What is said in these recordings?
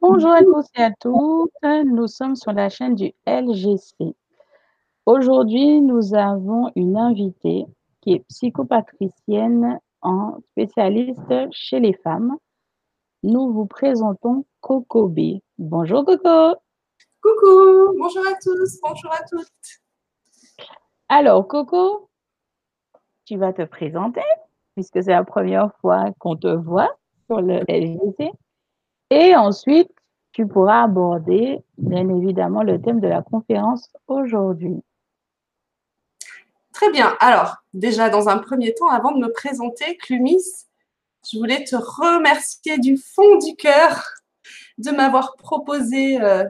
Bonjour à tous et à toutes, nous sommes sur la chaîne du LGC. Aujourd'hui, nous avons une invitée qui est psychopatricienne en spécialiste chez les femmes. Nous vous présentons Coco B. Bonjour Coco. Coucou, bonjour à tous, bonjour à toutes. Alors Coco, tu vas te présenter puisque c'est la première fois qu'on te voit sur le LGC. Et ensuite, tu pourras aborder, bien évidemment, le thème de la conférence aujourd'hui. Très bien. Alors, déjà, dans un premier temps, avant de me présenter, Clumis, je voulais te remercier du fond du cœur de m'avoir proposé euh,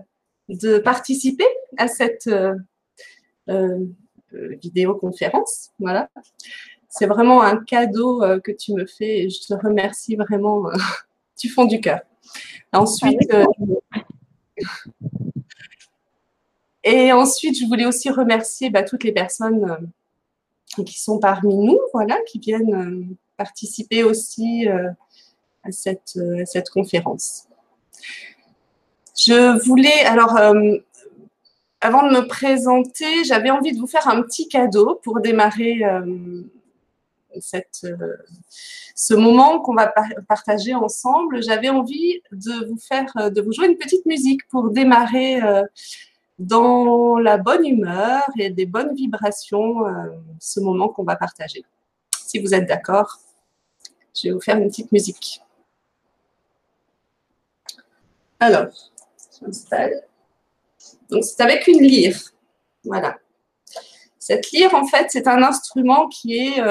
de participer à cette euh, euh, vidéoconférence. Voilà. C'est vraiment un cadeau que tu me fais et je te remercie vraiment du fond du cœur. Ensuite, euh, et ensuite, je voulais aussi remercier bah, toutes les personnes euh, qui sont parmi nous, voilà, qui viennent euh, participer aussi à, cette, cette conférence. Je voulais, alors, avant de me présenter, j'avais envie de vous faire un petit cadeau pour démarrer euh, ce moment qu'on va partager ensemble, j'avais envie de vous faire, euh, de vous jouer une petite musique pour démarrer euh, dans la bonne humeur et des bonnes vibrations ce moment qu'on va partager. Si vous êtes d'accord, je vais vous faire une petite musique. Alors, j'installe. Donc, c'est avec une lyre. Voilà. Cette lyre, en fait, c'est un instrument qui est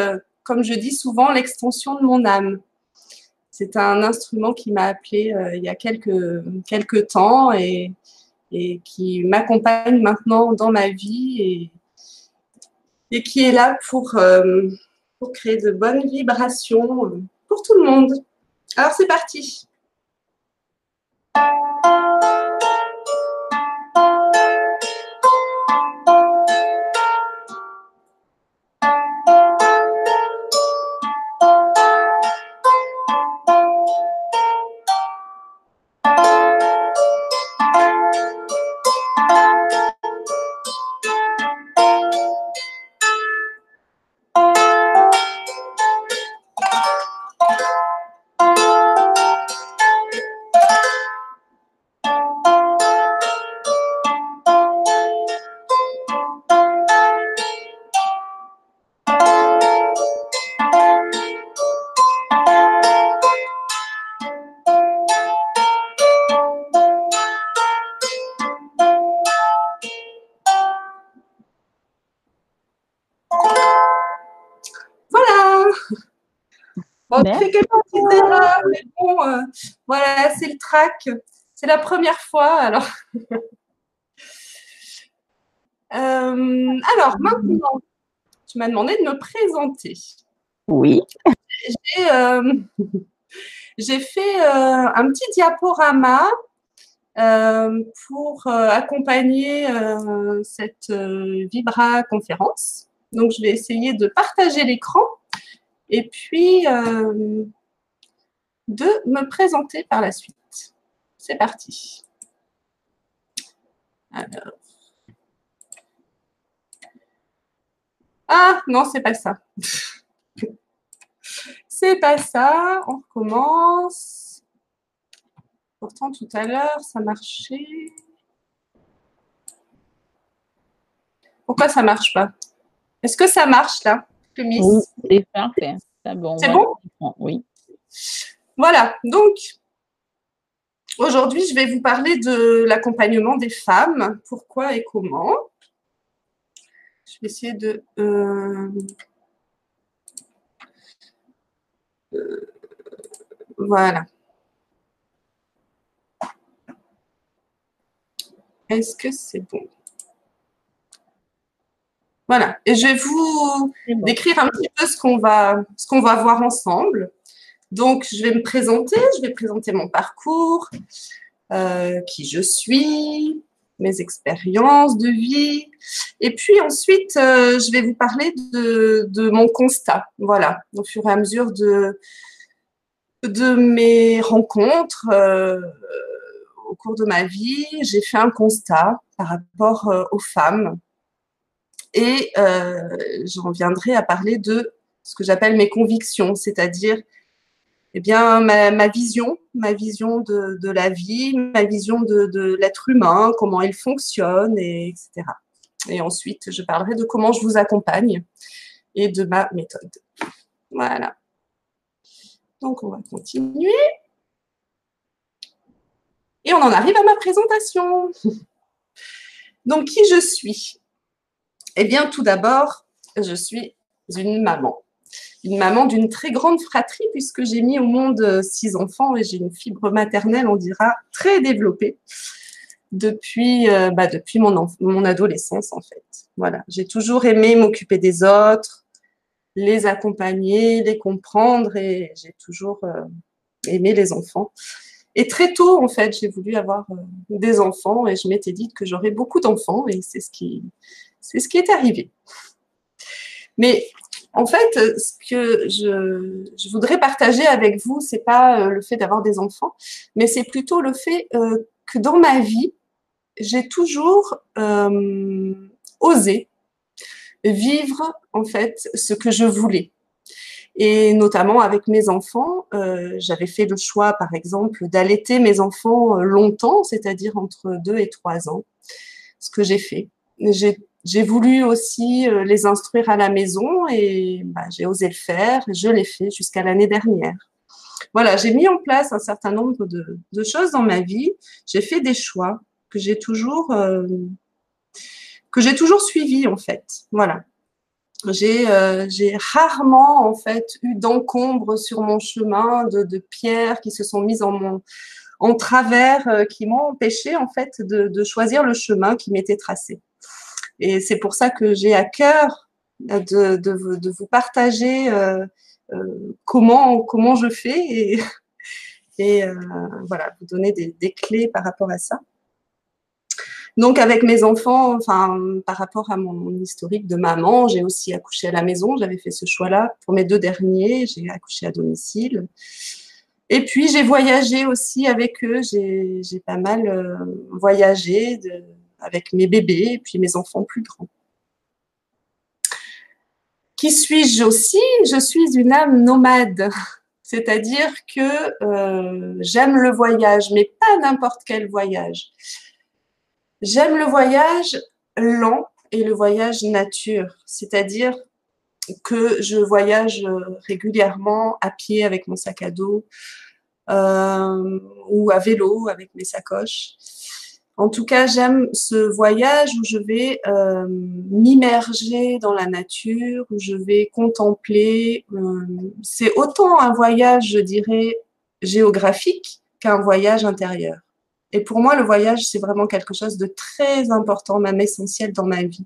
comme je dis souvent, l'extension de mon âme. C'est un instrument qui m'a appelé euh, il y a quelques, quelques temps et, et qui m'accompagne maintenant dans ma vie et, et qui est là pour, euh, pour créer de bonnes vibrations pour tout le monde. Alors c'est parti. C'est la première fois, alors. Euh, alors, maintenant, tu m'as demandé de me présenter. Oui. J'ai euh, fait un petit diaporama pour accompagner cette Vibra conférence. Donc, je vais essayer de partager l'écran et puis euh, de me présenter par la suite. C'est parti. Alors. Ah, non, c'est pas ça. c'est pas ça. On recommence. Pourtant, tout à l'heure, ça marchait. Pourquoi ça marche pas? Est-ce que ça marche là oui, c'est parfait. C'est bon. C'est bon? Oui. Voilà. Donc, aujourd'hui, je vais vous parler de l'accompagnement des femmes. Pourquoi et comment? Je vais essayer de. Euh, euh, voilà. Est-ce que c'est bon? Voilà. Et je vais vous décrire un petit peu ce qu'on va, ce qu'on va voir ensemble. Donc, je vais me présenter, je vais présenter mon parcours, euh, qui je suis, mes expériences de vie. Et puis ensuite, euh, je vais vous parler de, mon constat. Voilà, au fur et à mesure de, de mes rencontres, euh, au cours de ma vie, j'ai fait un constat par rapport aux femmes et j'en viendrai à parler de ce que j'appelle mes convictions, c'est-à-dire eh bien, ma, vision, ma vision de, la vie, ma vision de, l'être humain, comment il fonctionne, et, etc. Et ensuite, je parlerai de comment je vous accompagne et de ma méthode. Voilà. Donc, on va continuer. Et on en arrive à ma présentation. Donc, qui je suis? Eh bien, tout d'abord, je suis une maman maman d'une très grande fratrie puisque j'ai mis au monde euh, six enfants et j'ai une fibre maternelle, on dira, très développée depuis, euh, bah, depuis mon, mon adolescence en fait. Voilà, j'ai toujours aimé m'occuper des autres, les accompagner, les comprendre et j'ai toujours euh, aimé les enfants. Et très tôt, en fait, j'ai voulu avoir des enfants et je m'étais dit que j'aurais beaucoup d'enfants et c'est ce qui, ce qui est arrivé. Mais en fait, ce que je, voudrais partager avec vous, c'est pas euh, le fait d'avoir des enfants, mais c'est plutôt le fait euh, que dans ma vie, j'ai toujours euh, osé vivre en fait ce que je voulais. Et notamment avec mes enfants, j'avais fait le choix, par exemple, d'allaiter mes enfants longtemps, c'est-à-dire entre 2 et 3 ans, ce que j'ai fait. J'ai voulu aussi euh, les instruire à la maison et bah, j'ai osé le faire. Je l'ai fait jusqu'à l'année dernière. Voilà, j'ai mis en place un certain nombre de, choses dans ma vie. J'ai fait des choix que j'ai toujours euh, que j'ai toujours suivis en fait. Voilà. J'ai euh, rarement en fait eu d'encombre sur mon chemin de, de, pierres qui se sont mises en mon en travers qui m'ont empêché en fait de, de choisir le chemin qui m'était tracé. Et c'est pour ça que j'ai à cœur de, de, vous partager euh, euh, comment, comment je fais et, euh, voilà, vous donner des, clés par rapport à ça. Donc avec mes enfants, enfin par rapport à mon historique de maman, j'ai aussi accouché à la maison. J'avais fait ce choix-là pour mes deux derniers. J'ai accouché à domicile. Et puis j'ai voyagé aussi avec eux. J'ai pas mal voyagé avec mes bébés et puis mes enfants plus grands. Qui suis-je aussi? Je suis une âme nomade, c'est-à-dire que euh, j'aime le voyage, mais pas n'importe quel voyage. J'aime le voyage lent et le voyage nature, c'est-à-dire que je voyage régulièrement à pied avec mon sac à dos euh, ou à vélo avec mes sacoches. En tout cas, j'aime ce voyage où je vais euh, m'immerger dans la nature, où je vais contempler. Euh, c'est autant un voyage, je dirais, géographique qu'un voyage intérieur. Et pour moi, le voyage, c'est vraiment quelque chose de très important, même essentiel dans ma vie.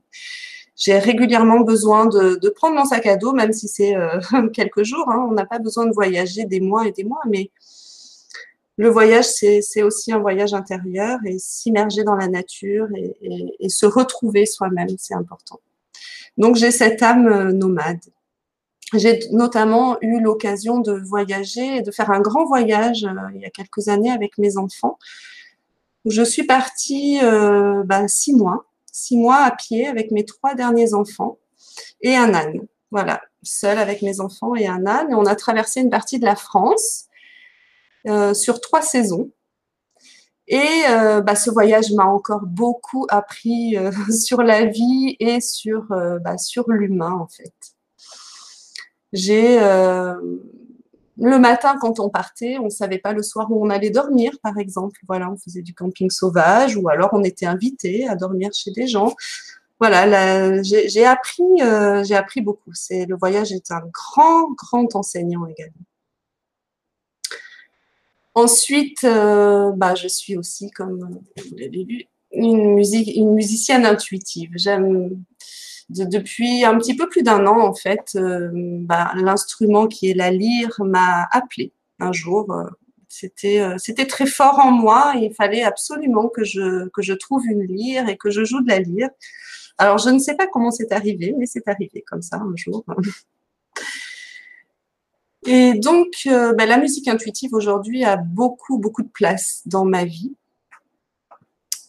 J'ai régulièrement besoin de, prendre mon sac à dos, même si c'est euh, quelques jours. Hein. On n'a pas besoin de voyager des mois et des mois, mais le voyage, c'est aussi un voyage intérieur et s'immerger dans la nature et, se retrouver soi-même, c'est important. Donc j'ai cette âme euh, nomade. J'ai notamment eu l'occasion de voyager et de faire un grand voyage euh, il y a quelques années avec mes enfants. je suis partie euh, ben, six mois, six mois à pied avec mes trois derniers enfants et un âne. Voilà, seule avec mes enfants et un âne. On a traversé une partie de la France euh, sur trois saisons. Et euh, bah, ce voyage m'a encore beaucoup appris euh, sur la vie et sur, bah, sur l'humain en fait. J'ai le matin quand on partait, on ne savait pas le soir où on allait dormir par exemple. Voilà, on faisait du camping sauvage ou alors on était invité à dormir chez des gens. Voilà, j'ai appris, j'ai appris beaucoup. C'est le voyage est un grand grand enseignant également. Ensuite, euh, bah, je suis aussi, comme vous l'avez vu, une, musicienne intuitive. J'aime depuis un petit peu plus d'un an, en fait, euh, bah, l'instrument qui est la lyre m'a appelé un jour. Euh, c'était très fort en moi il fallait absolument que je, que je trouve une lyre et que je joue de la lyre. Alors, je ne sais pas comment c'est arrivé, mais c'est arrivé comme ça un jour. Et donc, euh, ben, la musique intuitive aujourd'hui a beaucoup, beaucoup de place dans ma vie.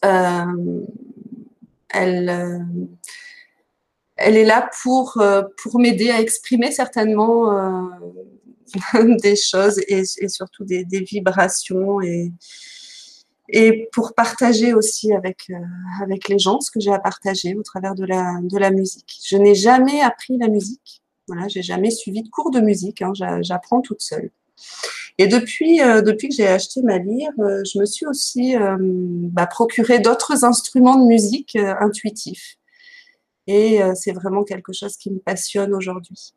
elle, elle est là pour, pour m'aider à exprimer certainement des choses et, surtout des, vibrations et, et pour partager aussi avec, euh, avec les gens ce que j'ai à partager au travers de la, de la musique. Je n'ai jamais appris la musique. Voilà, j'ai jamais suivi de cours de musique. Hein, J'apprends toute seule. Et depuis, euh, depuis que j'ai acheté ma lyre, euh, je me suis aussi bah, procuré d'autres instruments de musique intuitifs. Et c'est vraiment quelque chose qui me passionne aujourd'hui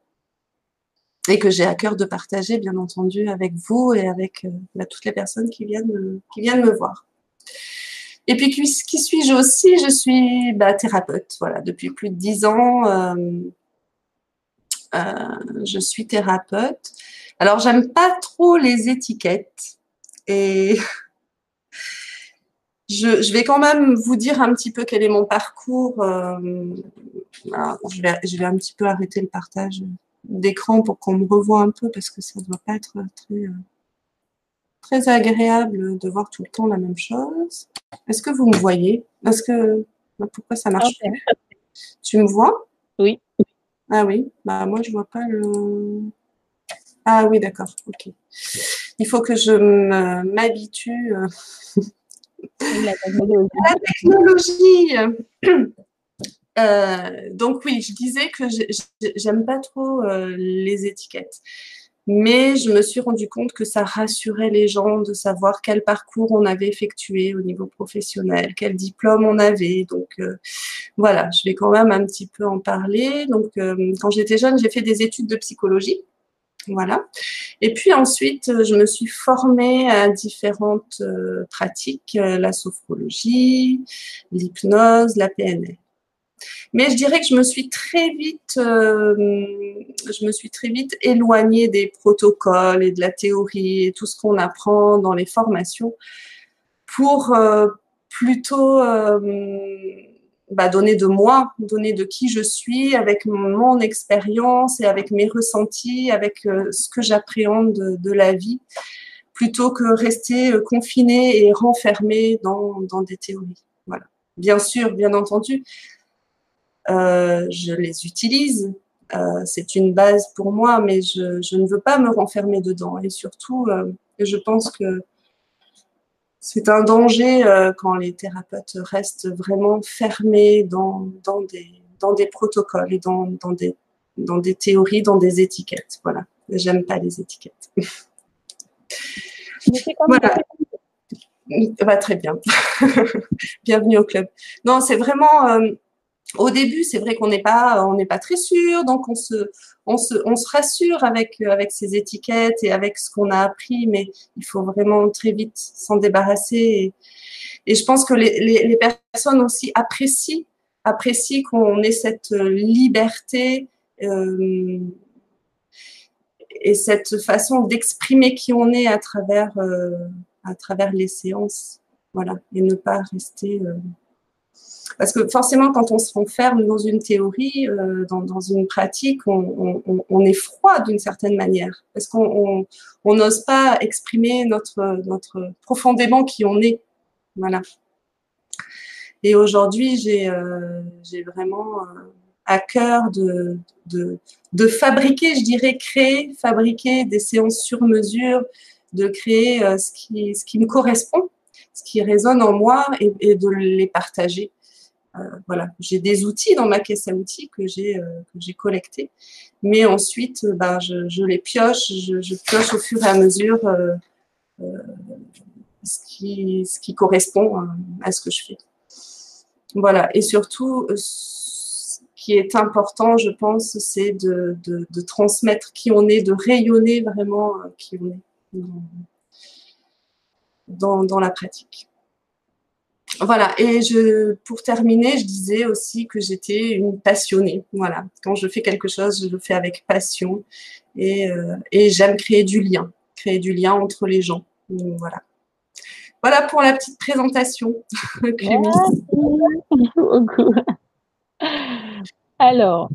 et que j'ai à cœur de partager, bien entendu, avec vous et avec euh, bah, toutes les personnes qui viennent, qui viennent me voir. Et puis, qui, suis-je aussi? Je suis bah, thérapeute. Voilà, depuis plus de dix ans, euh, euh, je suis thérapeute. Alors, j'aime pas trop les étiquettes et je, je, vais quand même vous dire un petit peu quel est mon parcours. je, vais, je vais un petit peu arrêter le partage d'écran pour qu'on me revoie un peu parce que ça ne doit pas être très, euh, très agréable de voir tout le temps la même chose. Est-ce que vous me voyez? Parce que pourquoi ça marche pas? Tu me vois? Ah oui, bah moi je vois pas le. Ah oui, d'accord, ok. Il faut que je m'habitue euh, à la technologie. Euh, donc oui, je disais que j'aime pas trop euh, les étiquettes. Mais je me suis rendu compte que ça rassurait les gens de savoir quel parcours on avait effectué au niveau professionnel, quel diplôme on avait. Donc euh, voilà, je vais quand même un petit peu en parler. Donc quand j'étais jeune, j'ai fait des études de psychologie. Voilà. Et puis ensuite, je me suis formée à différentes pratiques, la sophrologie, l'hypnose, la PNL. Mais je dirais que je me suis très vite, euh, je me suis très vite éloignée des protocoles et de la théorie et tout ce qu'on apprend dans les formations pour euh, plutôt euh, bah, donner de moi, donner de qui je suis avec mon, expérience et avec mes ressentis, avec ce que j'appréhende de, la vie, plutôt que rester confiné et renfermé dans, dans des théories. Voilà. Bien sûr, bien entendu, je les utilise. Euh, c'est une base pour moi, mais je, je, ne veux pas me renfermer dedans. Et surtout, euh, je pense que c'est un danger quand les thérapeutes restent vraiment fermés dans, dans, des, dans des protocoles et dans, des, dans des théories, dans des étiquettes. Voilà. J'aime pas les étiquettes. voilà. Bah, très bien. Bienvenue au club. Non, c'est vraiment au début, c'est vrai qu'on n'est pas, on n'est pas très sûr, donc on se, on se, on se rassure avec avec ces étiquettes et avec ce qu'on a appris, mais il faut vraiment très vite s'en débarrasser. Et, je pense que les, les, personnes aussi apprécient, apprécient qu'on ait cette liberté euh, et cette façon d'exprimer qui on est à travers euh, à travers les séances, voilà, et ne pas rester euh, parce que forcément, quand on se renferme dans une théorie, euh, dans, une pratique, on, est froid d'une certaine manière, parce qu'on n'ose pas exprimer notre, profondément qui on est. Voilà. Et aujourd'hui, j'ai euh, vraiment euh, à cœur de, fabriquer, je dirais, créer, fabriquer des séances sur mesure, de créer ce, qui, me correspond, ce qui résonne en moi et de les partager. Euh, voilà, j'ai des outils dans ma caisse à outils que j'ai euh, que collectés, mais ensuite, euh, ben, je, les pioche, je, pioche au fur et à mesure ce qui, correspond à ce que je fais. Voilà, et surtout, ce qui est important, je pense, c'est de, transmettre qui on est, de rayonner vraiment qui on est dans la pratique. Voilà, et je, pour terminer, je disais aussi que j'étais une passionnée. Voilà, quand je fais quelque chose, je le fais avec passion et, euh, et j'aime créer du lien, créer du lien entre les gens. voilà. Voilà pour la petite présentation. Merci beaucoup. Alors,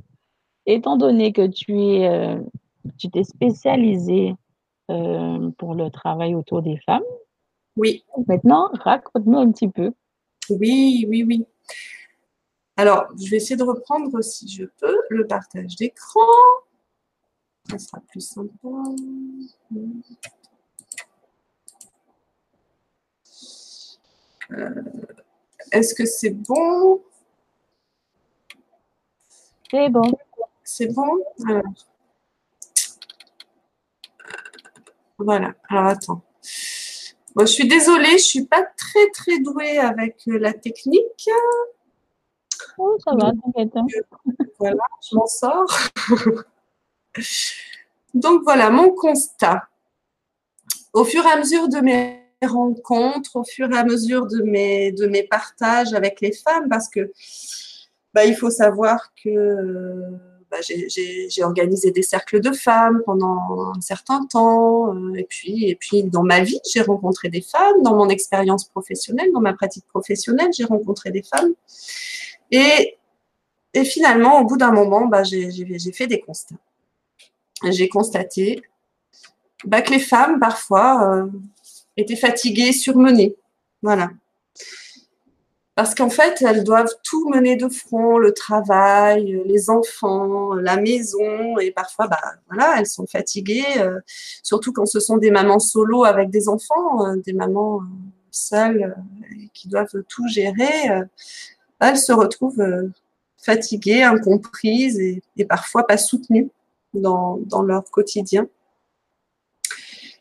étant donné que tu es, euh, tu t'es spécialisée euh, pour le travail autour des femmes, oui. Maintenant, raconte-nous un petit peu Oui, oui, oui. Alors, je vais essayer de reprendre, si je peux, le partage d'écran. Ça sera plus sympa. Euh, est-ce que c'est bon? C'est bon. C'est bon? Alors. Voilà. Alors, attends. Je suis désolée, je ne suis pas très, très douée avec euh, la technique. Oh, ça va, t'inquiète. Hein. Voilà, je m'en sors. Donc, voilà mon constat. Au fur et à mesure de mes rencontres, au fur et à mesure de mes, de mes partages avec les femmes, parce que bah, il faut savoir que bah, j'ai organisé des cercles de femmes pendant un certain temps, euh, et, puis, dans ma vie, j'ai rencontré des femmes, dans mon expérience professionnelle, dans ma pratique professionnelle, j'ai rencontré des femmes. Et, et finalement, au bout d'un moment, bah, j'ai fait des constats. J'ai constaté bah, que les femmes, parfois, euh, étaient fatiguées, surmenées. Voilà. Parce qu'en fait, elles doivent tout mener de front, le travail, les enfants, la maison, et parfois, bah, voilà, elles sont fatiguées, euh, surtout quand ce sont des mamans solo avec des enfants, euh, des mamans euh, seules qui doivent tout gérer. elles se retrouvent fatiguées, incomprises et, et, parfois pas soutenues dans, dans leur quotidien.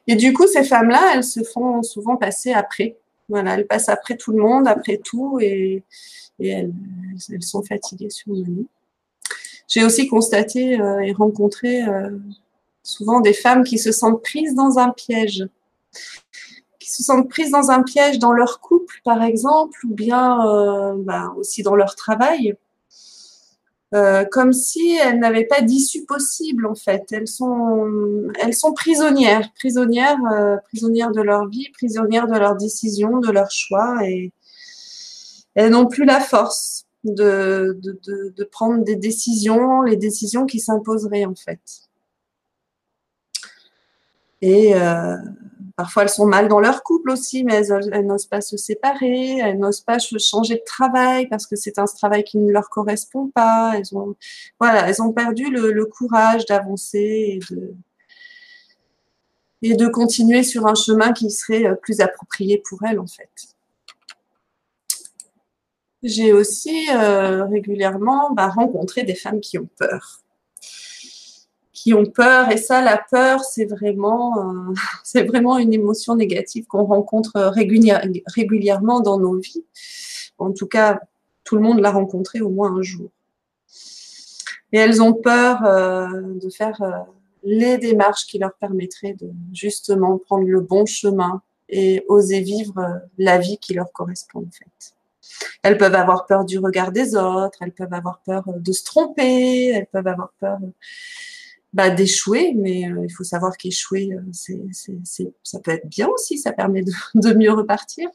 Et du coup, ces femmes-là, elles se font souvent passer après. Voilà, elles passent après tout le monde, après tout, et, elles, sont fatiguées sur le J'ai aussi constaté euh, et rencontré euh, souvent des femmes qui se sentent prises dans un piège, qui se sentent prises dans un piège dans leur couple, par exemple, ou bien euh, bah, aussi dans leur travail. Euh, comme si elles n'avaient pas d'issue possible en fait. Elles sont, elles sont prisonnières, prisonnières, euh, prisonnières de leur vie, prisonnières de leurs décisions, de leurs choix, et elles n'ont plus la force de, de, prendre des décisions, les décisions qui s'imposeraient en fait. Et euh, Parfois, elles sont mal dans leur couple aussi, mais elles, n'osent pas se séparer, elles n'osent pas changer de travail parce que c'est un travail qui ne leur correspond pas. Elles ont, voilà, elles ont perdu le, courage d'avancer et de, continuer sur un chemin qui serait euh, plus approprié pour elles, en fait. J'ai aussi euh, régulièrement bah, rencontré des femmes qui ont peur qui ont peur. Et ça, la peur, c'est vraiment, euh, c'est vraiment une émotion négative qu'on rencontre régulièrement dans nos vies. En tout cas, tout le monde l'a rencontré au moins un jour. Et elles ont peur euh, de faire euh, les démarches qui leur permettraient de justement prendre le bon chemin et oser vivre la vie qui leur correspond en fait. Elles peuvent avoir peur du regard des autres, elles peuvent avoir peur de se tromper, elles peuvent avoir peur bah, d'échouer, mais euh, il faut savoir qu'échouer, euh, c'est, ça peut être bien aussi, ça permet de, de, mieux repartir.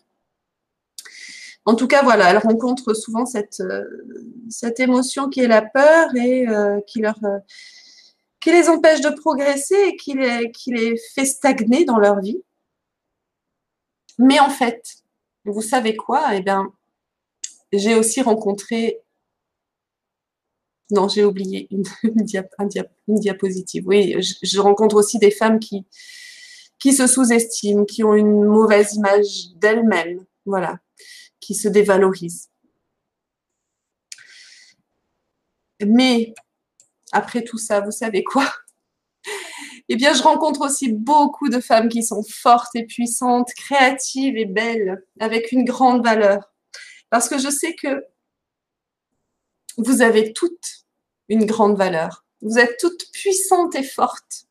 En tout cas, voilà, elles rencontrent souvent cette, euh, cette émotion qui est la peur et qui, leur, qui les empêche de progresser et qui les, qui les fait stagner dans leur vie. Mais en fait, vous savez quoi? Eh bien, j'ai aussi rencontré non, j'ai oublié une, diapositive. Oui, je, rencontre aussi des femmes qui, qui se sous-estiment, qui ont une mauvaise image d'elles-mêmes, voilà, qui se dévalorisent. Mais après tout ça, vous savez quoi? Eh bien, je rencontre aussi beaucoup de femmes qui sont fortes et puissantes, créatives et belles, avec une grande valeur. Parce que je sais que vous avez toutes une grande valeur. Vous êtes toutes puissantes et fortes.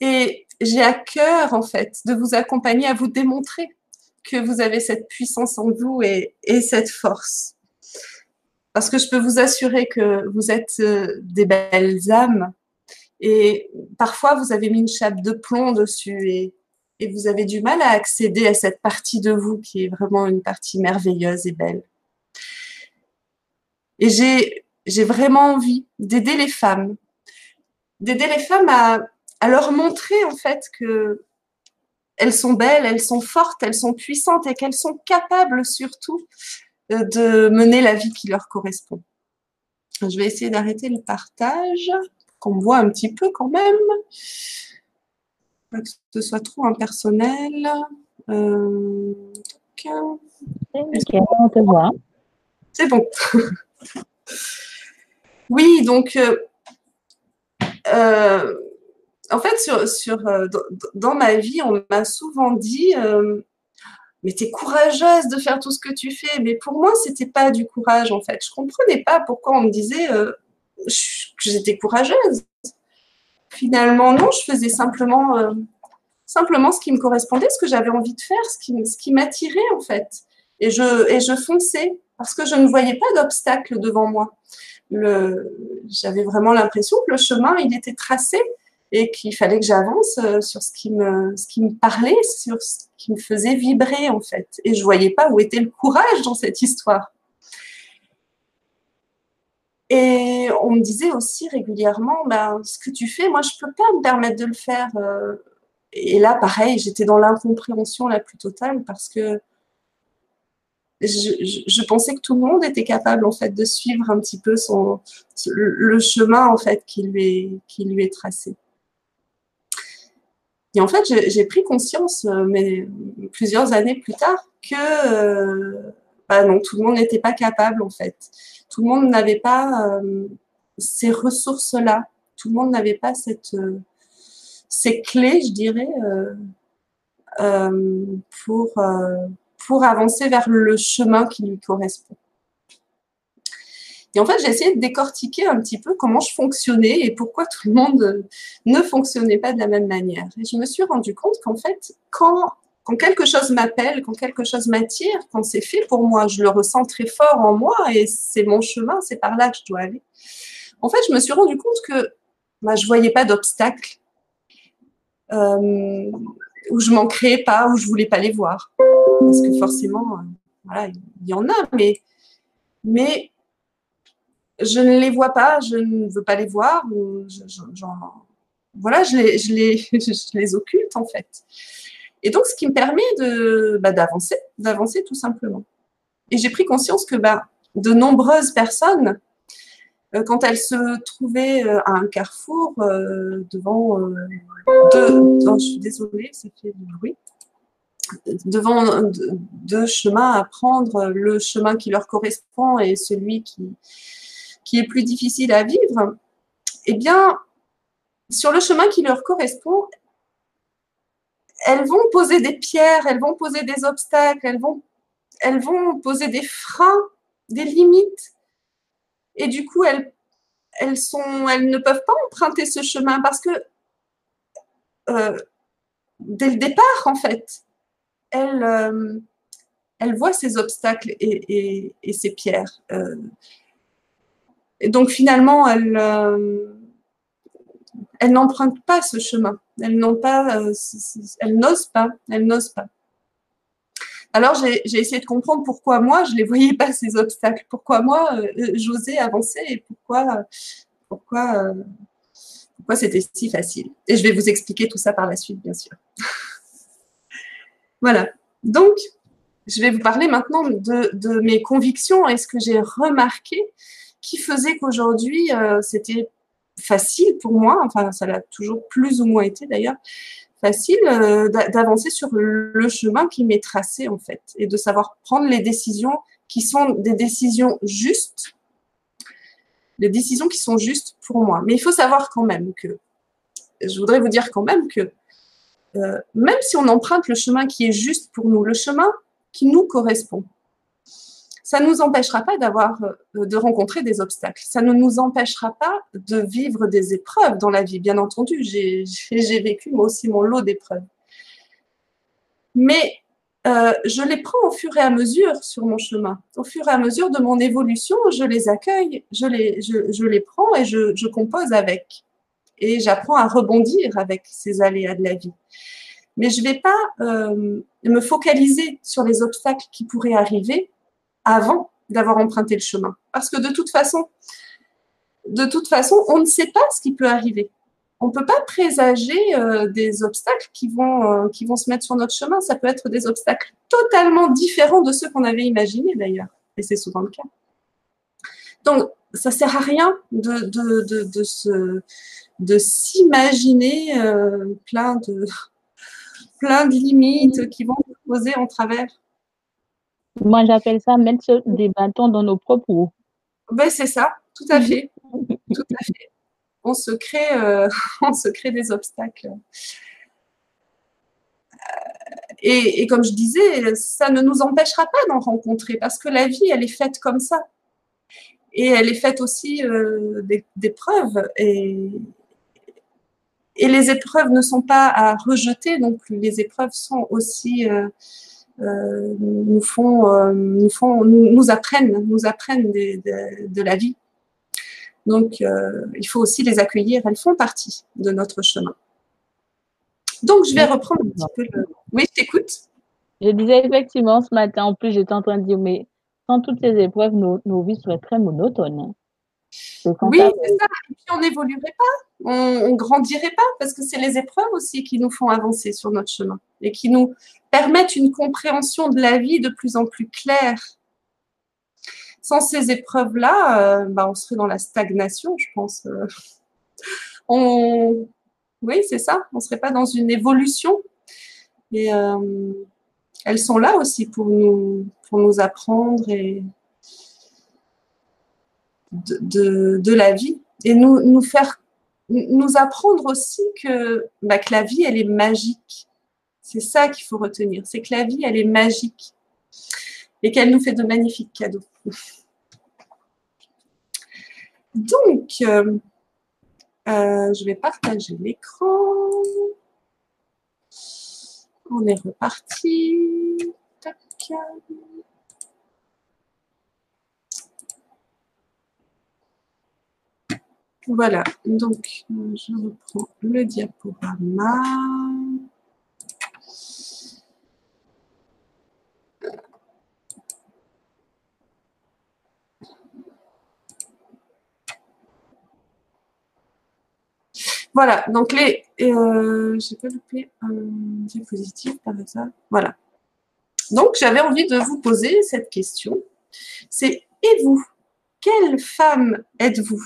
Et j'ai à cœur, en fait, de vous accompagner à vous démontrer que vous avez cette puissance en vous et, cette force. Parce que je peux vous assurer que vous êtes euh, des belles âmes et parfois vous avez mis une chape de plomb dessus et, et vous avez du mal à accéder à cette partie de vous qui est vraiment une partie merveilleuse et belle. Et j'ai, j'ai vraiment envie d'aider les femmes, d'aider les femmes à, à, leur montrer en fait que elles sont belles, elles sont fortes, elles sont puissantes et qu'elles sont capables surtout de mener la vie qui leur correspond. Je vais essayer d'arrêter le partage, qu'on me voit un petit peu quand même. Pas que ce soit trop impersonnel. Euh, on te voit. C'est bon. oui, donc, euh, euh, en fait, sur, dans, ma vie, on m'a souvent dit mais tu es courageuse de faire tout ce que tu fais. Mais pour moi, c'était pas du courage en fait. Je comprenais pas pourquoi on me disait euh, que j'étais courageuse. Finalement, non, je faisais simplement, euh, simplement ce qui me correspondait, ce que j'avais envie de faire, ce qui, ce qui m'attirait en fait. Et je, et je fonçais parce que je ne voyais pas d'obstacle devant moi. J'avais vraiment l'impression que le chemin, il était tracé et qu'il fallait que j'avance euh, sur ce qui me ce qui me parlait, sur ce qui me faisait vibrer en fait. Et je voyais pas où était le courage dans cette histoire. Et on me disait aussi régulièrement, ben, ce que tu fais, moi je peux pas me permettre de le faire. Euh. Et là, pareil, j'étais dans l'incompréhension la plus totale parce que je, pensais que tout le monde était capable en fait de suivre un petit peu le chemin en fait qui lui est, qui lui est tracé. Et en fait, j'ai pris conscience, euh, mais plusieurs années plus tard, que euh, bah non, tout le monde n'était pas capable en fait. Tout le monde n'avait pas euh, ces ressources-là. Tout le monde n'avait pas cette, ces clés, je dirais, pour, pour avancer vers le chemin qui lui correspond. Et en fait, j'ai essayé de décortiquer un petit peu comment je fonctionnais et pourquoi tout le monde ne fonctionnait pas de la même manière. Et je me suis rendu compte qu'en fait, quand, quelque chose m'appelle, quand quelque chose m'attire, quand c'est fait pour moi, je le ressens très fort en moi et c'est mon chemin, c'est par là que je dois aller. En fait, je me suis rendu compte que bah, je voyais pas d'obstacles, euh, où je m'en créais pas, où je voulais pas les voir. Parce que forcément, euh, voilà, il y en a, mais, mais je ne les vois pas, je ne veux pas les voir, ou voilà, je les, je, les, je les occulte en fait. Et donc, ce qui me permet de, bah, d'avancer, d'avancer tout simplement. Et j'ai pris conscience que bah, de nombreuses personnes, quand elles se trouvaient euh, à un carrefour euh, devant deux, je suis désolée, ça fait du bruit, devant deux chemins à prendre, le chemin qui leur correspond et celui qui, qui est plus difficile à vivre, eh bien, sur le chemin qui leur correspond, elles vont poser des pierres, elles vont poser des obstacles, elles vont, elles vont poser des freins, des limites. Et du coup, elles, elles, ne peuvent pas emprunter ce chemin parce que euh, dès le départ, en fait, elles, euh, voient ces obstacles et, ces pierres. Euh, et donc finalement, elles, n'empruntent pas ce chemin. Elles n'osent pas, elles n'osent pas. Alors j'ai essayé de comprendre pourquoi moi je les voyais pas ces obstacles, pourquoi moi euh, j'osais avancer et pourquoi, pourquoi, pourquoi c'était si facile. Et je vais vous expliquer tout ça par la suite, bien sûr. voilà. Donc je vais vous parler maintenant de, de mes convictions et ce que j'ai remarqué qui faisait qu'aujourd'hui, euh, c'était facile pour moi, enfin ça l'a toujours plus ou moins été d'ailleurs, facile euh, d'avancer sur le chemin qui m'est tracé en fait, et de savoir prendre les décisions qui sont des décisions justes, les décisions qui sont justes pour moi. Mais il faut savoir quand même que, je voudrais vous dire quand même que, euh, même si on emprunte le chemin qui est juste pour nous, le chemin qui nous correspond, ça ne nous empêchera pas d'avoir, euh, de rencontrer des obstacles. Ça ne nous empêchera pas de vivre des épreuves dans la vie, bien entendu. J'ai vécu moi aussi mon lot d'épreuves. Mais euh, je les prends au fur et à mesure sur mon chemin. Au fur et à mesure de mon évolution, je les accueille, je les, prends et je, compose avec. Et j'apprends à rebondir avec ces aléas de la vie. Mais je ne vais pas euh, me focaliser sur les obstacles qui pourraient arriver avant d'avoir emprunté le chemin. Parce que de toute façon, de toute façon, on ne sait pas ce qui peut arriver. on ne peut pas présager euh, des obstacles qui vont, euh, qui vont se mettre sur notre chemin. Ça peut être des obstacles totalement différents de ceux qu'on avait imaginés d'ailleurs. Et c'est souvent le cas. Donc, ça sert à rien de, de, de, de se, de s'imaginer euh, plein, de, plein de limites qui vont se poser en travers. Moi, j'appelle ça mettre des bâtons dans nos propres roues. Ben, c'est ça, tout à fait. tout à fait on se crée, euh, on se crée des obstacles. Euh, et, comme je disais, ça ne nous empêchera pas d'en rencontrer parce que la vie, elle est faite comme ça. Et elle est faite aussi euh, d'épreuves. Et, les épreuves ne sont pas à rejeter plus. Les épreuves sont aussi nous font, nous font, nous, apprennent, nous apprennent de la vie. Donc, euh, il faut aussi les accueillir. Elles font partie de notre chemin. Donc, je vais reprendre un petit peu le... Oui, je t'écoute. Je disais effectivement ce matin, en plus, j'étais en train de dire, mais sans toutes ces épreuves, nos, vies seraient très monotones. Oui, c'est ça. Et puis, on n'évoluerait pas, on ne grandirait pas, parce que c'est les épreuves aussi qui nous font avancer sur notre chemin et qui nous permettent une compréhension de la vie de plus en plus claire sans ces épreuves-là, euh, bah, on serait dans la stagnation, je pense. Euh. on... Oui, c'est ça. On ne serait pas dans une évolution. Et euh, elles sont là aussi pour nous, pour nous apprendre et de, la vie. Et nous, faire nous apprendre aussi que, bah, que la vie, elle est magique. C'est ça qu'il faut retenir. C'est que la vie, elle est magique et qu'elle nous fait de magnifiques cadeaux. Donc, euh, euh, je vais partager l'écran. On est reparti. Voilà, donc je reprends le diaporama. Voilà, donc les. Euh, J'ai pas loupé un diapositive par exemple. Voilà. Donc, j'avais envie de vous poser cette question. C'est et vous Quelle femme êtes-vous?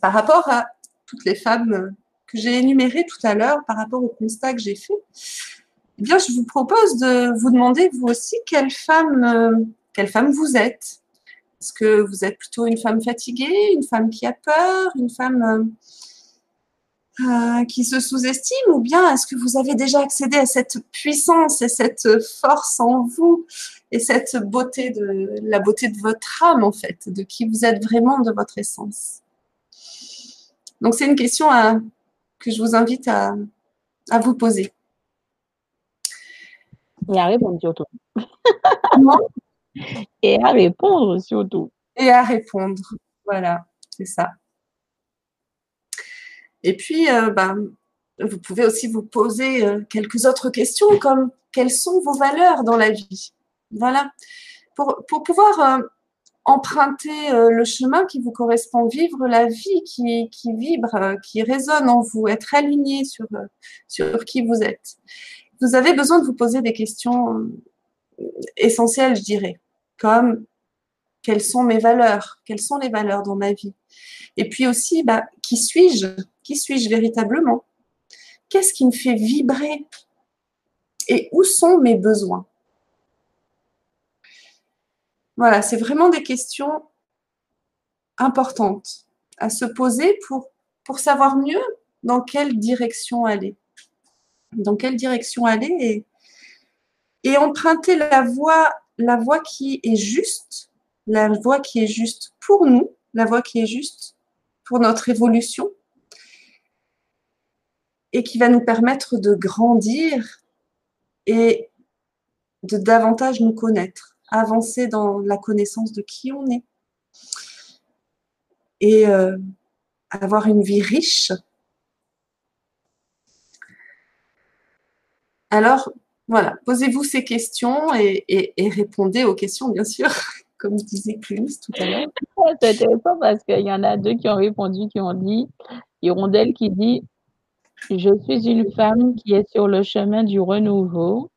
Par rapport à toutes les femmes j'ai énumérées tout à l'heure, par rapport au constat que j'ai fait, eh bien, je vous propose de vous demander, vous aussi, quelle femme, euh, quelle femme vous êtes. Est-ce que vous êtes plutôt une femme fatiguée, une femme qui a peur, une femme euh, euh, qui se sous-estime ou bien est-ce que vous avez déjà accédé à cette puissance et cette force en vous et cette beauté de la beauté de votre âme en fait, de qui vous êtes vraiment de votre essence? Donc c'est une question que je vous invite à, à vous poser. Et à répondre surtout. et à répondre surtout. Et à répondre. Voilà, c'est ça. Et puis, euh, bah, vous pouvez aussi vous poser euh, quelques autres questions comme quelles sont vos valeurs dans la vie? Voilà. Pour, pouvoir euh, emprunter le chemin qui vous correspond, vivre la vie qui, vibre, qui résonne en vous, être aligné sur, sur qui vous êtes. Vous avez besoin de vous poser des questions essentielles, je dirais, comme quelles sont mes valeurs Quelles sont les valeurs dans ma vie? Et puis aussi, bah, qui suis-je? Qui suis-je véritablement? Qu'est-ce qui me fait vibrer? Et où sont mes besoins? Voilà, c'est vraiment des questions importantes à se poser pour, savoir mieux dans quelle direction aller. Dans quelle direction aller et, emprunter la voie qui est juste, la voie qui est juste pour nous, la voie qui est juste pour notre évolution, et qui va nous permettre de grandir et de davantage nous connaître, avancer dans la connaissance de qui on est et euh, avoir une vie riche. Alors, voilà, posez-vous ces questions et, répondez aux questions, bien sûr, comme disait Clémis tout à l'heure. C'est intéressant parce qu'il y en a deux qui ont répondu, qui ont dit Hirondelle qui dit Je suis une femme qui est sur le chemin du renouveau.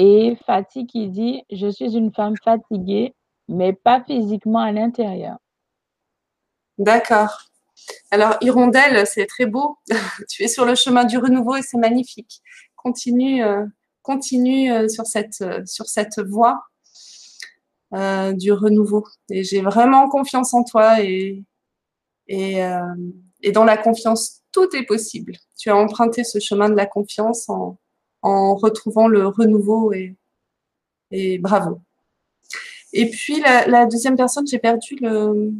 Et Fatih qui dit Je suis une femme fatiguée, mais pas physiquement à l'intérieur. D'accord. Alors, Hirondelle, c'est très beau. tu es sur le chemin du renouveau et c'est magnifique. Continue, euh, continue euh, sur, cette, euh, sur cette voie du renouveau. Et j'ai vraiment confiance en toi et, et, et, dans la confiance, tout est possible. Tu as emprunté ce chemin de la confiance en, en retrouvant le renouveau et, et bravo. Et puis, la, la deuxième personne, j'ai perdu le,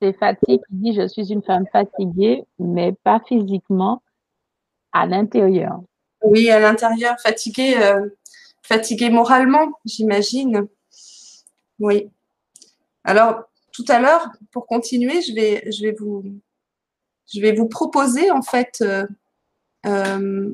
c'est Fatih qui dit Je suis une femme fatiguée, mais pas physiquement, à l'intérieur. Oui, à l'intérieur, fatiguée, euh, fatiguée moralement, j'imagine. Oui. Alors, tout à l'heure, pour continuer, je vais, je vais, vous, je vais vous proposer, en fait, euh, euh,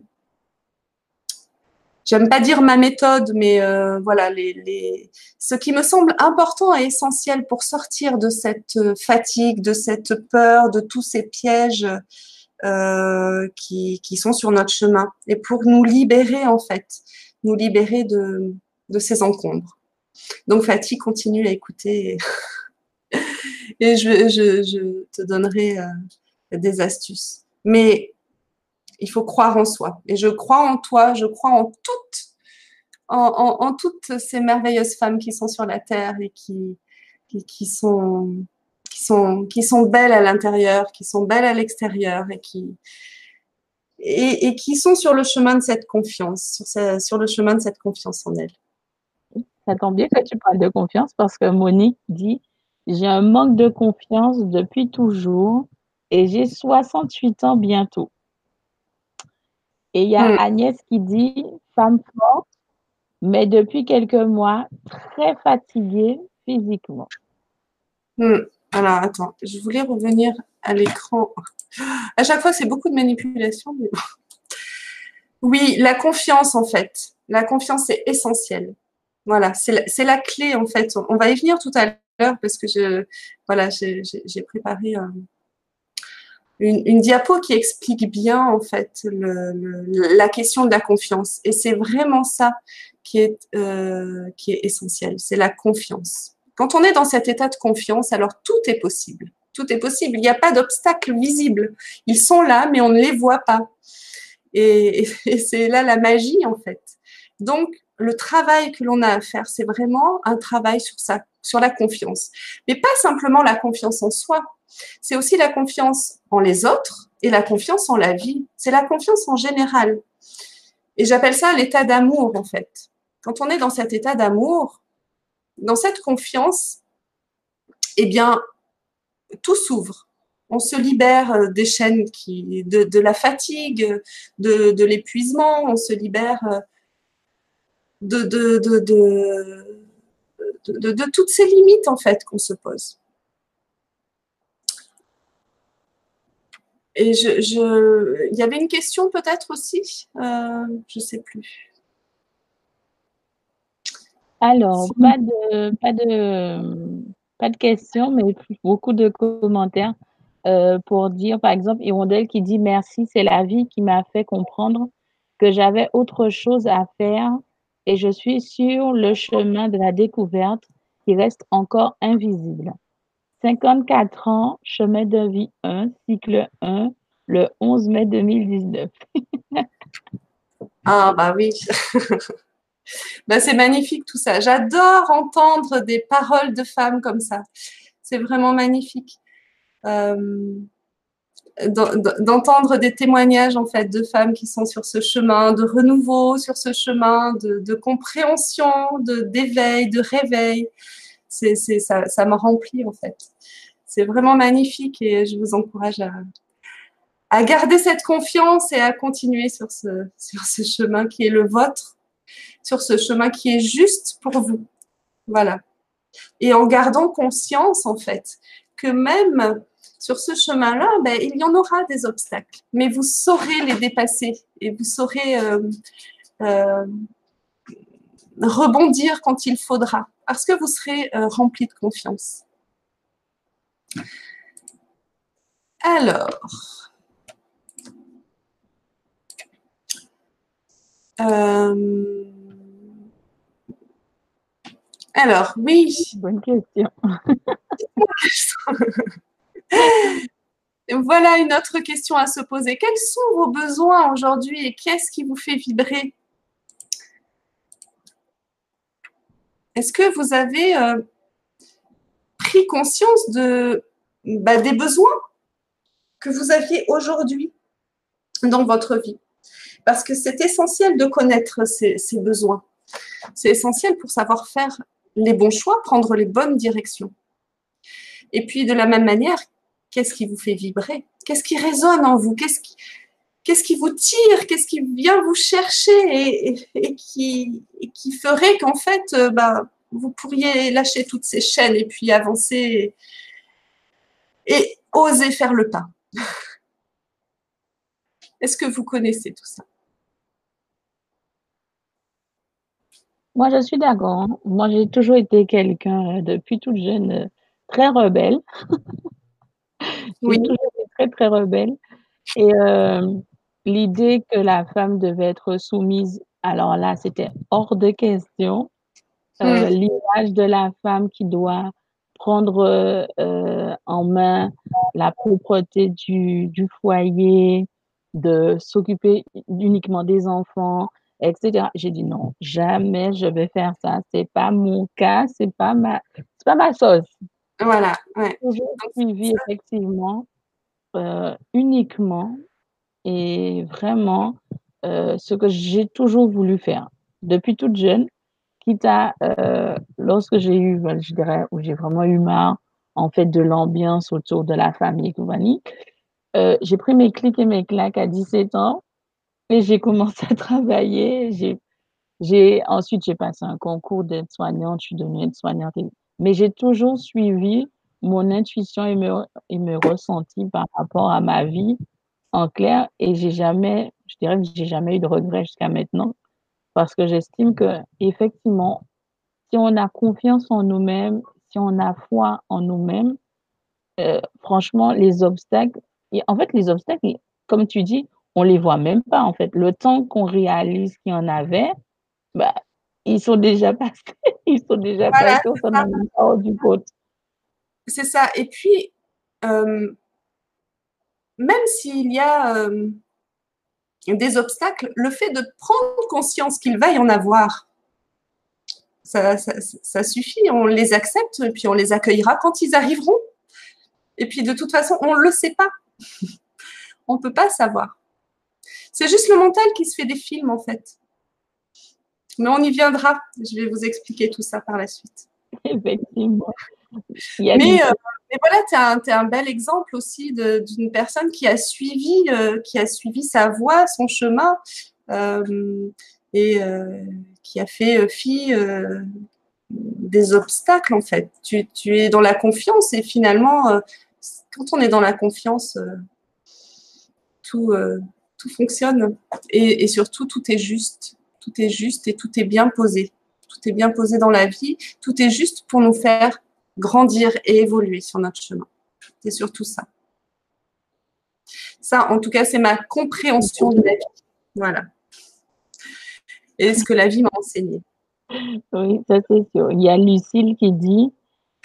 j'aime pas dire ma méthode, mais euh, voilà, les, les, ce qui me semble important et essentiel pour sortir de cette euh, fatigue, de cette peur, de tous ces pièges euh, qui, qui sont sur notre chemin, et pour nous libérer en fait, nous libérer de, de ces encombres. Donc Fatih, continue à écouter et, je, je, je, te donnerai euh, des astuces. Mais il faut croire en soi. Et je crois en toi, je crois en toutes, en, toutes ces merveilleuses femmes qui sont sur la terre et qui, qui, sont, qui, sont, belles à l'intérieur, qui sont belles à l'extérieur et qui, et, qui sont sur le chemin de cette confiance, sur, sur le chemin de cette confiance en elles. Ça tombe bien que tu parles de confiance parce que Monique dit J'ai un manque de confiance depuis toujours et j'ai 68 ans bientôt. Et il y a hmm. Agnès qui dit femme forte, mais depuis quelques mois, très fatiguée physiquement. Hmm. Alors, attends, je voulais revenir à l'écran. À chaque fois, c'est beaucoup de manipulation. Oui, la confiance, en fait. La confiance est essentielle. Voilà, c'est la, la, clé, en fait. On va y venir tout à l'heure parce que je, voilà, j'ai préparé un, une, diapo qui explique bien en fait la question de la confiance. Et c'est vraiment ça qui est, euh, qui est essentiel, c'est la confiance. Quand on est dans cet état de confiance, alors tout est possible. Tout est possible. Il n'y a pas d'obstacles visibles. Ils sont là, mais on ne les voit pas. Et, et c'est là la magie en fait. Donc, le travail que l'on a à faire, c'est vraiment un travail sur ça, sur la confiance. Mais pas simplement la confiance en soi, c'est aussi la confiance en les autres et la confiance en la vie. C'est la confiance en général. Et j'appelle ça l'état d'amour, en fait. Quand on est dans cet état d'amour, dans cette confiance, eh bien, tout s'ouvre. On se libère euh, des chaînes qui, de, la fatigue, de, l'épuisement, on se libère euh, de, de, toutes ces limites, en fait, qu'on se pose. Et je, je, il y avait une question peut-être aussi, euh, je ne sais plus. Alors, pas de, pas de, pas de questions, mais beaucoup de commentaires euh, pour dire, par exemple, Hirondelle qui dit merci, c'est la vie qui m'a fait comprendre que j'avais autre chose à faire et je suis sur le chemin de la découverte qui reste encore invisible. 54 ans, chemin de vie 1, cycle 1, le 11 mai 2019. ah, bah oui. bah, c'est magnifique tout ça. J'adore entendre des paroles de femmes comme ça. C'est vraiment magnifique. Euh, d'entendre des témoignages en fait de femmes qui sont sur ce chemin de renouveau, sur ce chemin de, de compréhension, d'éveil, de réveil. C'est, ça, ça me remplit en fait c'est vraiment magnifique et je vous encourage à, garder cette confiance et à continuer sur ce, chemin qui est le vôtre, sur ce chemin qui est juste pour vous. Voilà. Et en gardant conscience, en fait, que même sur ce chemin-là, ben, il y en aura des obstacles, mais vous saurez les dépasser et vous saurez euh, euh, rebondir quand il faudra, parce que vous serez euh, rempli de confiance. Alors, euh, alors, oui. Bonne question. voilà une autre question à se poser. Quels sont vos besoins aujourd'hui et qu'est-ce qui vous fait vibrer? Est-ce que vous avez euh, pris conscience bah, des besoins que vous aviez aujourd'hui dans votre vie? Parce que c'est essentiel de connaître ces besoins. C'est essentiel pour savoir faire les bons choix, prendre les bonnes directions. Et puis de la même manière, qu'est-ce qui vous fait vibrer? Qu'est-ce qui résonne en vous? Qu'est-ce qui vous tire Qu'est-ce qui vient vous chercher et, qui, qui, ferait qu'en fait, euh, bah, vous pourriez lâcher toutes ces chaînes et puis avancer et oser faire le pas? Est-ce que vous connaissez tout ça? Moi, je suis d'accord. Hein. Moi, j'ai toujours été quelqu'un, euh, depuis toute jeune, euh, très rebelle. J'ai toujours été très, très rebelle et euh, l'idée que la femme devait être soumise, alors là, c'était hors de question. Mmh. l'image de la femme qui doit prendre, en main la propreté du du foyer, de s'occuper uniquement des enfants, etc. J'ai dit non, jamais je vais faire ça. C'est pas mon cas, c'est pas ma, c'est pas ma sauce. Voilà. Ouais. J'ai suivi effectivement euh, uniquement et vraiment euh, ce que j'ai toujours voulu faire depuis toute jeune, quitte à euh, lorsque j'ai eu, je dirais, où j'ai vraiment eu marre en fait de l'ambiance autour de la famille compagnie. j'ai pris mes clics et mes claques à 17 ans et j'ai commencé à travailler. J'ai, j'ai, ensuite, j'ai passé un concours d'aide-soignante, je suis devenue aide-soignante. Mais j'ai toujours suivi mon intuition et et mes ressentis par rapport à ma vie en clair. Et j'ai jamais, je dirais que j'ai jamais eu de regrets jusqu'à maintenant. Parce que j'estime que, effectivement, si on a confiance en nous-mêmes, si on a foi en nous-mêmes, euh, franchement, les obstacles, et en fait, les obstacles, comme tu dis, on les voit même pas en fait. Le temps qu'on réalise qu'il y en avait, bah, ils sont déjà passés. ils sont déjà passés, on s'en a du compte. C'est ça. Et puis, euh, même s'il y a euh, des obstacles, le fait de prendre conscience qu'il va y en avoir, ça, ça, suffit. On les accepte et puis on les accueillera quand ils arriveront. Et puis de toute façon, on ne le sait pas. on ne peut pas savoir. C'est juste le mental qui se fait des films, en fait. Mais on y viendra. Je vais vous expliquer tout ça par la suite. Effectivement. Mais, euh, mais, voilà, tu es, un bel exemple aussi d'une personne qui a, suivi, euh, qui a suivi sa voie, son chemin, euh, et qui a fait fi des obstacles, en fait. Tu, tu, es dans la confiance et finalement, quand on est dans la confiance, tout, fonctionne et, surtout tout est juste. Tout est juste et tout est bien posé. Tout est bien posé dans la vie. Tout est juste pour nous faire grandir et évoluer sur notre chemin. C'est surtout ça. Ça, en tout cas, c'est ma compréhension de la vie. Voilà. Et ce que la vie m'a enseigné. Oui, ça c'est sûr. Il y a Lucille qui dit,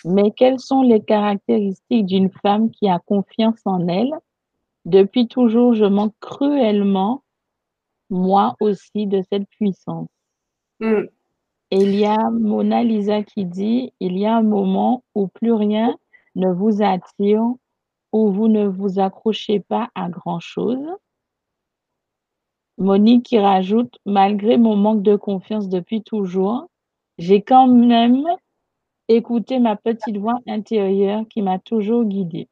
mais quelles sont les caractéristiques d'une femme qui a confiance en elle? Depuis toujours, je manque cruellement, moi aussi, de cette puissance. Mm. Et il y a Mona Lisa qui dit, il y a un moment où plus rien ne vous attire, où vous ne vous accrochez pas à grand-chose. Monique qui rajoute, malgré mon manque de confiance depuis toujours, j'ai quand même écouté ma petite voix intérieure qui m'a toujours guidée.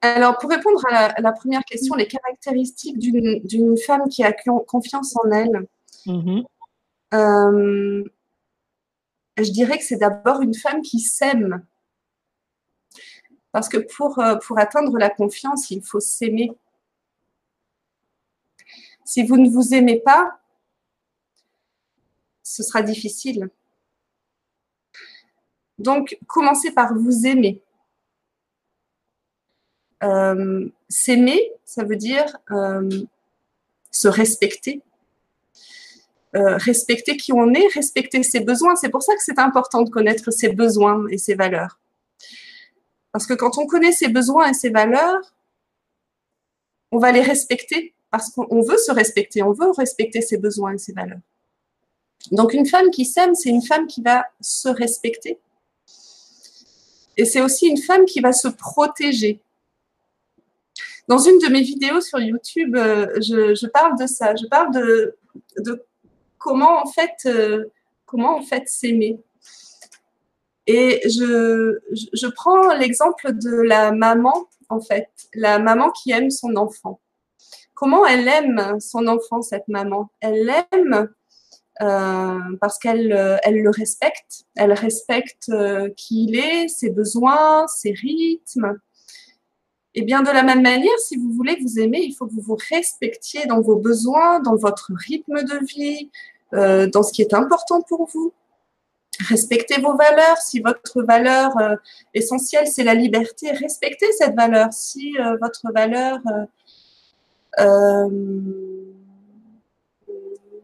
Alors, pour répondre à la, première question, les caractéristiques d'une femme qui a confiance en elle, mm-hmm. Euh, je dirais que c'est d'abord une femme qui s'aime. Parce que pour, euh, pour atteindre la confiance, il faut s'aimer. Si vous ne vous aimez pas, ce sera difficile. Donc, commencez par vous aimer. Euh, s'aimer, ça veut dire se respecter, euh, respecter qui on est, respecter ses besoins. C'est pour ça que c'est important de connaître ses besoins et ses valeurs. Parce que quand on connaît ses besoins et ses valeurs, on va les respecter parce qu'on veut se respecter, on veut respecter ses besoins et ses valeurs. Donc une femme qui s'aime, c'est une femme qui va se respecter. Et c'est aussi une femme qui va se protéger. Dans une de mes vidéos sur YouTube, euh, je, parle de ça. Je parle de, comment en fait, euh, comment s'aimer. Et je, prends l'exemple de la maman, en fait, la maman qui aime son enfant. Comment elle aime son enfant, cette maman? Elle l'aime euh, parce qu'elle euh, le respecte, elle respecte qui il est, ses besoins, ses rythmes. Et bien de la même manière, si vous voulez vous aimer, il faut que vous vous respectiez dans vos besoins, dans votre rythme de vie, dans ce qui est important pour vous. Respectez vos valeurs. Si votre valeur essentielle, c'est la liberté, respectez cette valeur. Si votre valeur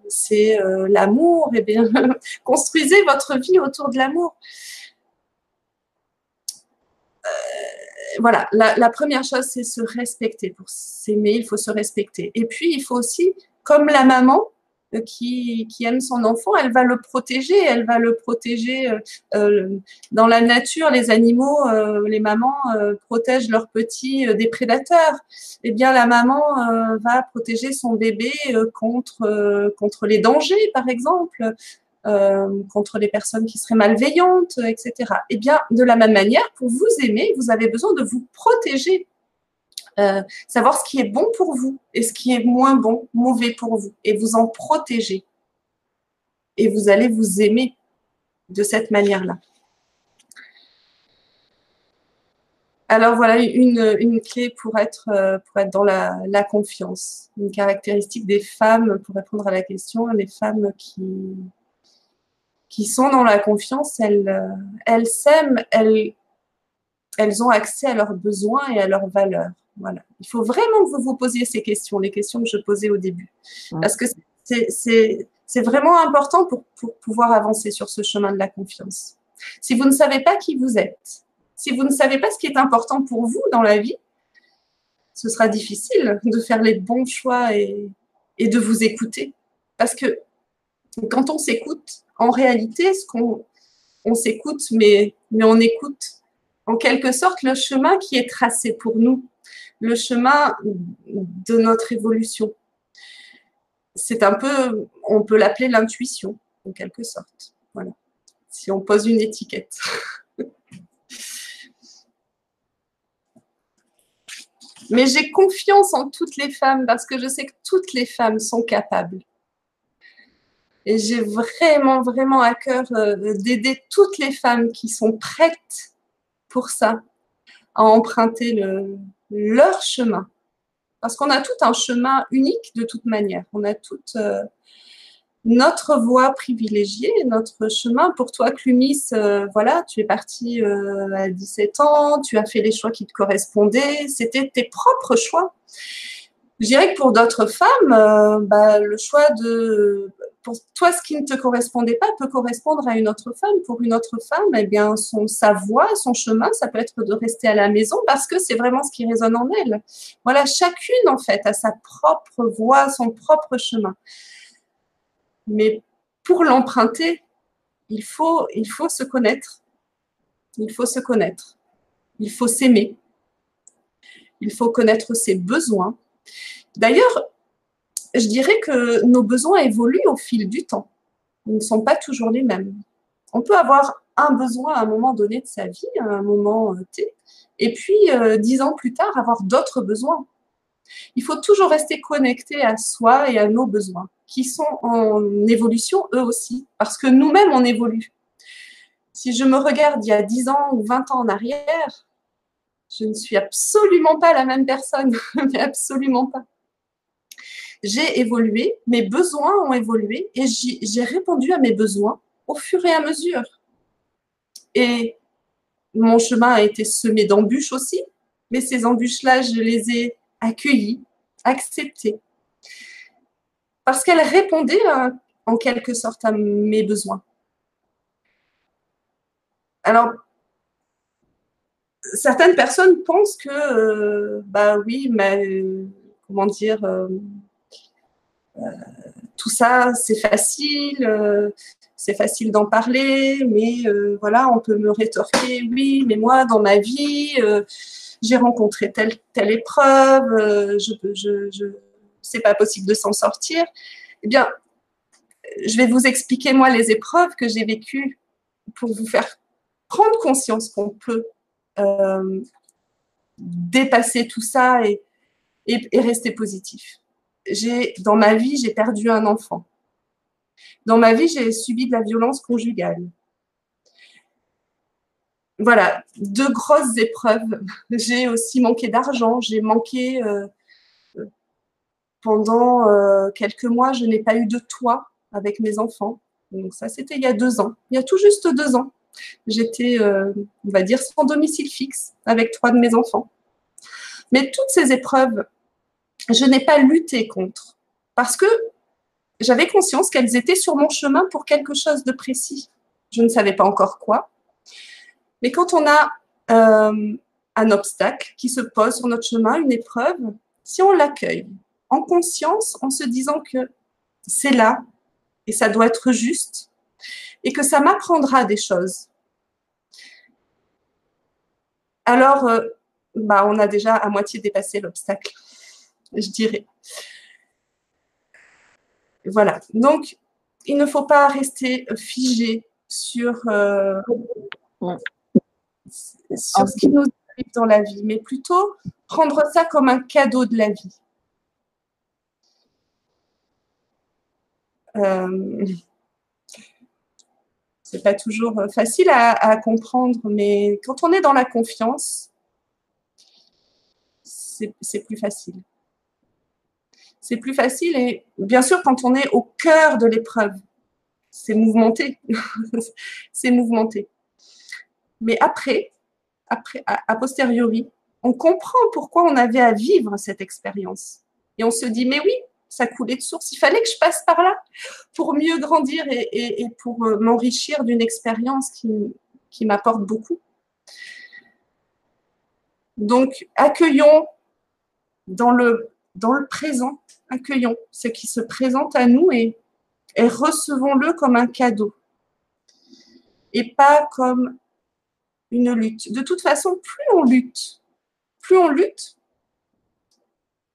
c'est euh, l'amour, eh bien, construisez votre vie autour de l'amour. Euh, voilà, la, première chose, c'est se respecter. Pour s'aimer, il faut se respecter. Et puis, il faut aussi, comme la maman, euh, qui, aime son enfant, elle va le protéger, elle va le protéger euh, euh, dans la nature. Les animaux, les mamans protègent leurs petits des prédateurs. Eh bien, la maman va protéger son bébé contre contre les dangers, par exemple. Contre les personnes qui seraient malveillantes, etc. Eh bien, de la même manière, pour vous aimer, vous avez besoin de vous protéger euh, savoir ce qui est bon pour vous et ce qui est moins bon, mauvais pour vous, et vous en protéger. Et vous allez vous aimer de cette manière-là. Alors voilà une, une, clé pour être, euh, pour être dans la, la, confiance. Une caractéristique des femmes, pour répondre à la question, les femmes qui, qui sont dans la confiance, elles, euh, elles s'aiment, elles, elles ont accès à leurs besoins et à leurs valeurs. Voilà. Il faut vraiment que vous vous posiez ces questions, les questions que je posais au début. Parce que c'est vraiment important pour, pour pouvoir avancer sur ce chemin de la confiance. Si vous ne savez pas qui vous êtes, si vous ne savez pas ce qui est important pour vous dans la vie, ce sera difficile de faire les bons choix et, et de vous écouter. Parce que quand on s'écoute, en réalité, on s'écoute, mais, mais on écoute en quelque sorte le chemin qui est tracé pour nous le chemin de notre évolution. C'est un peu, on peut l'appeler l'intuition, en quelque sorte. Voilà. Si on pose une étiquette. Mais j'ai confiance en toutes les femmes parce que je sais que toutes les femmes sont capables. Et j'ai vraiment, vraiment à cœur euh, d'aider toutes les femmes qui sont prêtes pour ça, à emprunter le, leur chemin. Parce qu'on a tout un chemin unique de toute manière. On a toute euh, notre voie privilégiée, notre chemin. Pour toi, Clumis, euh, voilà, tu es parti euh, à 17 ans, tu as fait les choix qui te correspondaient, c'était tes propres choix. Je dirais que pour d'autres femmes, bah, le choix de pour toi, ce qui ne te correspondait pas peut correspondre à une autre femme. Pour une autre femme, eh bien, son, sa voie, son chemin, ça peut être de rester à la maison parce que c'est vraiment ce qui résonne en elle. Voilà, chacune, en fait, a sa propre voie, son propre chemin. Mais pour l'emprunter, il faut, il faut se connaître. Il faut se connaître. Il faut s'aimer. Il faut connaître ses besoins. D'ailleurs, je dirais que nos besoins évoluent au fil du temps. Ils ne sont pas toujours les mêmes. On peut avoir un besoin à un moment donné de sa vie, à un moment euh, T, et puis euh, dix ans plus tard, avoir d'autres besoins. Il faut toujours rester connecté à soi et à nos besoins, qui sont en évolution eux aussi, parce que nous-mêmes, on évolue. Si je me regarde il y a 10 ans ou 20 ans en arrière, je ne suis absolument pas la même personne, mais absolument pas j'ai évolué, mes besoins ont évolué et j'ai répondu à mes besoins au fur et à mesure. Et mon chemin a été semé d'embûches aussi, mais ces embûches-là, je les ai accueillies, acceptées. parce qu'elle répondait en quelque sorte à mes besoins. Alors, certaines personnes pensent que, euh, bah oui, mais comment dire, euh, euh, tout ça, c'est facile, c'est facile d'en parler, mais voilà, on peut me rétorquer, oui, mais moi, dans ma vie, j'ai rencontré telle, telle épreuve, je, je, je c'est pas possible de s'en sortir. Eh bien, je vais vous expliquer, moi, les épreuves que j'ai vécues pour vous faire prendre conscience qu'on peut euh, dépasser tout ça et, rester positif. Dans ma vie, j'ai perdu un enfant. Dans ma vie, j'ai subi de la violence conjugale. Voilà, deux grosses épreuves. J'ai aussi manqué d'argent, j'ai manqué euh, pendant euh, quelques mois, je n'ai pas eu de toit avec mes enfants. Donc ça, c'était il y a deux ans. Il y a tout juste deux ans. J'étais, euh, on va dire, sans domicile fixe avec trois de mes enfants. Mais toutes ces épreuves, je n'ai pas lutté contre parce que j'avais conscience qu'elles étaient sur mon chemin pour quelque chose de précis. Je ne savais pas encore quoi. Mais quand on a euh, un obstacle qui se pose sur notre chemin, une épreuve, si on l'accueille en conscience, en se disant que c'est là et ça doit être juste, et que ça m'apprendra des choses. Alors, euh, bah, on a déjà à moitié dépassé l'obstacle, je dirais. Voilà. Donc, il ne faut pas rester figé sur, euh, ce qui nous arrive dans la vie, mais plutôt prendre ça comme un cadeau de la vie. Euh, c'est pas toujours euh, facile à, comprendre, mais quand on est dans la confiance, c'est plus facile. C'est plus facile et bien sûr quand on est au cœur de l'épreuve, c'est mouvementé, c'est mouvementé. Mais après, après, a, posteriori, on comprend pourquoi on avait à vivre cette expérience. Et on se dit, mais oui, ça coulait de source. Il fallait que je passe par là pour mieux grandir et, pour euh, m'enrichir d'une expérience qui, m'apporte beaucoup. Donc, accueillons dans le, dans le présent, accueillons ce qui se présente à nous et, et recevons-le comme un cadeau et pas comme une lutte. De toute façon, plus on lutte, plus on lutte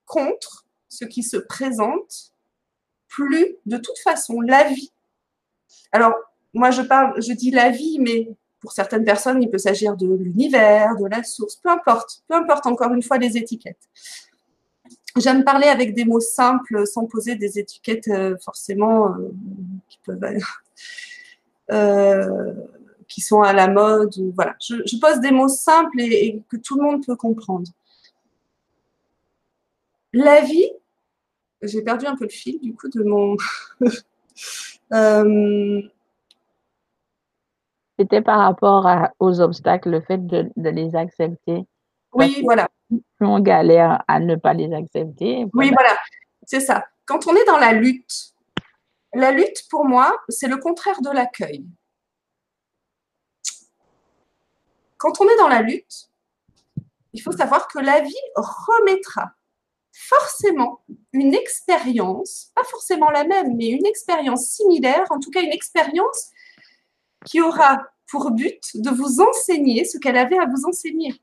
contre, ce qui se présente, plus de toute façon la vie. Alors, moi je parle, je dis la vie, mais pour certaines personnes, il peut s'agir de l'univers, de la source, peu importe, peu importe encore une fois les étiquettes. J'aime parler avec des mots simples sans poser des étiquettes euh, forcément euh, qui peuvent euh, qui sont à la mode. voilà, je, pose des mots simples et, que tout le monde peut comprendre. La vie, j'ai perdu un peu le fil du coup de mon. Euh, C'était par rapport aux obstacles, le fait de, les accepter. Oui, voilà. On galère à ne pas les accepter. Oui, voilà, c'est ça. Quand on est dans la lutte, la lutte pour moi, c'est le contraire de l'accueil. Quand on est dans la lutte, il faut savoir que la vie remettra forcément une expérience, pas forcément la même, mais une expérience similaire, en tout cas une expérience qui aura pour but de vous enseigner ce qu'elle avait à vous enseigner.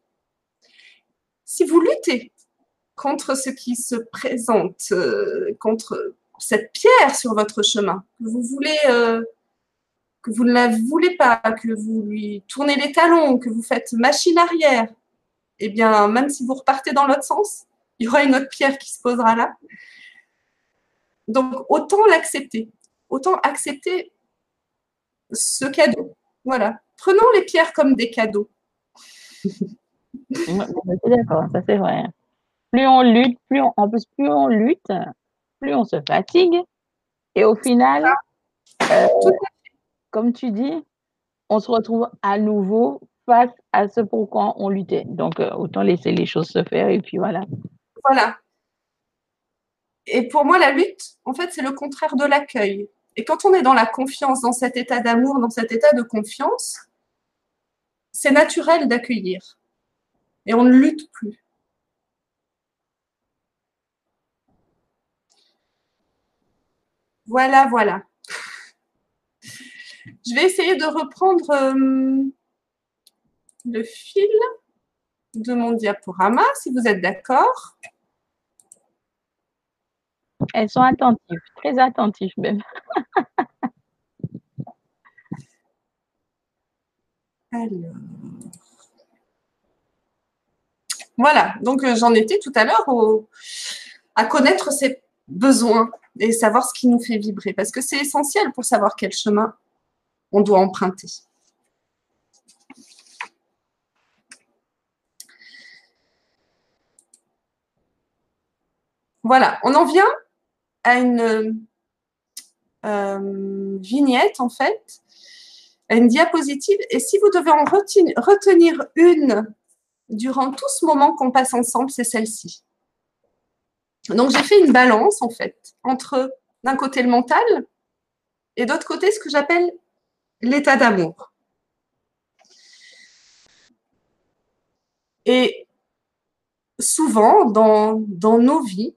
Si vous luttez contre ce qui se présente, euh, contre cette pierre sur votre chemin, que vous voulez, euh, que vous ne la voulez pas, que vous lui tournez les talons, que vous faites machine arrière, eh bien, même si vous repartez dans l'autre sens, il y aura une autre pierre qui se posera là. Donc, autant l'accepter. Autant accepter ce cadeau. Voilà. Prenons les pierres comme des cadeaux. d'accord, ça c'est vrai. Plus on lutte, plus on, en plus, plus on lutte, plus on se fatigue. Et au final, euh, comme tu dis, on se retrouve à nouveau face à ce pourquoi on luttait. Donc, euh, autant laisser les choses se faire et puis voilà. Voilà. et pour moi, la lutte, en fait, c'est le contraire de l'accueil. Et quand on est dans la confiance, dans cet état d'amour, dans cet état de confiance, c'est naturel d'accueillir. Et on ne lutte plus. Voilà, voilà. Je vais essayer de reprendre euh, le fil de mon diaporama, si vous êtes d'accord. Elles sont attentives, très attentives même. Alors. Voilà, donc euh, j'en étais tout à l'heure à connaître ses besoins et savoir ce qui nous fait vibrer, parce que c'est essentiel pour savoir quel chemin on doit emprunter. Voilà, on en vient à une euh, vignette, en fait, à une diapositive. Et si vous devez en retenir une durant tout ce moment qu'on passe ensemble, c'est celle-ci. Donc, j'ai fait une balance, en fait, entre d'un côté le mental et d'autre côté ce que j'appelle l'état d'amour. Et souvent, dans, dans nos vies,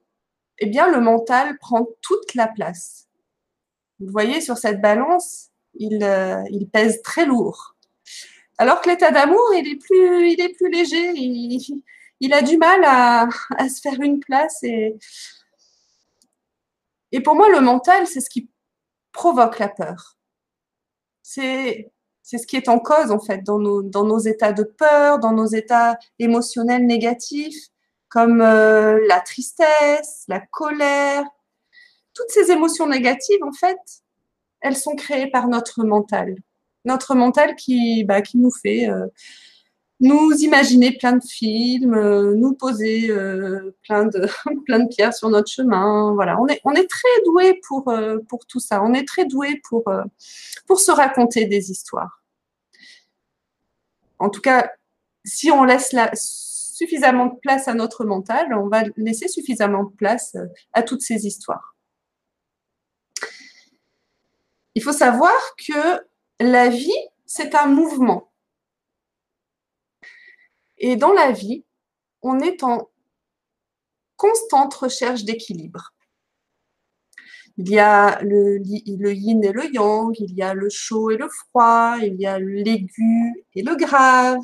eh bien, le mental prend toute la place. Vous voyez, sur cette balance, il, euh, il pèse très lourd. Alors que l'état d'amour, il est plus, léger. Il, a du mal à, se faire une place. Et, pour moi, le mental, c'est ce qui provoque la peur. C'est ce qui est en cause, en fait, dans nos états de peur, dans nos états émotionnels négatifs comme euh, la tristesse, la colère. Toutes ces émotions négatives, en fait, elles sont créées par notre mental. Notre mental qui, bah, qui nous fait euh, nous imaginer plein de films, euh, nous poser plein, de, plein de pierres sur notre chemin. Voilà, on est, on est très doué pour, pour tout ça. On est très doué pour, pour se raconter des histoires. En tout cas, si on laisse la, suffisamment de place à notre mental, on va laisser suffisamment de place euh, à toutes ces histoires. Il faut savoir que la vie, c'est un mouvement. Et dans la vie, on est en constante recherche d'équilibre. Il y a le, le, yin et le yang, il y a le chaud et le froid, il y a l'aigu et le grave,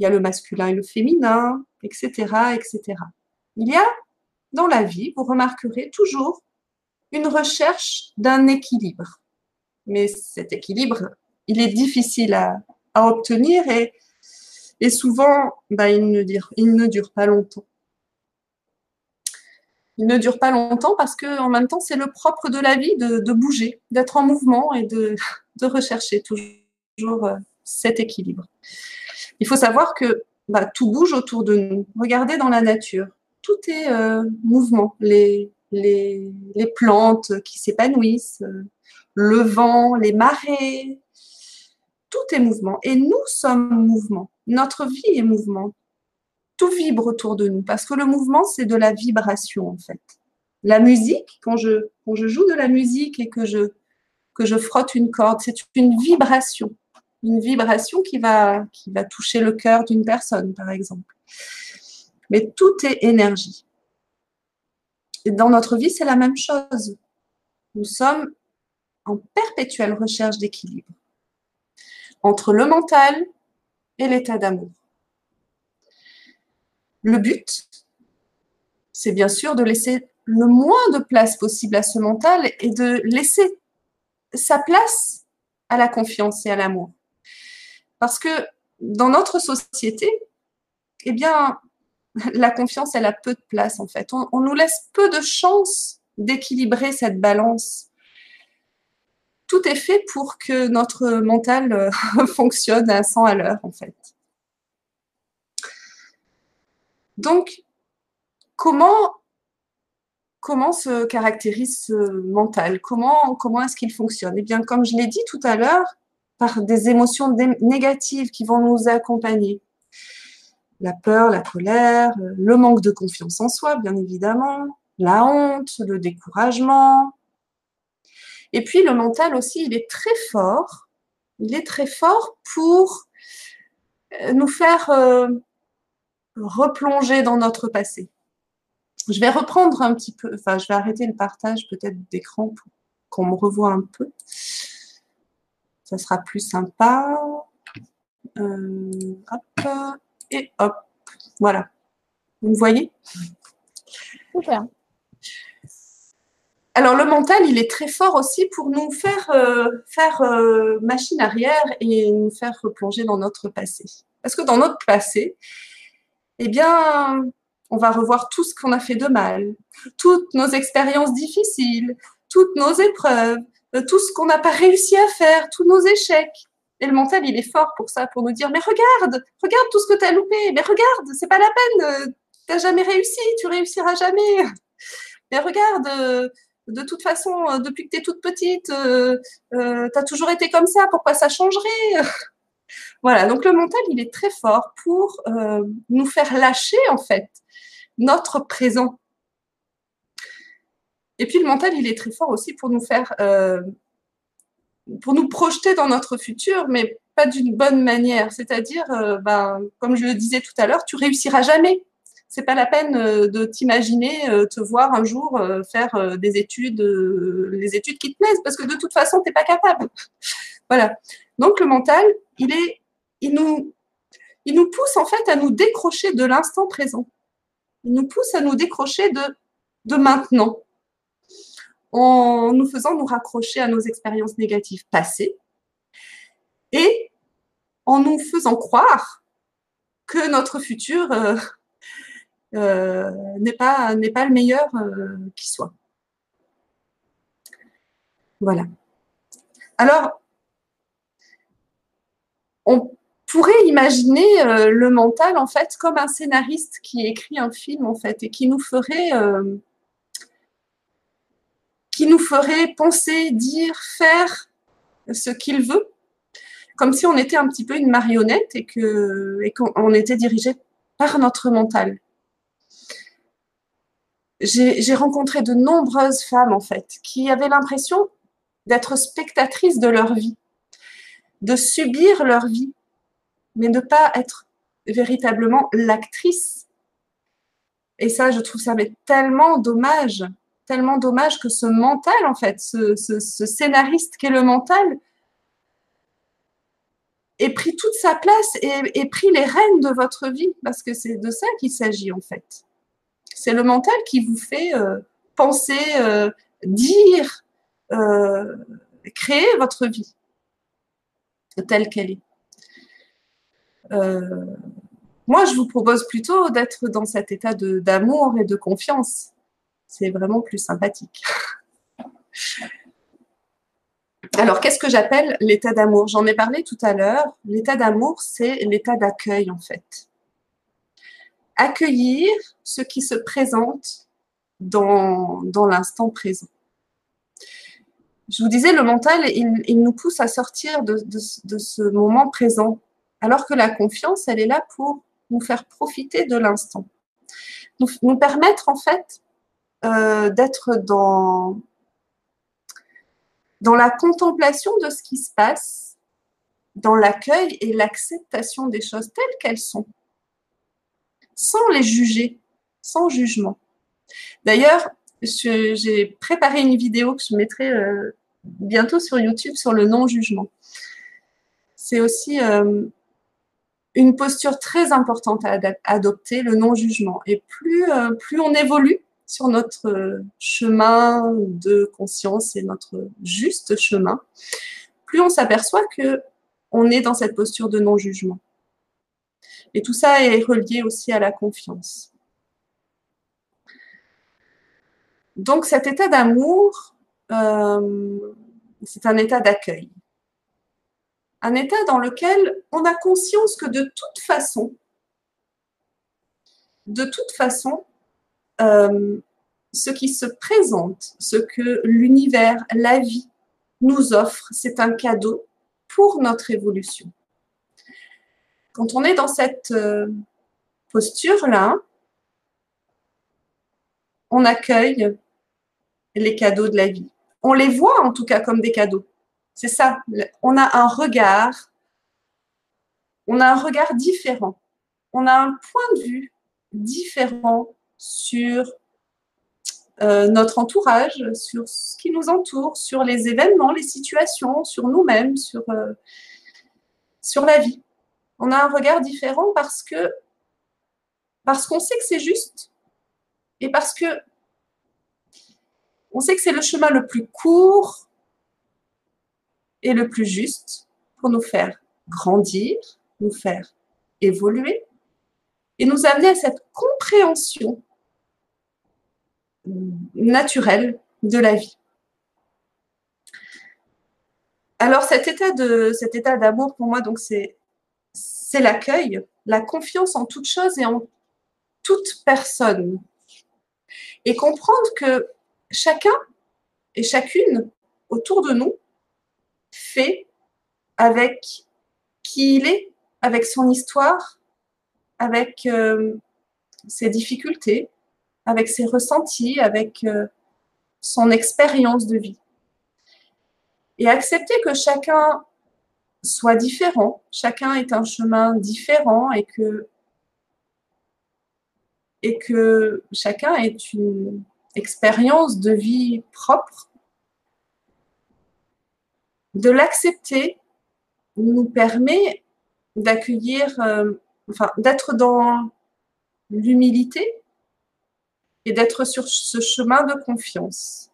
il y a le masculin et le féminin, etc., etc. Il y a dans la vie, vous remarquerez toujours une recherche d'un équilibre. Mais cet équilibre, il est difficile à, obtenir et, souvent, bah, il, ne dure, pas longtemps. Il ne dure pas longtemps parce que en même temps, c'est le propre de la vie de, bouger, d'être en mouvement et de, de rechercher toujours euh, cet équilibre. Il faut savoir que bah, tout bouge autour de nous. Regardez dans la nature, tout est euh, mouvement. Les, plantes qui s'épanouissent, euh, le vent, les marées, tout est mouvement. Et nous sommes mouvement. Notre vie est mouvement. Tout vibre autour de nous parce que le mouvement, c'est de la vibration en fait. La musique, quand je, joue de la musique et que je frotte une corde, c'est une vibration une vibration qui va, qui va toucher le cœur d'une personne, par exemple. Mais tout est énergie. Et dans notre vie, c'est la même chose. Nous sommes en perpétuelle recherche d'équilibre entre le mental et l'état d'amour. Le but, c'est bien sûr de laisser le moins de place possible à ce mental et de laisser sa place à la confiance et à l'amour. Parce que dans notre société, eh bien, la confiance, elle a peu de place en fait. On, nous laisse peu de chance d'équilibrer cette balance. Tout est fait pour que notre mental euh, fonctionne à 100 à l'heure en fait. Donc, comment, comment se caractérise ce mental? Comment, comment est-ce qu'il fonctionne? Eh bien, comme je l'ai dit tout à l'heure, par des émotions négatives qui vont nous accompagner. La peur, la colère, le manque de confiance en soi, bien évidemment, la honte, le découragement. Et puis le mental aussi, il est très fort. Il est très fort pour euh, nous faire euh, replonger dans notre passé. Je vais reprendre un petit peu, enfin je vais arrêter le partage peut-être d'écran pour qu'on me revoie un peu. Ça sera plus sympa. Euh, hop, et hop, voilà. Vous me voyez? Super. Alors le mental, il est très fort aussi pour nous faire euh, faire euh, machine arrière et nous faire replonger dans notre passé. Parce que dans notre passé, eh bien, on va revoir tout ce qu'on a fait de mal, toutes nos expériences difficiles, toutes nos épreuves, tout ce qu'on n'a pas réussi à faire, tous nos échecs. Et le mental, il est fort pour ça, pour nous dire, mais regarde, regarde tout ce que tu as loupé, mais regarde, c'est pas la peine, tu n'as jamais réussi, tu réussiras jamais. Mais regarde, de toute façon, euh, depuis que tu es toute petite, euh, euh, toujours été comme ça, pourquoi ça changerait? Voilà, donc le mental, il est très fort pour nous faire lâcher, en fait, notre présent. Et puis le mental, il est très fort aussi pour nous faire, pour nous projeter dans notre futur, mais pas d'une bonne manière. C'est-à-dire, ben, comme je le disais tout à l'heure, tu réussiras jamais c'est pas la peine euh, de t'imaginer euh, te voir un jour euh, faire des études, les études qui te plaisent, parce que de toute façon, tu n'es pas capable. voilà. Donc le mental, il est, il nous, il nous pousse en fait à nous décrocher de l'instant présent. Il nous pousse à nous décrocher de, de maintenant, en nous faisant nous raccrocher à nos expériences négatives passées et en nous faisant croire que notre futur euh, n'est pas, n'est pas le meilleur euh, qui soit. Voilà. Alors, on pourrait imaginer euh, le mental en fait comme un scénariste qui écrit un film en fait et qui nous ferait qui nous ferait penser, dire, faire ce qu'il veut, comme si on était un petit peu une marionnette et que et qu'on était dirigé par notre mental j'ai rencontré de nombreuses femmes, en fait, qui avaient l'impression d'être spectatrices de leur vie, de subir leur vie, mais ne pas être véritablement l'actrice. Et ça, je trouve ça mais tellement dommage, tellement dommage que ce mental, en fait, ce, ce scénariste qu'est le mental, ait pris toute sa place et ait pris les rênes de votre vie, parce que c'est de ça qu'il s'agit, en fait. C'est le mental qui vous fait euh, penser, euh, dire, euh, créer votre vie telle qu'elle est. moi, je vous propose plutôt d'être dans cet état d'amour et de confiance. C'est vraiment plus sympathique. Alors, qu'est-ce que j'appelle l'état d'amour? J'en ai parlé tout à l'heure. L'état d'amour, c'est l'état d'accueil, en fait accueillir ce qui se présente dans, l'instant présent. Je vous disais, le mental, il, nous pousse à sortir de, de, ce moment présent, alors que la confiance, elle est là pour nous faire profiter de l'instant. Nous, nous, permettre, en fait, euh, d'être dans, dans la contemplation de ce qui se passe, dans l'accueil et l'acceptation des choses telles qu'elles sont sans les juger, sans jugement. D'ailleurs, j'ai préparé une vidéo que je mettrai euh, bientôt sur YouTube sur le non-jugement. C'est aussi euh, une posture très importante à adopter, le non-jugement. Et plus, plus on évolue sur notre chemin de conscience et notre juste chemin, plus on s'aperçoit que on est dans cette posture de non-jugement. Et tout ça est relié aussi à la confiance. Donc cet état d'amour, euh, c'est un état d'accueil. Un état dans lequel on a conscience que de toute façon, de toute façon, euh, ce qui se présente, ce que l'univers, la vie nous offre, c'est un cadeau pour notre évolution. Quand on est dans cette euh, posture-là, on accueille les cadeaux de la vie. On les voit en tout cas comme des cadeaux. C'est ça. On a un regard, on a un regard différent. On a un point de vue différent sur euh, notre entourage, sur ce qui nous entoure, sur les événements, les situations, sur nous-mêmes, sur, euh, sur la vie. On a un regard différent parce que parce qu'on sait que c'est juste et parce que on sait que c'est le chemin le plus court et le plus juste pour nous faire grandir, nous faire évoluer et nous amener à cette compréhension naturelle de la vie. Alors cet état de cet état d'amour pour moi donc c'est c'est l'accueil, la confiance en toute chose et en toute personne. Et comprendre que chacun et chacune autour de nous fait avec qui il est, avec son histoire, avec euh, ses difficultés, avec ses ressentis, avec euh, son expérience de vie. Et accepter que chacun soit différent, chacun est un chemin différent et que, et que chacun est une expérience de vie propre. De l'accepter nous permet d'accueillir, euh, enfin, d'être dans l'humilité et d'être sur ce chemin de confiance.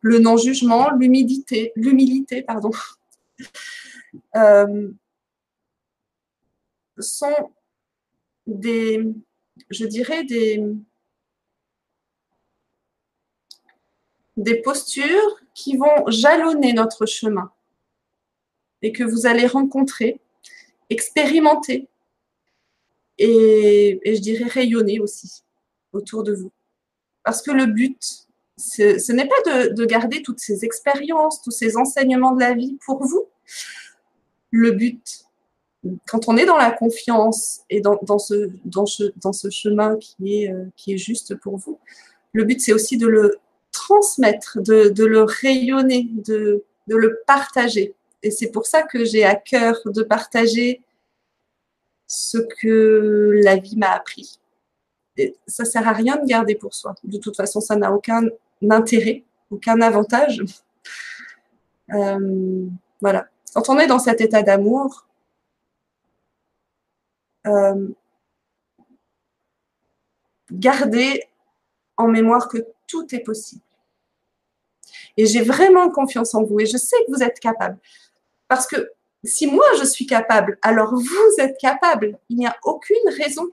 Le non-jugement, l'humilité, l'humilité, pardon, euh, sont des, je dirais, des, des postures qui vont jalonner notre chemin et que vous allez rencontrer, expérimenter et, je dirais rayonner aussi autour de vous. Parce que le but, ce n'est pas de, garder toutes ces expériences, tous ces enseignements de la vie pour vous. Le but, quand on est dans la confiance et dans, ce, chemin qui est, euh, qui est juste pour vous, le but, c'est aussi de le transmettre, de, le rayonner, de, de le partager. Et c'est pour ça que j'ai à cœur de partager ce que la vie m'a appris. Ça sert à rien de garder pour soi. De toute façon, ça n'a aucun intérêt, aucun avantage. Euh, voilà. Quand on est dans cet état d'amour, euh, gardez en mémoire que tout est possible. Et j'ai vraiment confiance en vous et je sais que vous êtes capable. Parce que si moi je suis capable, alors vous êtes capable. Il n'y a aucune raison.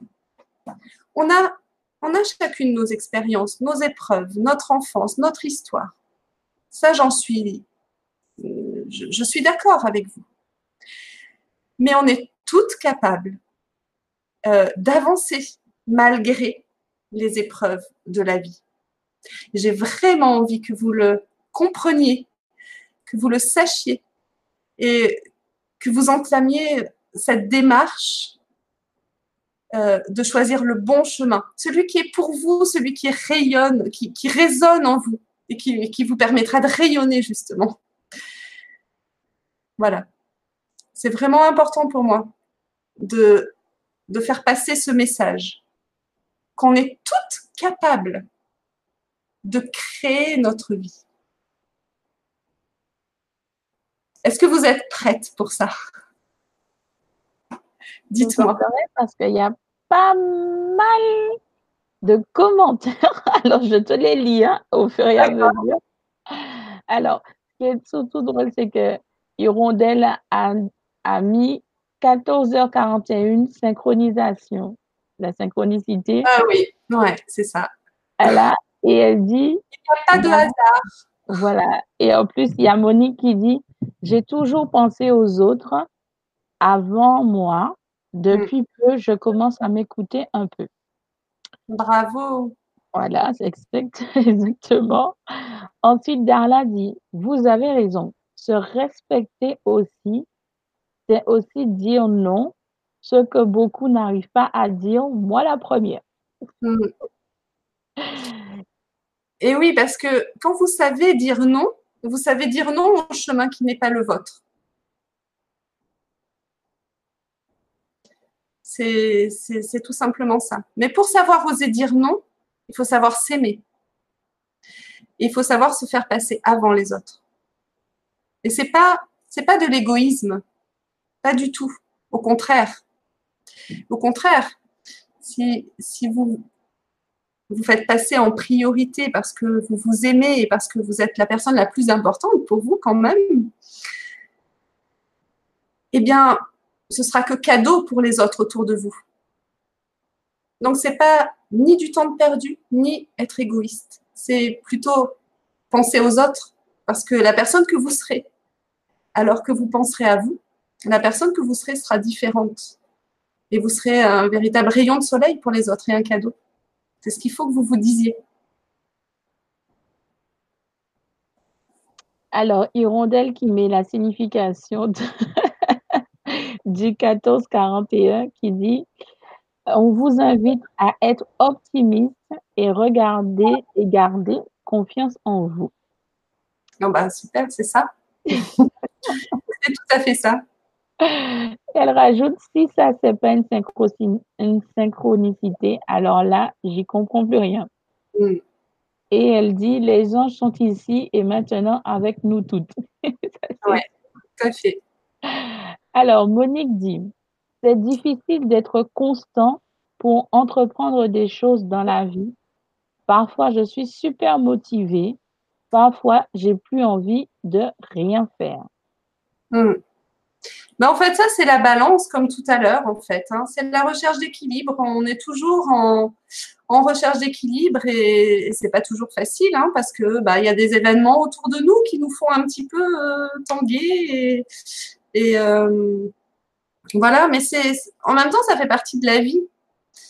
On a, chacune nos expériences, nos épreuves, notre enfance, notre histoire. Ça, j'en suis, je, suis d'accord avec vous. Mais on est toutes capables euh, d'avancer malgré les épreuves de la vie. J'ai vraiment envie que vous le compreniez, que vous le sachiez et que vous entamiez cette démarche euh, de choisir le bon chemin, celui qui est pour vous, celui qui rayonne, qui, résonne en vous et qui, qui vous permettra de rayonner justement. Voilà. C'est vraiment important pour moi de, de faire passer ce message, qu'on est toutes capables de créer notre vie. Est-ce que vous êtes prête pour ça? Dites-moi. Parce qu'il y a pas mal de commentaires. Alors, je te les lis hein, au fur et à mesure. Alors, ce qui est surtout drôle, c'est que Hirondelle a, a mis 14h41 synchronisation. La synchronicité. Ah oui, ouais, c'est ça. Elle a, et elle dit. Il n'y a pas de hasard. Voilà. Et en plus, il y a Monique qui dit J'ai toujours pensé aux autres avant moi. Depuis mm. peu, je commence à m'écouter un peu. Bravo. Voilà, c'est exactement. Ensuite, Darla dit Vous avez raison. Se respecter aussi, c'est aussi dire non, ce que beaucoup n'arrivent pas à dire, moi la première. Mm. Et oui, parce que quand vous savez dire non, vous savez dire non au chemin qui n'est pas le vôtre. C'est tout simplement ça. Mais pour savoir oser dire non, il faut savoir s'aimer. Il faut savoir se faire passer avant les autres. Et c'est pas pas de l'égoïsme, pas du tout. Au contraire. Au contraire, si, si vous vous faites passer en priorité parce que vous vous aimez et parce que vous êtes la personne la plus importante pour vous quand même, eh bien, ce sera que cadeau pour les autres autour de vous. Donc, c'est pas ni du temps perdu, ni être égoïste. C'est plutôt penser aux autres parce que la personne que vous serez, alors que vous penserez à vous, la personne que vous serez sera différente. Et vous serez un véritable rayon de soleil pour les autres et un cadeau. C'est ce qu'il faut que vous vous disiez. Alors, Hirondelle qui met la signification du 1441 qui dit On vous invite à être optimiste et regarder et garder confiance en vous. Non, bah, super, c'est ça. c'est tout à fait ça. Elle rajoute si ça c'est pas une, synchronicité, alors là, j'y comprends plus rien. Mm. Et elle dit les anges sont ici et maintenant avec nous toutes. Oui, tout à fait. Alors, Monique dit c'est difficile d'être constant pour entreprendre des choses dans la vie. Parfois, je suis super motivée. Parfois, j'ai plus envie de rien faire. Mm. Mais en fait, ça, c'est la balance, comme tout à l'heure, en fait. Hein. C'est la recherche d'équilibre. On est toujours en, recherche d'équilibre et, c'est pas toujours facile, hein, parce que bah, il y a des événements autour de nous qui nous font un petit peu euh, tanguer et, euh, voilà. Mais c'est en même temps, ça fait partie de la vie.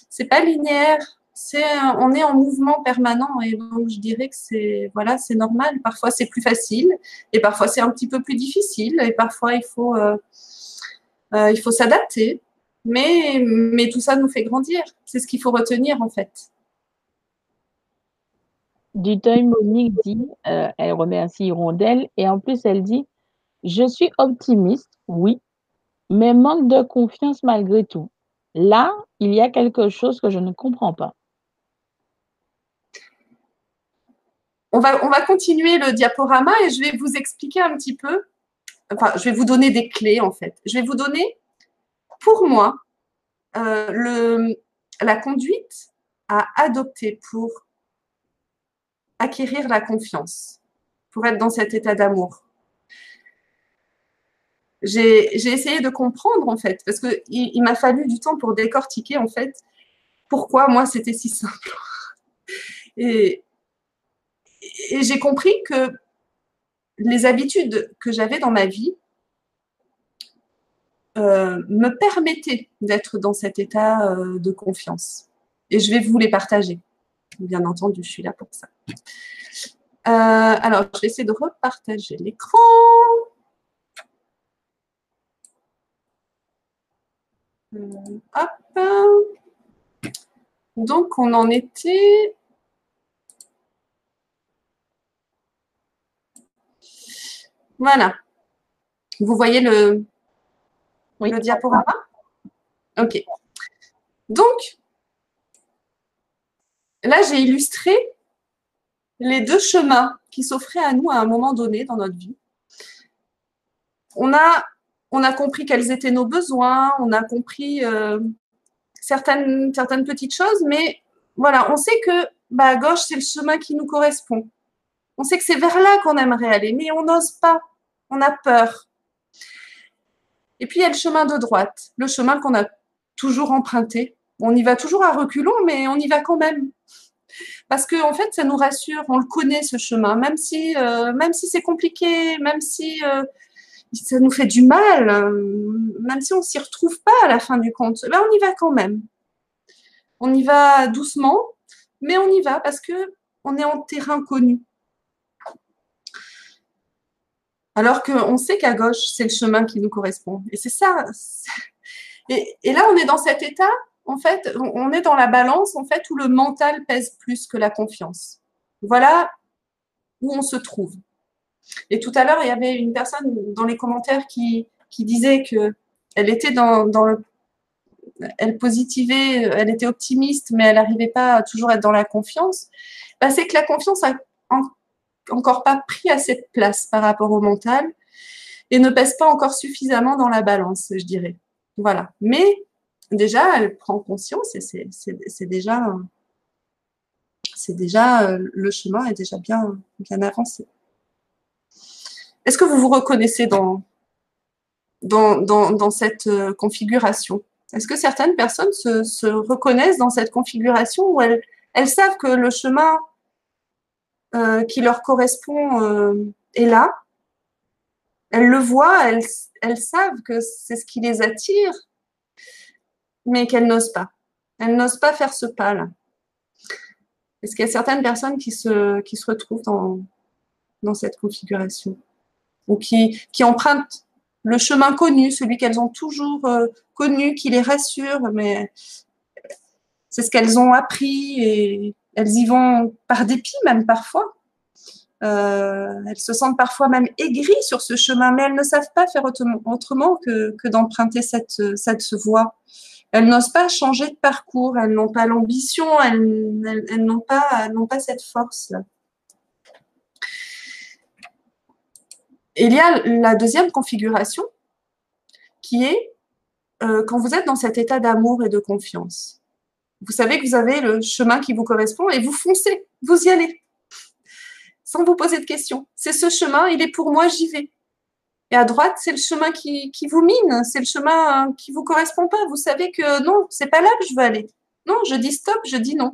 C'est pas linéaire. C'est, on est en mouvement permanent et donc je dirais que c'est voilà, c'est normal. Parfois c'est plus facile et parfois c'est un petit peu plus difficile et parfois il faut euh, euh, il faut s'adapter, mais, mais tout ça nous fait grandir. C'est ce qu'il faut retenir en fait. Du Monique dit, elle remercie Hirondelle et en plus elle dit Je suis optimiste, oui, mais manque de confiance malgré tout. Là, il y a quelque chose que je ne comprends pas. On va, on va continuer le diaporama et je vais vous expliquer un petit peu enfin, je vais vous donner des clés en fait. Je vais vous donner, pour moi, euh, la conduite à adopter pour acquérir la confiance, pour être dans cet état d'amour. J'ai essayé de comprendre en fait, parce qu'il il, m'a fallu du temps pour décortiquer en fait pourquoi moi c'était si simple. Et, j'ai compris que les habitudes que j'avais dans ma vie euh, me permettaient d'être dans cet état euh, de confiance. Et je vais vous les partager. Bien entendu, je suis là pour ça. Euh, alors, je vais essayer de repartager l'écran. Hop. Donc, on en était Voilà. Vous voyez le, le diaporama? Ok. Donc, là, j'ai illustré les deux chemins qui s'offraient à nous à un moment donné dans notre vie. On a, on a compris quels étaient nos besoins, on a compris euh, certaines, petites choses, mais voilà, on sait que bah, à gauche, c'est le chemin qui nous correspond. On sait que c'est vers là qu'on aimerait aller, mais on n'ose pas on a peur. Et puis il y a le chemin de droite, le chemin qu'on a toujours emprunté. On y va toujours à reculons, mais on y va quand même. Parce que en fait, ça nous rassure, on le connaît ce chemin, même si, euh, c'est compliqué, même si euh, ça nous fait du mal, euh, même si on s'y retrouve pas à la fin du compte, ben on y va quand même. On y va doucement, mais on y va parce que on est en terrain connu. Alors qu'on sait qu'à gauche, c'est le chemin qui nous correspond. Et c'est ça. Et, là, on est dans cet état en fait, on est dans la balance en fait où le mental pèse plus que la confiance. Voilà où on se trouve. Et tout à l'heure, il y avait une personne dans les commentaires qui, disait que elle était dans, le, elle positivait, elle était optimiste, mais elle n'arrivait pas à toujours être dans la confiance. Bah, c'est que la confiance a encore pas pris assez de place par rapport au mental et ne pèse pas encore suffisamment dans la balance, je dirais. Voilà. Mais déjà, elle prend conscience et c'est déjà, c'est déjà euh, le chemin est déjà bien, bien avancé. Est-ce que vous vous reconnaissez dans, dans, dans, cette euh, configuration? Est-ce que certaines personnes se, se, reconnaissent dans cette configuration où elles, elles savent que le chemin euh, qui leur correspond est là? Elles le voient, elles, elles savent que c'est ce qui les attire, mais qu'elles n'osent pas. Elles n'osent pas faire ce pas-là. Est-ce qu'il y a certaines personnes qui se, qui se retrouvent dans, dans cette configuration? Ou qui, empruntent le chemin connu, celui qu'elles ont toujours euh, connu, qui les rassure, mais c'est ce qu'elles ont appris et elles y vont par dépit même parfois. Euh, elles se sentent parfois même aigries sur ce chemin, mais elles ne savent pas faire autrement que, d'emprunter cette, cette voie. Elles n'osent pas changer de parcours, elles n'ont pas l'ambition, elles, elles, n'ont pas, pas cette force. Il y a la deuxième configuration qui est euh, quand vous êtes dans cet état d'amour et de confiance. Vous savez que vous avez le chemin qui vous correspond et vous foncez, vous y allez sans vous poser de questions. C'est ce chemin, il est pour moi, j'y vais. Et à droite, c'est le chemin qui, vous mine, c'est le chemin qui vous correspond pas. Vous savez que non, c'est pas là que je veux aller. Non, je dis stop, je dis non.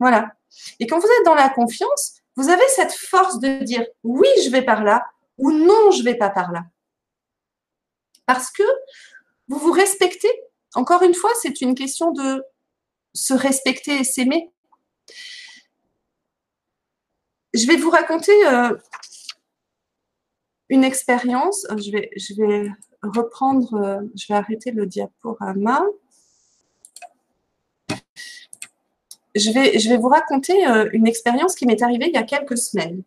Voilà. Et quand vous êtes dans la confiance, vous avez cette force de dire oui, je vais par là ou non, je vais pas par là. Parce que vous vous respectez. Encore une fois, c'est une question de se respecter et s'aimer. Je vais vous raconter euh, une expérience. Euh, je vais, reprendre, euh, je vais arrêter le diaporama. Je vais, je vais vous raconter une expérience qui m'est arrivée il y a quelques semaines.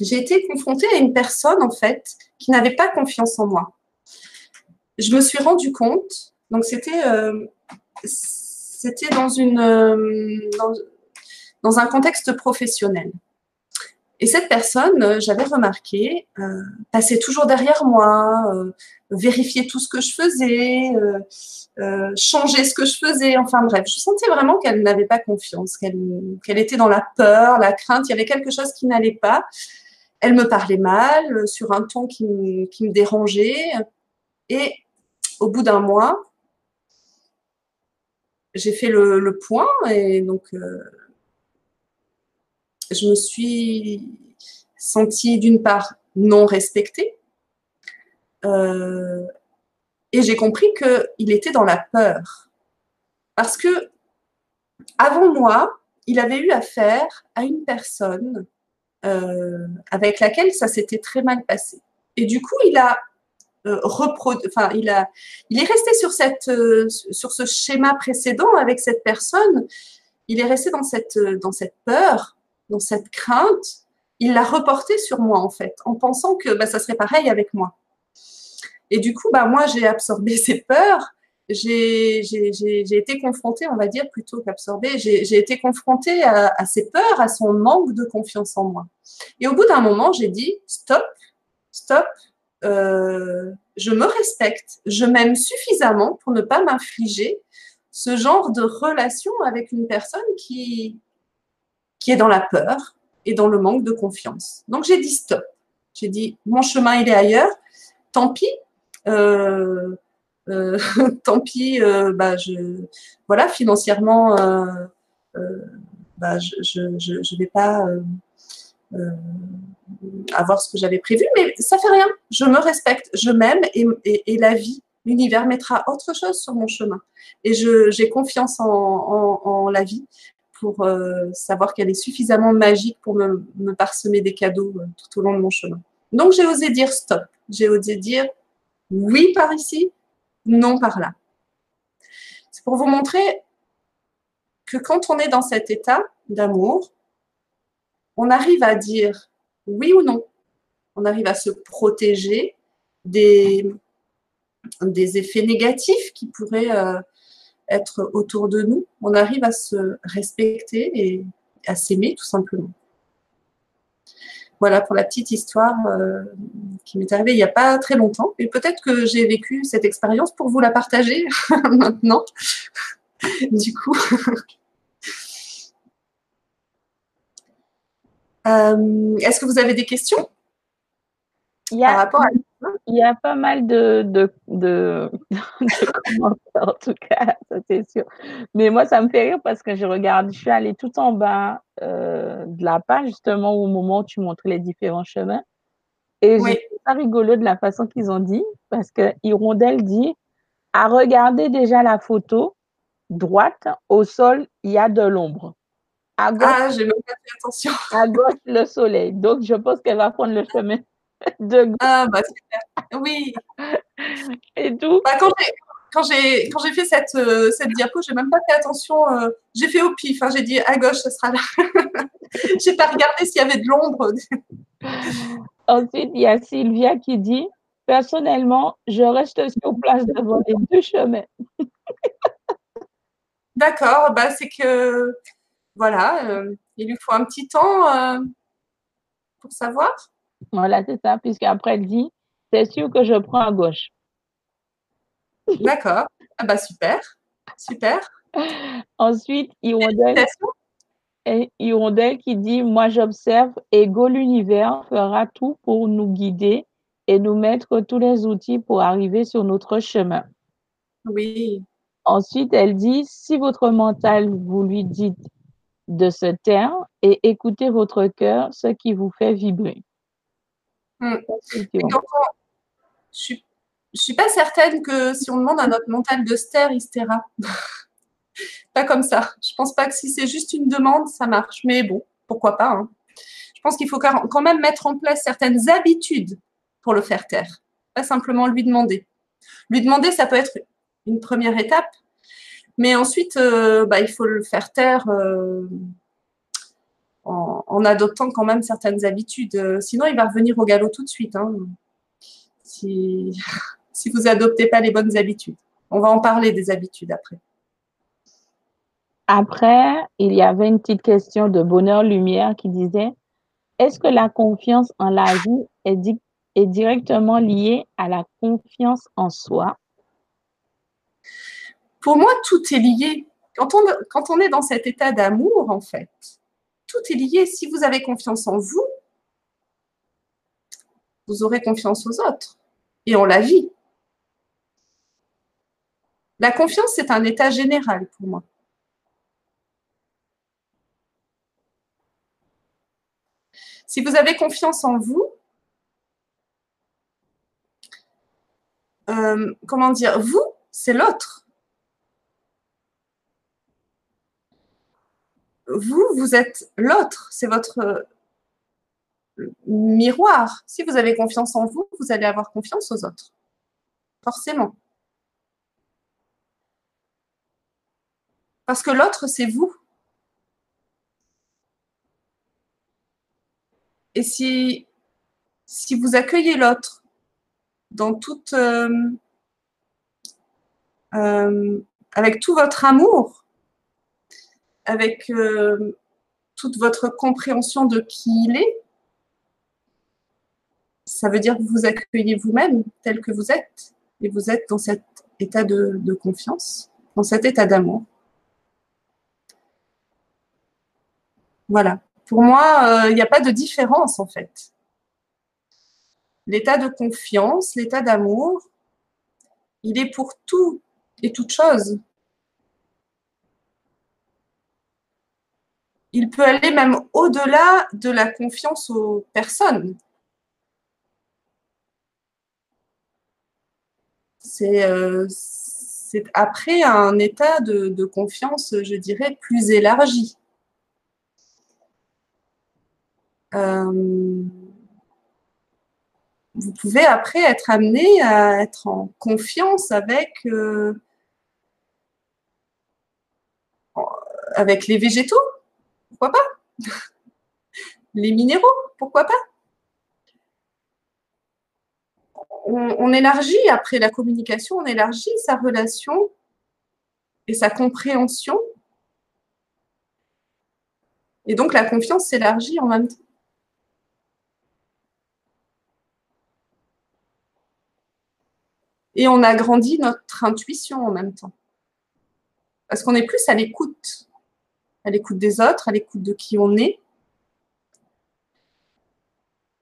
J'ai été confrontée à une personne, en fait, qui n'avait pas confiance en moi. Je me suis rendu compte, donc c'était c'était dans, une, dans, dans un contexte professionnel. Et cette personne, euh, j'avais remarqué, euh, passait toujours derrière moi, euh, vérifiait tout ce que je faisais, euh, changeait ce que je faisais. Enfin bref, je sentais vraiment qu'elle n'avait pas confiance, qu'elle était dans la peur, la crainte. Il y avait quelque chose qui n'allait pas. Elle me parlait mal, sur un ton qui me, dérangeait. Et au bout d'un mois, j'ai fait le, point et donc je me suis sentie d'une part non respectée euh, et j'ai compris qu'il était dans la peur. Parce que avant moi, il avait eu affaire à une personne euh, avec laquelle ça s'était très mal passé. Et du coup, il a euh, enfin, il a, il est resté sur cette, sur ce schéma précédent avec cette personne. Il est resté dans cette, dans cette peur dans cette crainte, il l'a reporté sur moi en fait, en pensant que bah, ça serait pareil avec moi. Et du coup, bah, moi, j'ai absorbé ces peurs. J'ai été confrontée, on va dire, plutôt qu'absorbée, j'ai été confrontée à, à, ces peurs, à son manque de confiance en moi. Et au bout d'un moment, j'ai dit, stop, stop, euh, je me respecte, je m'aime suffisamment pour ne pas m'infliger ce genre de relation avec une personne qui, qui est dans la peur et dans le manque de confiance. Donc j'ai dit stop. J'ai dit mon chemin il est ailleurs. Tant pis. Euh, euh, tant pis. Bah je voilà financièrement. bah, je ne vais pas avoir ce que j'avais prévu, mais ça fait rien. Je me respecte, je m'aime et, la vie, l'univers mettra autre chose sur mon chemin. Et j'ai confiance en, en, la vie pour euh, savoir qu'elle est suffisamment magique pour me, parsemer des cadeaux euh, tout au long de mon chemin. Donc j'ai osé dire stop. J'ai osé dire oui par ici, non par là. C'est pour vous montrer que quand on est dans cet état d'amour, on arrive à dire oui ou non. On arrive à se protéger des, effets négatifs qui pourraient euh, être autour de nous. On arrive à se respecter et à s'aimer tout simplement. Voilà pour la petite histoire euh, qui m'est arrivée il n'y a pas très longtemps. Et peut-être que j'ai vécu cette expérience pour vous la partager maintenant. du coup. Euh, est-ce que vous avez des questions il y, a, il y a pas mal de, de, de, commentaires, en tout cas, ça c'est sûr. Mais moi, ça me fait rire parce que je regarde, je suis allée tout en bas euh, de la page, justement, au moment où tu montrais les différents chemins. Et j'ai trouvé ça rigolo de la façon qu'ils ont dit, parce que Hirondelle dit à regarder déjà la photo droite, au sol, il y a de l'ombre. À gauche, ah, j'ai même pas fait attention. À gauche, le soleil. Donc, je pense qu'elle va prendre le chemin de gauche. Ah, bah, super. Oui. Et tout? Bah, quand j'ai quand j'ai fait cette, euh, cette diapo, j'ai même pas fait attention. Euh, j'ai fait au pif. Hein, j'ai dit à gauche, ce sera là. j'ai pas regardé s'il y avait de l'ombre. Ensuite, il y a Sylvia qui dit Personnellement, je reste sur place devant les deux chemins. D'accord, bah, c'est que voilà, euh, il lui faut un petit temps euh, pour savoir. Voilà, c'est ça, puisqu'après elle dit, c'est sûr que je prends à gauche. D'accord. Ah bah super, super. Ensuite, Hirondelle, Hirondelle qui dit, moi j'observe et Go l'univers fera tout pour nous guider et nous mettre tous les outils pour arriver sur notre chemin. Oui. Ensuite, elle dit, si votre mental, vous lui dites de se taire et écouter votre cœur, ce qui vous fait vibrer. Hmm. je ne suis pas certaine que si on demande à notre mental de se taire, il se taira. pas comme ça. Je pense pas que si c'est juste une demande, ça marche. Mais bon, pourquoi pas. Hein. Je pense qu'il faut quand même mettre en place certaines habitudes pour le faire taire. Pas simplement lui demander. Lui demander, ça peut être une première étape, mais ensuite, euh, bah, il faut le faire taire euh, en, adoptant quand même certaines habitudes. Euh, sinon, il va revenir au galop tout de suite. Hein, si, vous n'adoptez pas les bonnes habitudes. On va en parler des habitudes après. Après, il y avait une petite question de Bonheur Lumière qui disait Est-ce que la confiance en la vie est directement liée à la confiance en soi? Pour moi, tout est lié. Quand on, est dans cet état d'amour, en fait, tout est lié. Si vous avez confiance en vous, vous aurez confiance aux autres et en la vie. La confiance, c'est un état général pour moi. Si vous avez confiance en vous, euh, comment dire, vous, c'est l'autre. Vous, vous êtes l'autre, c'est votre euh, miroir. Si vous avez confiance en vous, vous allez avoir confiance aux autres. Forcément. Parce que l'autre, c'est vous. Et si, si vous accueillez l'autre dans toute, euh, euh, avec tout votre amour, avec euh, toute votre compréhension de qui il est, ça veut dire que vous accueillez vous-même tel que vous êtes et vous êtes dans cet état de, confiance, dans cet état d'amour. Voilà. Pour moi, euh, il n'y a pas de différence en fait. L'état de confiance, l'état d'amour, il est pour tout et toute chose. Il peut aller même au-delà de la confiance aux personnes. C'est euh, après un état de, confiance, je dirais, plus élargi. Euh, vous pouvez après être amené à être en confiance avec euh, avec les végétaux, pourquoi pas? Les minéraux, pourquoi pas? On, élargit, après la communication, on élargit sa relation et sa compréhension. Et donc la confiance s'élargit en même temps. Et on agrandit notre intuition en même temps. Parce qu'on est plus à l'écoute. À l'écoute des autres, à l'écoute de qui on est.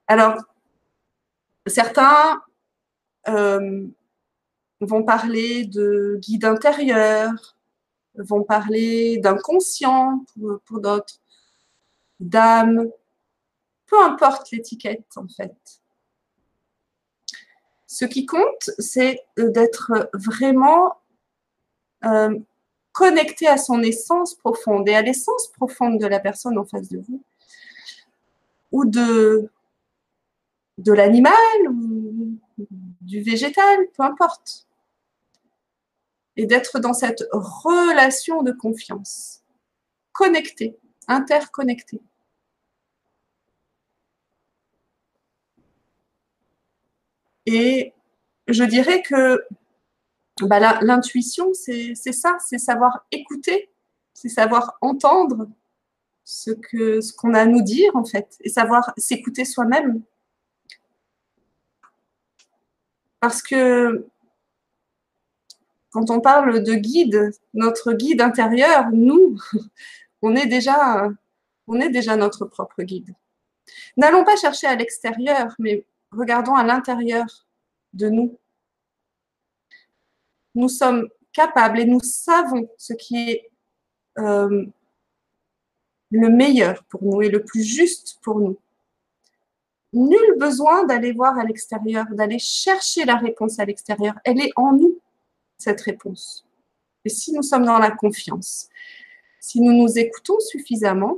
Alors, certains euh, vont parler de guide intérieur, vont parler d'inconscient pour, d'autres, d'âme, peu importe l'étiquette en fait. Ce qui compte, c'est d'être vraiment euh, connecté à son essence profonde et à l'essence profonde de la personne en face de vous, ou de, de l'animal, ou du végétal, peu importe. Et d'être dans cette relation de confiance, connecté, interconnecté. Et je dirais que bah, l'intuition, c'est ça, c'est savoir écouter, c'est savoir entendre ce qu'on a à nous dire en fait, et savoir s'écouter soi-même. Parce que quand on parle de guide, notre guide intérieur, nous, on est déjà notre propre guide. N'allons pas chercher à l'extérieur, mais regardons à l'intérieur de nous. Nous sommes capables et nous savons ce qui est euh, le meilleur pour nous et le plus juste pour nous nul besoin d'aller voir à l'extérieur, d'aller chercher la réponse à l'extérieur. Elle est en nous, cette réponse. Et si nous sommes dans la confiance, si nous nous écoutons suffisamment,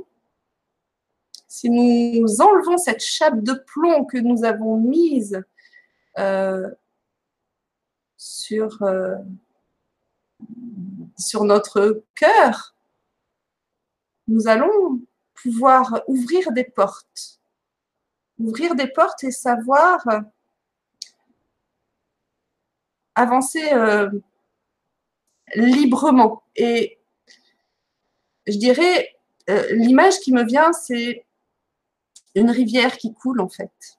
si nous enlevons cette chape de plomb que nous avons mise euh, sur, euh, sur notre cœur, nous allons pouvoir ouvrir des portes ouvrir des portes et savoir euh, avancer euh, librement. Et je dirais, l'image qui me vient, c'est une rivière qui coule en fait.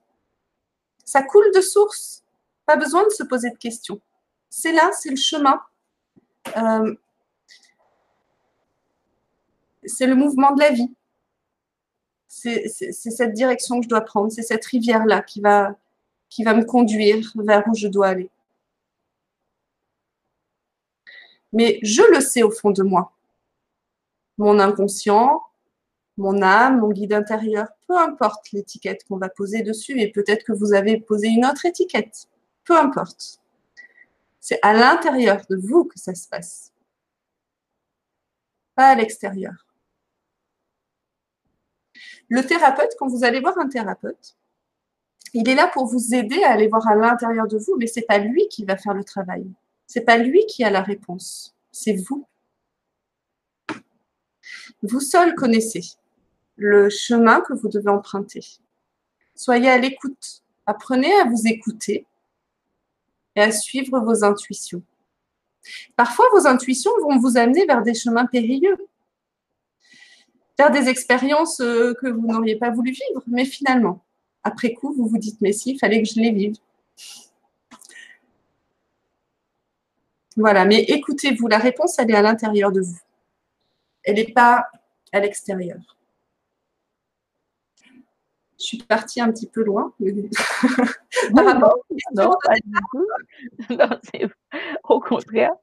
Ça coule de source, pas besoin de se poser de questions. C'est là, c'est le chemin. c'est le mouvement de la vie c'est cette direction que je dois prendre, c'est cette rivière-là qui va, qui va me conduire vers où je dois aller. Mais je le sais au fond de moi. Mon inconscient, mon âme, mon guide intérieur, peu importe l'étiquette qu'on va poser dessus, et peut-être que vous avez posé une autre étiquette, peu importe. C'est à l'intérieur de vous que ça se passe, pas à l'extérieur. Le thérapeute, quand vous allez voir un thérapeute, il est là pour vous aider à aller voir à l'intérieur de vous, mais c'est pas lui qui va faire le travail. C'est pas lui qui a la réponse. C'est vous. Vous seul connaissez le chemin que vous devez emprunter. Soyez à l'écoute. Apprenez à vous écouter et à suivre vos intuitions. Parfois, vos intuitions vont vous amener vers des chemins périlleux faire des expériences euh, que vous n'auriez pas voulu vivre. Mais finalement, après coup, vous vous dites, mais si, il fallait que je les vive. Voilà, mais écoutez-vous, la réponse, elle est à l'intérieur de vous. Elle n'est pas à l'extérieur. Je suis partie un petit peu loin. non, non, pas du tout. Non, au contraire.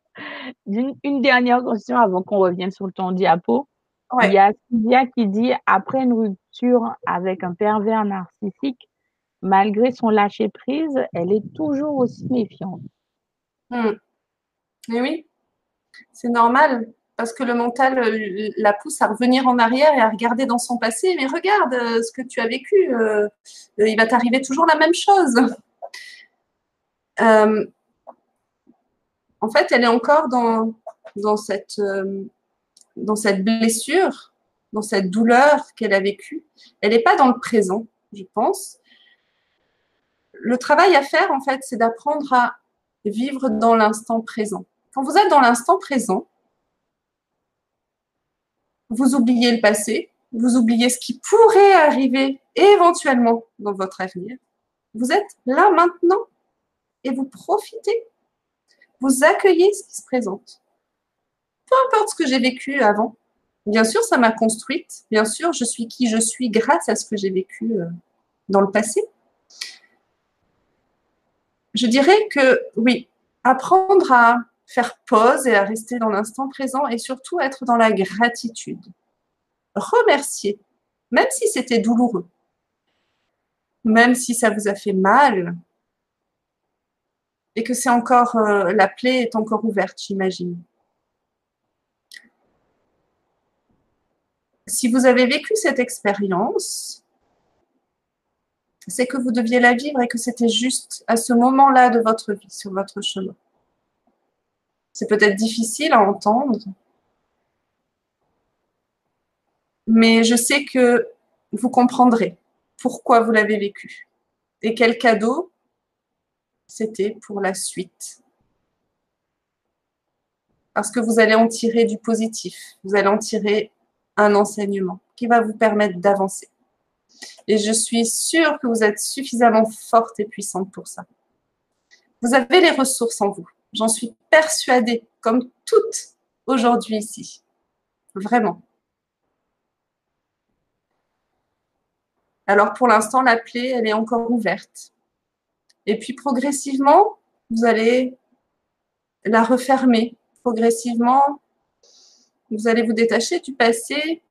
Une, une, dernière question avant qu'on revienne sur ton diapo. Il y a Sylvia qui dit après une rupture avec un pervers narcissique, malgré son lâcher prise, elle est toujours aussi méfiante. Hmm. Et oui, c'est normal parce que le mental euh, la pousse à revenir en arrière et à regarder dans son passé. Mais regarde euh, ce que tu as vécu, euh, il va t'arriver toujours la même chose. en fait, elle est encore dans, dans cette dans cette blessure, dans cette douleur qu'elle a vécue. Elle n'est pas dans le présent, je pense. Le travail à faire, en fait, c'est d'apprendre à vivre dans l'instant présent. Quand vous êtes dans l'instant présent, vous oubliez le passé, vous oubliez ce qui pourrait arriver éventuellement dans votre avenir. Vous êtes là maintenant et vous profitez. Vous accueillez ce qui se présente. Peu importe ce que j'ai vécu avant. Bien sûr, ça m'a construite. Bien sûr, je suis qui je suis grâce à ce que j'ai vécu euh, dans le passé. Je dirais que oui, apprendre à faire pause et à rester dans l'instant présent et surtout être dans la gratitude. Remercier, même si c'était douloureux, même si ça vous a fait mal et que c'est encore euh, la plaie est encore ouverte, j'imagine. Si vous avez vécu cette expérience, c'est que vous deviez la vivre et que c'était juste à ce moment-là de votre vie, sur votre chemin. C'est peut-être difficile à entendre, mais je sais que vous comprendrez pourquoi vous l'avez vécu et quel cadeau c'était pour la suite. Parce que vous allez en tirer du positif, vous allez en tirer un enseignement qui va vous permettre d'avancer. Et je suis sûre que vous êtes suffisamment forte et puissante pour ça. Vous avez les ressources en vous. J'en suis persuadée, comme toutes aujourd'hui ici. Vraiment. Alors pour l'instant, la plaie, elle est encore ouverte. Et puis progressivement, vous allez la refermer. Progressivement, vous allez vous détacher du passé,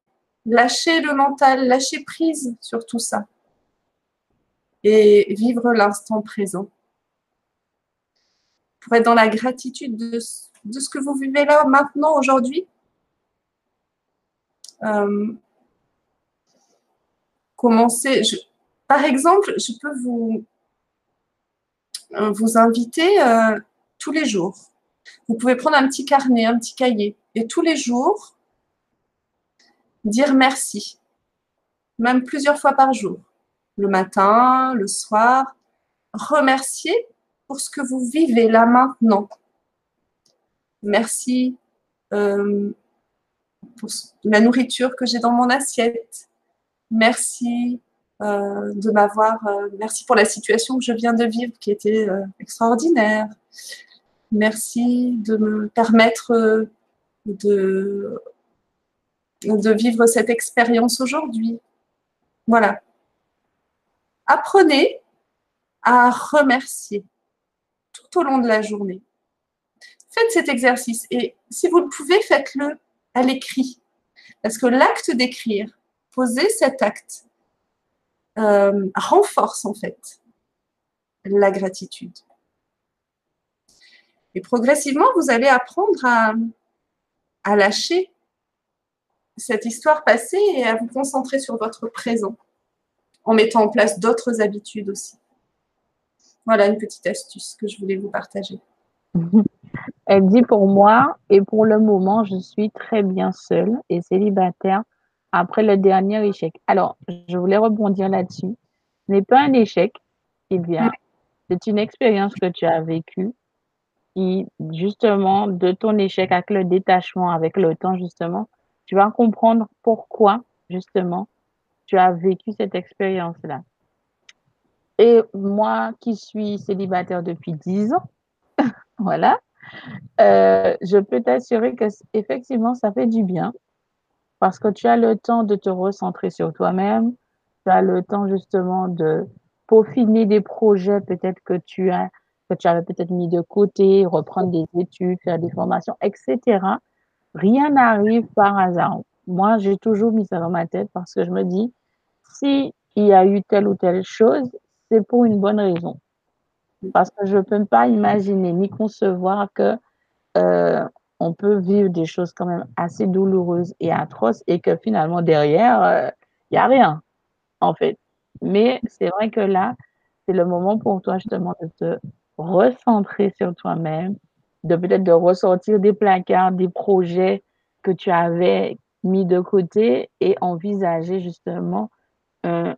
lâcher le mental, lâcher prise sur tout ça. Et vivre l'instant présent pour être dans la gratitude de, ce que vous vivez là maintenant, aujourd'hui. Euh, par exemple, je peux vous, euh, vous inviter euh, tous les jours. Vous pouvez prendre un petit carnet, un petit cahier, et tous les jours, dire merci, même plusieurs fois par jour, le matin, le soir, remercier pour ce que vous vivez là maintenant. Merci euh, pour la nourriture que j'ai dans mon assiette. Merci euh, de m'avoir. Euh, merci pour la situation que je viens de vivre qui était extraordinaire. Merci de me permettre de, de vivre cette expérience aujourd'hui. Voilà. Apprenez à remercier au long de la journée. Faites cet exercice et si vous le pouvez, faites-le à l'écrit. Parce que l'acte d'écrire, poser cet acte, euh, renforce en fait la gratitude. Et progressivement, vous allez apprendre à lâcher cette histoire passée et à vous concentrer sur votre présent en mettant en place d'autres habitudes aussi. Voilà une petite astuce que je voulais vous partager. Elle dit pour moi, et pour le moment, je suis très bien seule et célibataire après le dernier échec. Alors, je voulais rebondir là-dessus. Ce n'est pas un échec, vient. C'est une expérience que tu as vécue et justement, de ton échec avec le détachement, avec le temps, justement, tu vas comprendre pourquoi, justement, tu as vécu cette expérience-là. Et moi qui suis célibataire depuis 10 ans, voilà, euh, je peux t'assurer que effectivement ça fait du bien parce que tu as le temps de te recentrer sur toi-même, tu as le temps justement de peaufiner des projets peut-être que tu as que tu avais peut-être mis de côté, reprendre des études, faire des formations, etc. Rien n'arrive par hasard. Moi, j'ai toujours mis ça dans ma tête parce que je me dis, si il y a eu telle ou telle chose, c'est pour une bonne raison. Parce que je ne peux pas imaginer ni concevoir que euh, on peut vivre des choses quand même assez douloureuses et atroces et que finalement derrière, il euh, n'y a rien, en fait. Mais c'est vrai que là, c'est le moment pour toi justement de te recentrer sur toi-même, de peut-être de ressortir des placards, des projets que tu avais mis de côté et envisagé justement un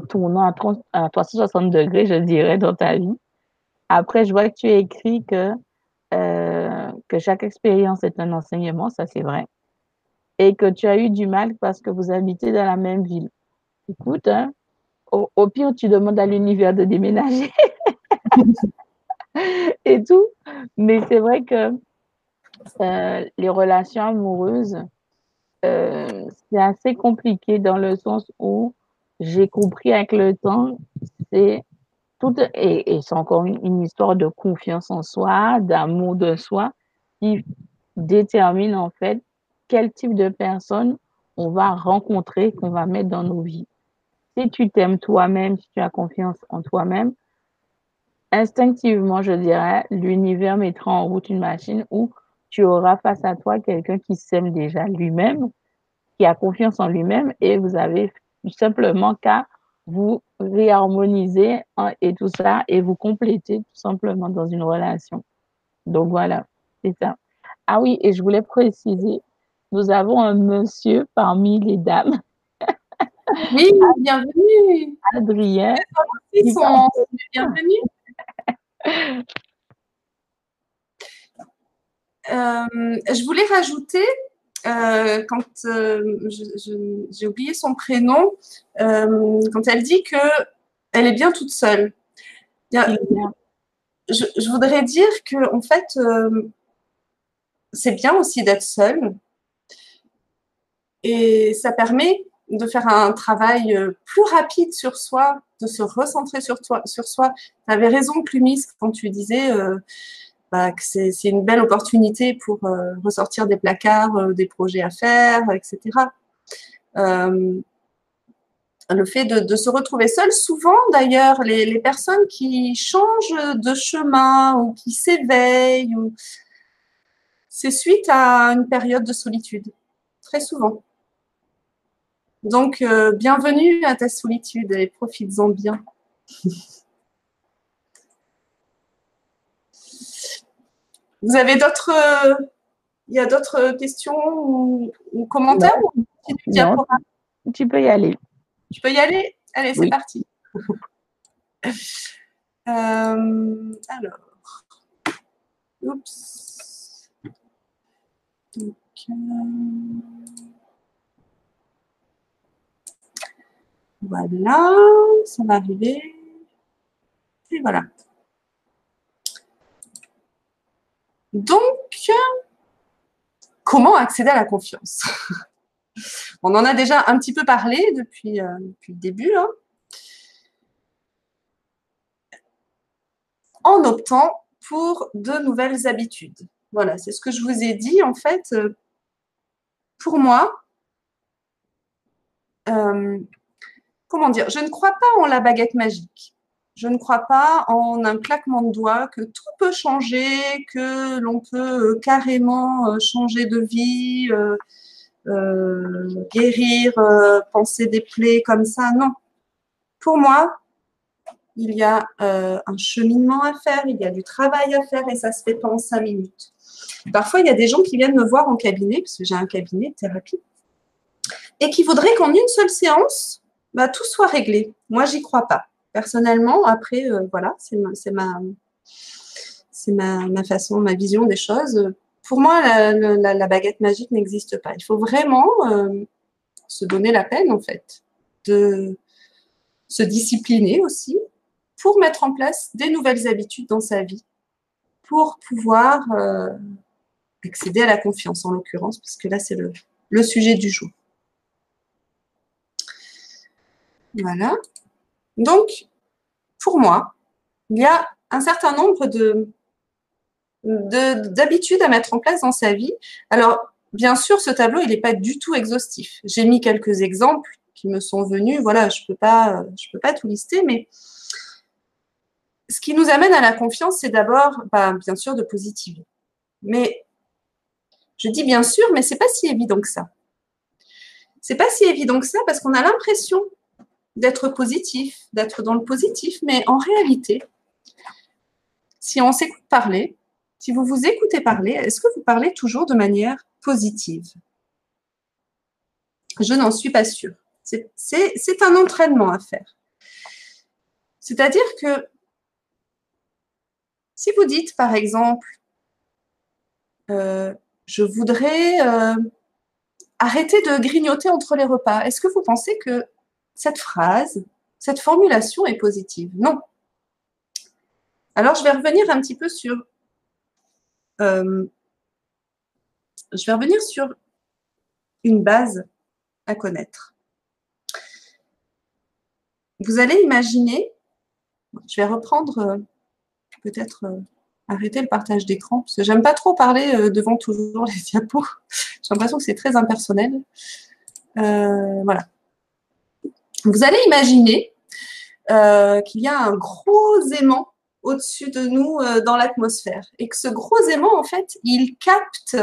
tournant à, 30, à 360 degrés, je dirais, dans ta vie. Après, je vois que tu as écrit que, euh, que chaque expérience est un enseignement, ça c'est vrai, et que tu as eu du mal parce que vous habitez dans la même ville. Écoute, hein, au, au, pire, tu demandes à l'univers de déménager et tout. Mais c'est vrai que euh, les relations amoureuses, euh, c'est assez compliqué dans le sens où j'ai compris avec le temps, c'est tout, et, et c'est encore une, une, histoire de confiance en soi, d'amour de soi, qui détermine en fait quel type de personne on va rencontrer, qu'on va mettre dans nos vies. Si tu t'aimes toi-même, si tu as confiance en toi-même, instinctivement, je dirais, l'univers mettra en route une machine où tu auras face à toi quelqu'un qui s'aime déjà lui-même, qui a confiance en lui-même et vous avez simplement qu'à vous réharmoniser et tout ça et vous compléter tout simplement dans une relation. Donc voilà, c'est ça. Ah oui, et je voulais préciser, nous avons un monsieur parmi les dames. Oui, bienvenue. Adrien. Ils sont bienvenus. Euh, je voulais rajouter, euh, quand euh, j'ai oublié son prénom, euh, quand elle dit que elle est bien toute seule. Bien, je, je, voudrais dire que en fait, c'est bien aussi d'être seule et ça permet de faire un travail plus rapide sur soi, de se recentrer sur, toi, sur soi. Tu avais raison, Clumis, quand tu disais euh, bah, c'est une belle opportunité pour euh, ressortir des placards, euh, des projets à faire, etc. Euh, le fait de, se retrouver seul, souvent d'ailleurs, les, personnes qui changent de chemin ou qui s'éveillent, c'est suite à une période de solitude, très souvent. Donc, bienvenue à ta solitude et profites-en bien. Vous avez d'autres, il y a d'autres questions ou, ou commentaires non. non. Tu peux y aller. Tu peux y aller? Allez, c'est oui. parti. euh, alors, oups. Donc, euh... Voilà, ça va arriver. Et voilà. Donc, comment accéder à la confiance? On en a déjà un petit peu parlé depuis, euh, le début. Hein. En optant pour de nouvelles habitudes. Voilà, c'est ce que je vous ai dit. En fait, euh, pour moi, euh, comment dire, je ne crois pas en la baguette magique. Je ne crois pas en un claquement de doigts que tout peut changer, que l'on peut euh, carrément euh, changer de vie, euh, guérir, penser des plaies comme ça. Non. Pour moi, il y a un cheminement à faire, il y a du travail à faire et ça se fait pas en cinq minutes. Parfois, il y a des gens qui viennent me voir en cabinet, parce que j'ai un cabinet de thérapie, et qui voudraient qu'en une seule séance, bah, tout soit réglé. Moi, j'y crois pas. Personnellement, après, euh, voilà, c'est ma, façon, ma vision des choses. Pour moi, la, baguette magique n'existe pas. Il faut vraiment euh, se donner la peine, en fait, de se discipliner aussi pour mettre en place des nouvelles habitudes dans sa vie, pour pouvoir euh, accéder à la confiance, en l'occurrence, parce que là, c'est le sujet du jour. Voilà. Donc, pour moi, il y a un certain nombre de, d'habitudes à mettre en place dans sa vie. Alors, bien sûr, ce tableau, il n'est pas du tout exhaustif. J'ai mis quelques exemples qui me sont venus. Voilà, je ne peux, pas, je peux pas tout lister, mais ce qui nous amène à la confiance, c'est d'abord, bah, bien sûr, de positiver. Mais je dis bien sûr, mais c'est pas si évident que ça. C'est pas si évident que ça parce qu'on a l'impression d'être positif, d'être dans le positif, mais en réalité, si on s'écoute parler, si vous vous écoutez parler, est-ce que vous parlez toujours de manière positive? Je n'en suis pas sûre. C'est un entraînement à faire. C'est-à-dire que si vous dites, par exemple, euh, je voudrais euh, arrêter de grignoter entre les repas, est-ce que vous pensez que cette phrase, cette formulation est positive Non. Alors, je vais revenir un petit peu sur. Euh, je vais revenir sur une base à connaître. Vous allez imaginer, je vais reprendre euh, peut-être euh, arrêter le partage d'écran, parce que j'aime pas trop parler devant toujours les diapos. J'ai l'impression que c'est très impersonnel. voilà. Vous allez imaginer qu'il y a un gros aimant au-dessus de nous euh, dans l'atmosphère. Et que ce gros aimant, en fait, il capte,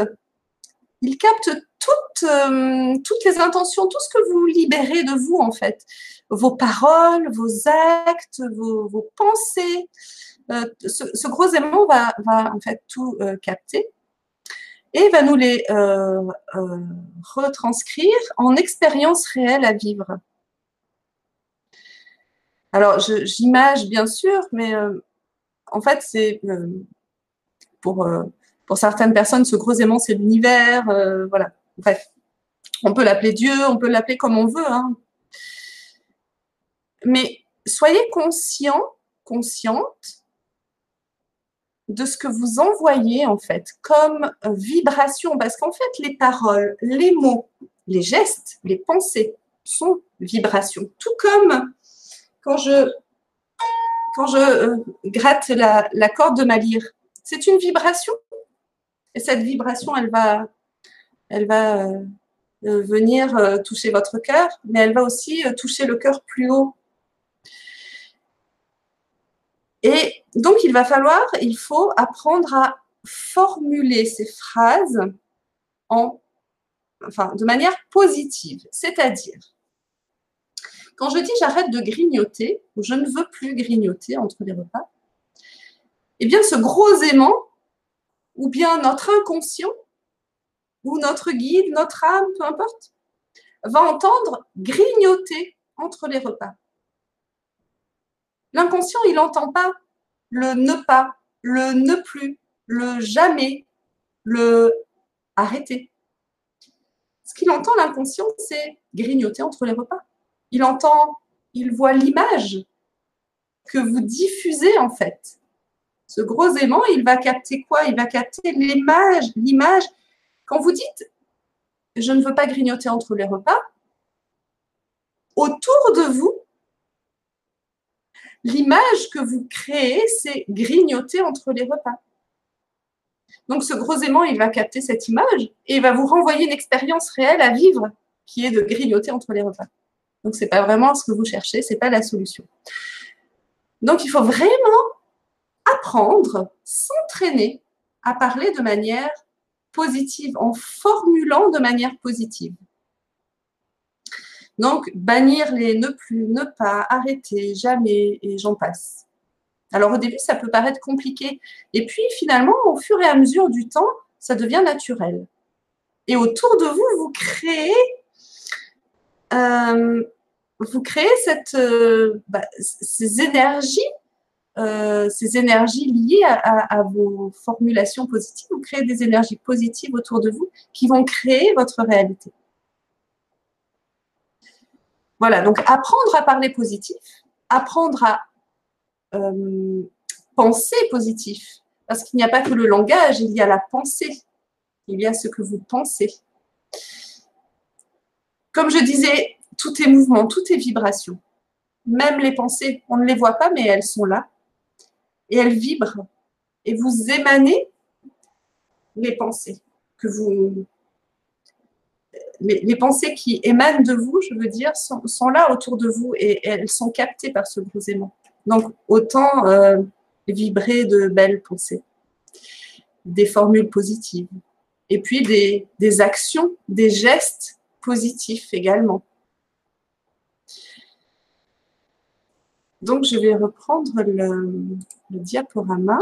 il capte toutes, euh, toutes les intentions, tout ce que vous libérez de vous, en fait. Vos paroles, vos actes, vos, pensées. Euh, ce, gros aimant va, va en fait tout capter et va nous les retranscrire en expérience réelle à vivre. Alors, j'image bien sûr, mais en fait, c'est euh, pour, euh, pour certaines personnes, ce gros aimant, c'est l'univers. Euh, voilà. Bref, on peut l'appeler Dieu, on peut l'appeler comme on veut. Hein. Mais soyez conscient, consciente de ce que vous envoyez en fait comme vibration, parce qu'en fait les paroles, les mots, les gestes, les pensées sont vibrations. Tout comme quand je quand je euh, gratte la, corde de ma lyre. C'est une vibration. Et cette vibration, elle va, elle va euh, euh, venir toucher votre cœur, mais elle va aussi toucher le cœur plus haut. Et donc, il va falloir, il faut apprendre à formuler ces phrases en, enfin, de manière positive. C'est-à-dire, quand je dis j'arrête de grignoter, ou je ne veux plus grignoter entre les repas, eh bien ce gros aimant, ou bien notre inconscient, ou notre guide, notre âme, peu importe, va entendre grignoter entre les repas. L'inconscient, il n'entend pas le ne pas, le ne plus, le jamais, le arrêter. Ce qu'il entend, l'inconscient, c'est grignoter entre les repas il entend, il voit l'image que vous diffusez en fait. Ce gros aimant, il va capter quoi? Il va capter l'image, l'image. Quand vous dites je ne veux pas grignoter entre les repas, autour de vous, l'image que vous créez, c'est grignoter entre les repas. Donc ce gros aimant, il va capter cette image et il va vous renvoyer une expérience réelle à vivre qui est de grignoter entre les repas. Donc, ce n'est pas vraiment ce que vous cherchez, ce n'est pas la solution. Donc, il faut vraiment apprendre, s'entraîner à parler de manière positive, en formulant de manière positive. Donc, bannir les ne plus, ne pas, arrêter, jamais, et j'en passe. Alors, au début, ça peut paraître compliqué. Et puis, finalement, au fur et à mesure du temps, ça devient naturel. Et autour de vous, vous créez euh, vous créez euh, bah, ces énergies, euh, ces énergies liées à, vos formulations positives. Vous créez des énergies positives autour de vous qui vont créer votre réalité. Voilà, donc apprendre à parler positif, apprendre à euh, penser positif, parce qu'il n'y a pas que le langage, il y a la pensée, il y a ce que vous pensez. Comme je disais, tout est mouvement, tout est vibration. Même les pensées, on ne les voit pas, mais elles sont là. Et elles vibrent. Et vous émanez les pensées que vous. Les, pensées qui émanent de vous, je veux dire, sont, là autour de vous et, elles sont captées par ce gros aimant. Donc, autant euh, vibrer de belles pensées, des formules positives, et puis des, des actions, des gestes positifs également. Donc, je vais reprendre le, diaporama.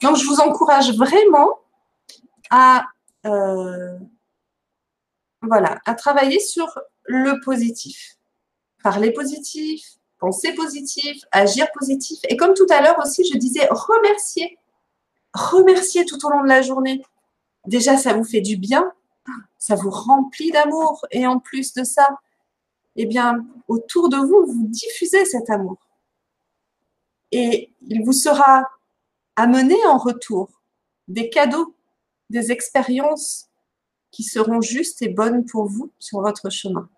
Donc, je vous encourage vraiment à, euh, à travailler sur le positif. Parler positif, penser positif, agir positif. Et comme tout à l'heure aussi, je disais remercier. Remercier tout au long de la journée. Déjà, ça vous fait du bien, ça vous remplit d'amour. Et en plus de ça, eh bien, autour de vous, vous diffusez cet amour. Et il vous sera amené en retour des cadeaux, des expériences qui seront justes et bonnes pour vous sur votre chemin.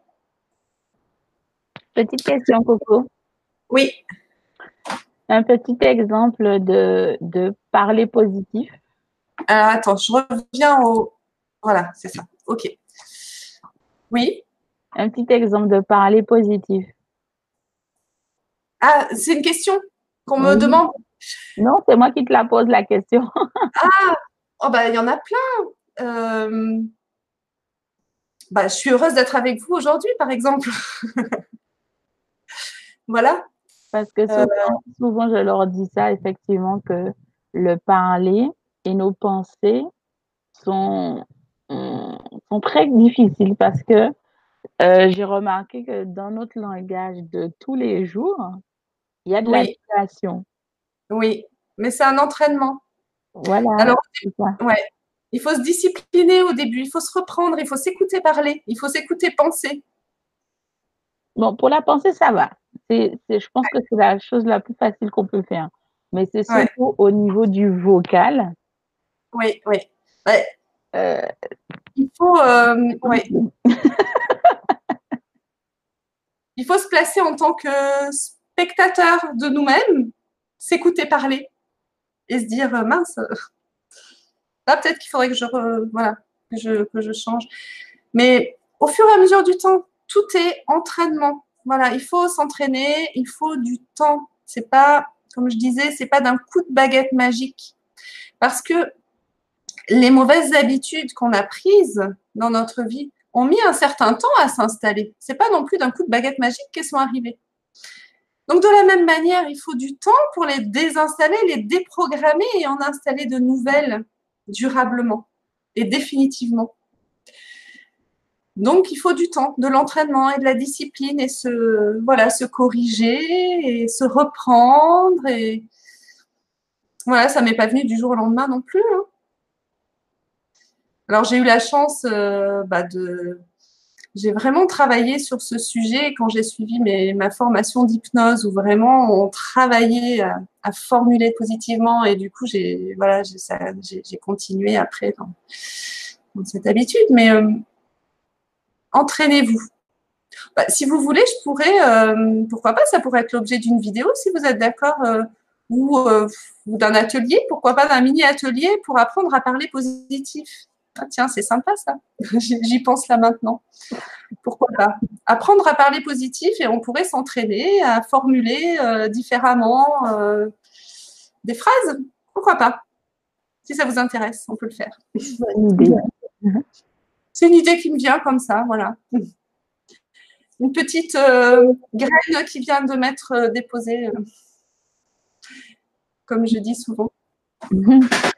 Petite question, Coco. Oui. Un petit exemple de, de parler positif. Alors, attends, je reviens au. Voilà, c'est ça. OK. Oui. Un petit exemple de parler positif. Ah, c'est une question qu'on me demande Non, c'est moi qui te la pose la question. ah, oh bah, il y en a plein. Euh, bah, je suis heureuse d'être avec vous aujourd'hui, par exemple. voilà. Parce que euh, souvent, je leur dis ça, effectivement, que le parler et nos pensées sont, sont très difficiles parce que euh, j'ai remarqué que dans notre langage de tous les jours, il y a de la création. Oui, mais c'est un entraînement. Voilà. Alors, ouais, il faut se discipliner au début, il faut se reprendre, il faut s'écouter parler, il faut s'écouter penser. Bon, pour la pensée, ça va. C'est, je pense que c'est la chose la plus facile qu'on peut faire. Mais c'est surtout au niveau du vocal. Oui, oui. Euh, il faut, euh, il faut se placer en tant que spectateur de nous-mêmes, s'écouter parler et se dire euh, mince, là peut-être qu'il faudrait que je, voilà, que je, que je change. Mais au fur et à mesure du temps, tout est entraînement. Voilà, il faut s'entraîner, il faut du temps. C'est pas, comme je disais, c'est pas d'un coup de baguette magique. Parce que les mauvaises habitudes qu'on a prises dans notre vie ont mis un certain temps à s'installer. C'est pas non plus d'un coup de baguette magique qu'elles sont arrivées. Donc de la même manière, il faut du temps pour les désinstaller, les déprogrammer et en installer de nouvelles durablement et définitivement. Donc il faut du temps, de l'entraînement et de la discipline et se voilà, se corriger et se reprendre et voilà, ça m'est pas venu du jour au lendemain non plus. Hein. Alors j'ai eu la chance euh, bah, de j'ai vraiment travaillé sur ce sujet quand j'ai suivi ma formation d'hypnose où vraiment on travaillait à, formuler positivement et du coup j'ai voilà j'ai continué après dans, cette habitude. Mais euh, entraînez-vous. Bah, si vous voulez je pourrais euh, pourquoi pas ça pourrait être l'objet d'une vidéo si vous êtes d'accord ou, ou d'un atelier pourquoi pas d'un mini atelier pour apprendre à parler positif ah, tiens, c'est sympa ça. J'y pense là maintenant. Pourquoi pas? Apprendre à parler positif et on pourrait s'entraîner à formuler euh, différemment euh, des phrases. Pourquoi pas? Si ça vous intéresse, on peut le faire. C'est une idée qui me vient comme ça, voilà. Une petite euh, graine qui vient de m'être déposée, comme je dis souvent.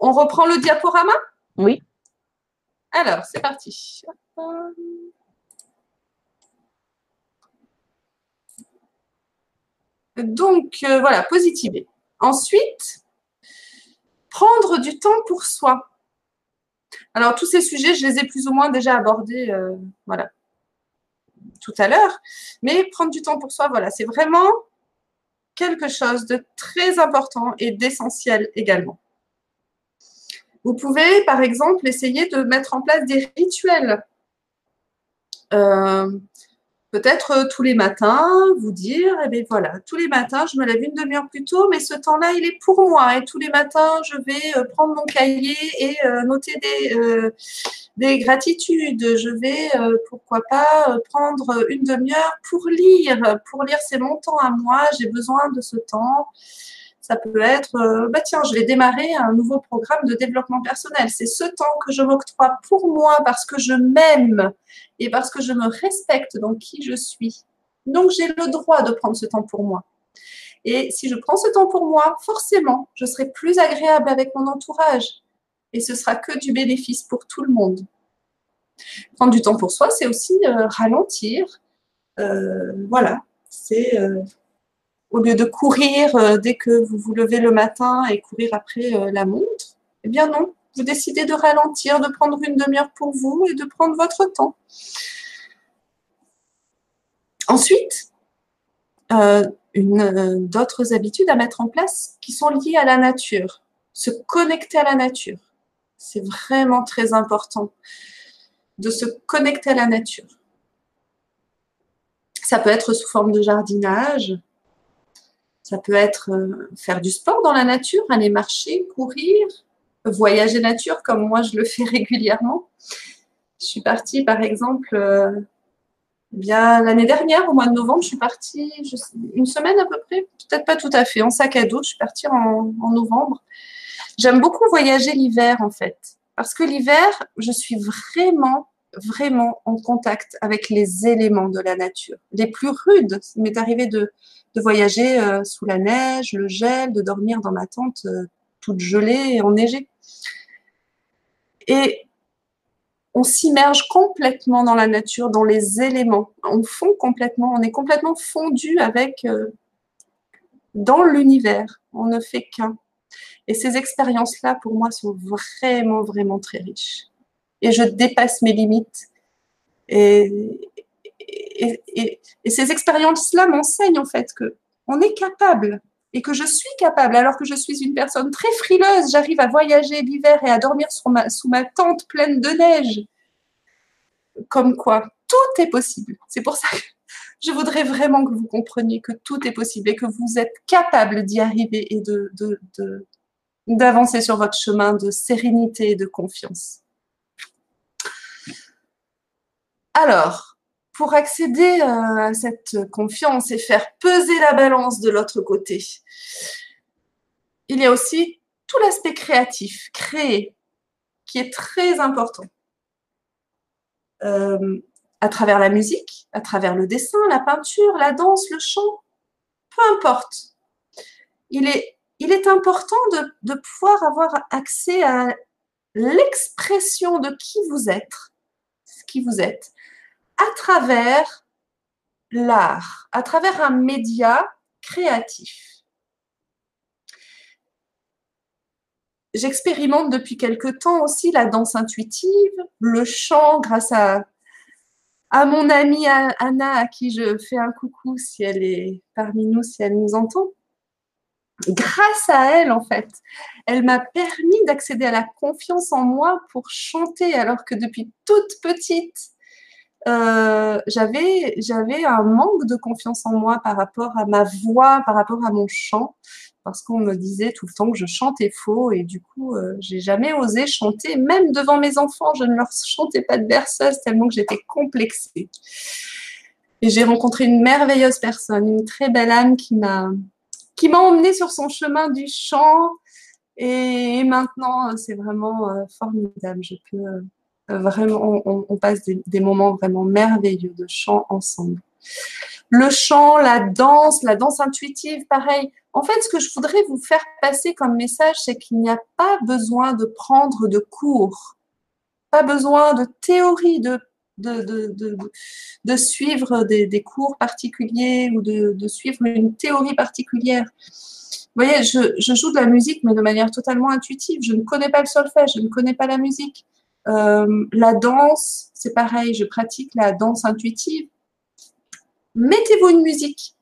On reprend le diaporama? Oui. Alors, c'est parti. Donc, euh, voilà, positiver. Ensuite, prendre du temps pour soi. Alors, tous ces sujets, je les ai plus ou moins déjà abordés, euh, voilà, tout à l'heure. Mais prendre du temps pour soi, voilà, c'est vraiment quelque chose de très important et d'essentiel également. Vous pouvez, par exemple, essayer de mettre en place des rituels. Euh, peut-être euh, tous les matins, vous dire, eh bien voilà, tous les matins, je me lève une demi-heure plus tôt, mais ce temps-là, il est pour moi. Et tous les matins, je vais euh, prendre mon cahier et noter des, des gratitudes. Je vais, pourquoi pas, prendre une demi-heure pour lire. Pour lire, c'est mon temps à moi, j'ai besoin de ce temps. Ça peut être, euh, bah tiens, je vais démarrer un nouveau programme de développement personnel. C'est ce temps que je m'octroie pour moi parce que je m'aime et parce que je me respecte dans qui je suis. Donc, j'ai le droit de prendre ce temps pour moi. Et si je prends ce temps pour moi, forcément, je serai plus agréable avec mon entourage. et ce sera que du bénéfice pour tout le monde. Prendre du temps pour soi, c'est aussi euh, ralentir. Euh, voilà, c'est au lieu de courir dès que vous vous levez le matin et courir après la montre, eh bien non, vous décidez de ralentir, de prendre une demi-heure pour vous et de prendre votre temps. Ensuite, d'autres habitudes à mettre en place qui sont liées à la nature. Se connecter à la nature. C'est vraiment très important de se connecter à la nature. Ça peut être sous forme de jardinage, ça peut être euh, faire du sport dans la nature, aller marcher, courir, voyager nature comme moi je le fais régulièrement. Je suis partie par exemple euh, bien l'année dernière, au mois de novembre, je suis partie une semaine à peu près, peut-être pas tout à fait, en sac à dos, je suis partie en novembre. J'aime beaucoup voyager l'hiver en fait. Parce que l'hiver, je suis vraiment, vraiment en contact avec les éléments de la nature. Les plus rudes. Il m'est arrivé de, voyager euh, sous la neige, le gel, de dormir dans ma tente euh, toute gelée et enneigée. Et on s'immerge complètement dans la nature, dans les éléments. On fond complètement, on est complètement fondu avec, euh, dans l'univers. On ne fait qu'un. Et ces expériences-là, pour moi, sont vraiment, vraiment très riches. Et je dépasse mes limites. Et, et, ces expériences-là m'enseignent en fait que on est capable et que je suis capable, alors que je suis une personne très frileuse, j'arrive à voyager l'hiver et à dormir sous ma tente pleine de neige. Comme quoi, tout est possible. C'est pour ça que je voudrais vraiment que vous compreniez que tout est possible et que vous êtes capable d'y arriver et de, d'avancer sur votre chemin de sérénité et de confiance. Alors, pour accéder à cette confiance et faire peser la balance de l'autre côté, il y a aussi tout l'aspect créatif, créer, qui est très important. Euh, à travers la musique, à travers le dessin, la peinture, la danse, le chant, peu importe. Il est important de, pouvoir avoir accès à l'expression de qui vous êtes, qui vous êtes, à travers l'art, à travers un média créatif. J'expérimente depuis quelque temps aussi la danse intuitive, le chant grâce à, à mon amie Anna, à qui je fais un coucou si elle est parmi nous, si elle nous entend grâce à elle, en fait, elle m'a permis d'accéder à la confiance en moi pour chanter, alors que depuis toute petite, euh, j'avais un manque de confiance en moi par rapport à ma voix, par rapport à mon chant, parce qu'on me disait tout le temps que je chantais faux et du coup, euh, j'ai jamais osé chanter, même devant mes enfants, je ne leur chantais pas de berceuse tellement que j'étais complexée. Et j'ai rencontré une merveilleuse personne, une très belle âme qui m'a qui m'a emmené sur son chemin du chant. Et maintenant, c'est vraiment euh, formidable. Je peux vraiment, on, passe des, moments vraiment merveilleux de chant ensemble. Le chant, la danse, la danse intuitive, pareil. En fait, ce que je voudrais vous faire passer comme message, c'est qu'il n'y a pas besoin de prendre de cours, pas besoin de théorie, de de, suivre des, cours particuliers ou de, suivre une théorie particulière. Vous voyez, je, joue de la musique, mais de manière totalement intuitive. Je ne connais pas le solfège, je ne connais pas la musique. Euh, la danse, c'est pareil, je pratique la danse intuitive. Mettez-vous une musique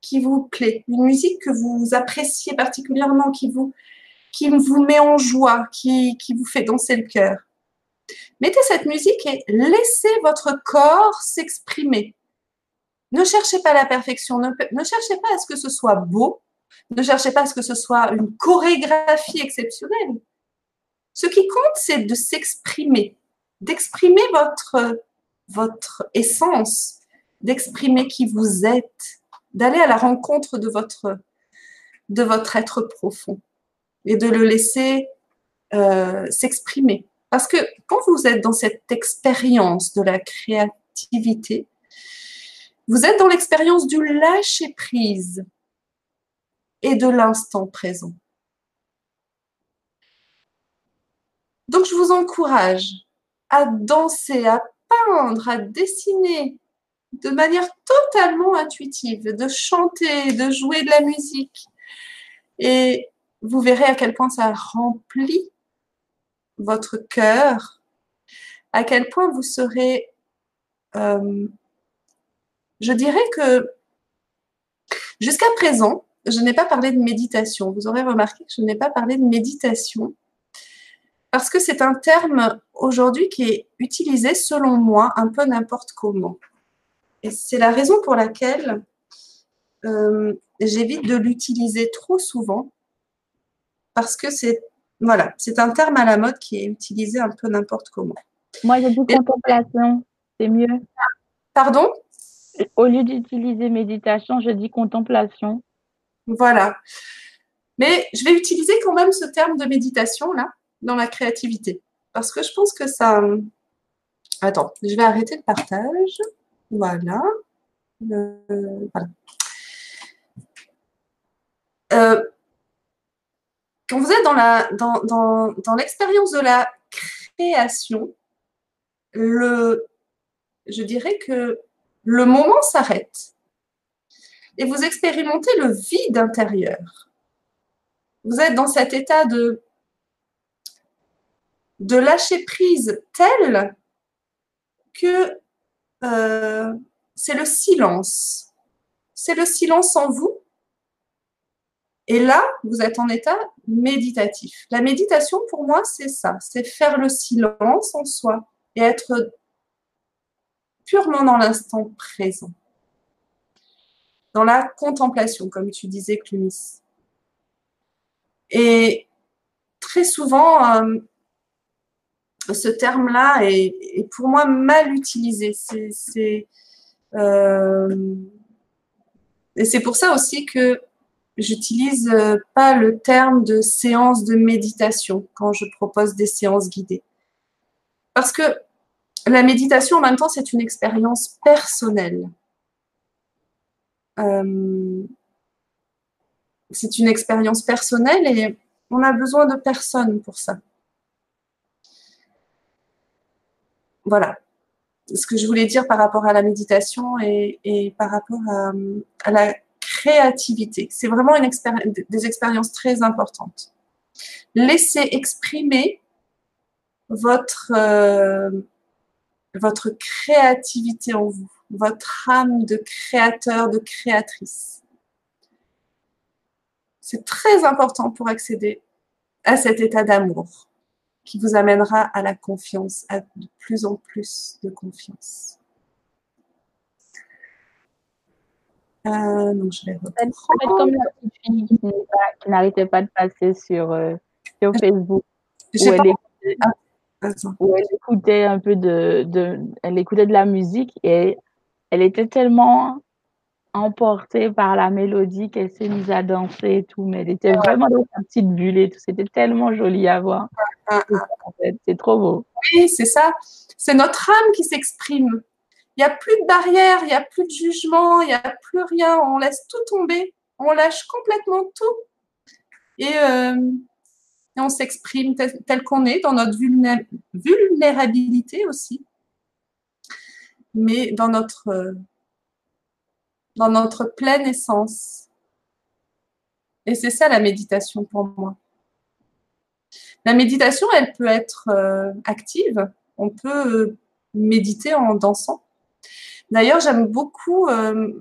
qui vous plaît, une musique que vous appréciez particulièrement, qui vous, qui vous met en joie, qui, qui vous fait danser le cœur. Mettez cette musique et laissez votre corps s'exprimer. Ne cherchez pas la perfection, ne, cherchez pas à ce que ce soit beau, ne cherchez pas à ce que ce soit une chorégraphie exceptionnelle. Ce qui compte, c'est de s'exprimer, d'exprimer votre, votre essence, d'exprimer qui vous êtes, d'aller à la rencontre de votre, de votre être profond et de le laisser euh, s'exprimer. Parce que quand vous êtes dans cette expérience de la créativité, vous êtes dans l'expérience du lâcher-prise et de l'instant présent. Donc, je vous encourage à danser, à peindre, à dessiner de manière totalement intuitive, de chanter, de jouer de la musique. Et vous verrez à quel point ça remplit votre cœur, à quel point vous serez, euh, je dirais que jusqu'à présent, je n'ai pas parlé de méditation. Vous aurez remarqué que je n'ai pas parlé de méditation parce que c'est un terme aujourd'hui qui est utilisé, selon moi, un peu n'importe comment. Et c'est la raison pour laquelle euh, j'évite de l'utiliser trop souvent, parce que c'est voilà, c'est un terme à la mode qui est utilisé un peu n'importe comment. Moi, j'ai dit contemplation, c'est mieux. Pardon? Au lieu d'utiliser méditation, je dis contemplation. Voilà. Mais je vais utiliser quand même ce terme de méditation là dans la créativité parce que je pense que ça. Attends, je vais arrêter le partage. Voilà. Euh. Euh, quand vous êtes dans, la, dans, dans, dans l'expérience de la création, le, je dirais que le moment s'arrête et vous expérimentez le vide intérieur. Vous êtes dans cet état de, de lâcher prise tel que euh, c'est le silence. C'est le silence en vous et là, vous êtes en état méditatif. La méditation, pour moi, c'est ça. C'est faire le silence en soi et être purement dans l'instant présent. Dans la contemplation, comme tu disais, Clumis. Et très souvent, euh, ce terme-là est, pour moi mal utilisé. C'est, euh, et c'est pour ça aussi que j'utilise euh, pas le terme de séance de méditation quand je propose des séances guidées. Parce que la méditation, en même temps, c'est une expérience personnelle. Euh, c'est une expérience personnelle et on a besoin de personne pour ça. Voilà ce que je voulais dire par rapport à la méditation et, par rapport à la créativité. C'est vraiment des expériences très importantes. Laissez exprimer euh, votre créativité en vous, votre âme de créateur, de créatrice. C'est très important pour accéder à cet état d'amour qui vous amènera à la confiance, à de plus en plus de confiance. Euh, donc je vais reprendre. comme la petite fille qui, n'arrêtait pas de passer sur, euh, sur Facebook. Où elle, écoutait, ah, où elle, écoutait, un peu de, de, elle écoutait de la musique et elle était tellement emportée par la mélodie qu'elle s'est mise à danser et tout, mais elle était vraiment dans sa petite bulle et tout. C'était tellement joli à voir. Ah, ah, en fait, c'est trop beau. Oui, c'est ça. C'est notre âme qui s'exprime. Il n'y a plus de barrière, il n'y a plus de jugement, il n'y a plus rien. On laisse tout tomber. On lâche complètement tout. Et, euh, on s'exprime tel, qu'on est, dans notre vulnérabilité aussi. Mais dans notre, euh, dans notre pleine essence. Et c'est ça la méditation pour moi. La méditation, elle peut être euh, active. On peut méditer en dansant. D'ailleurs, j'aime beaucoup, euh,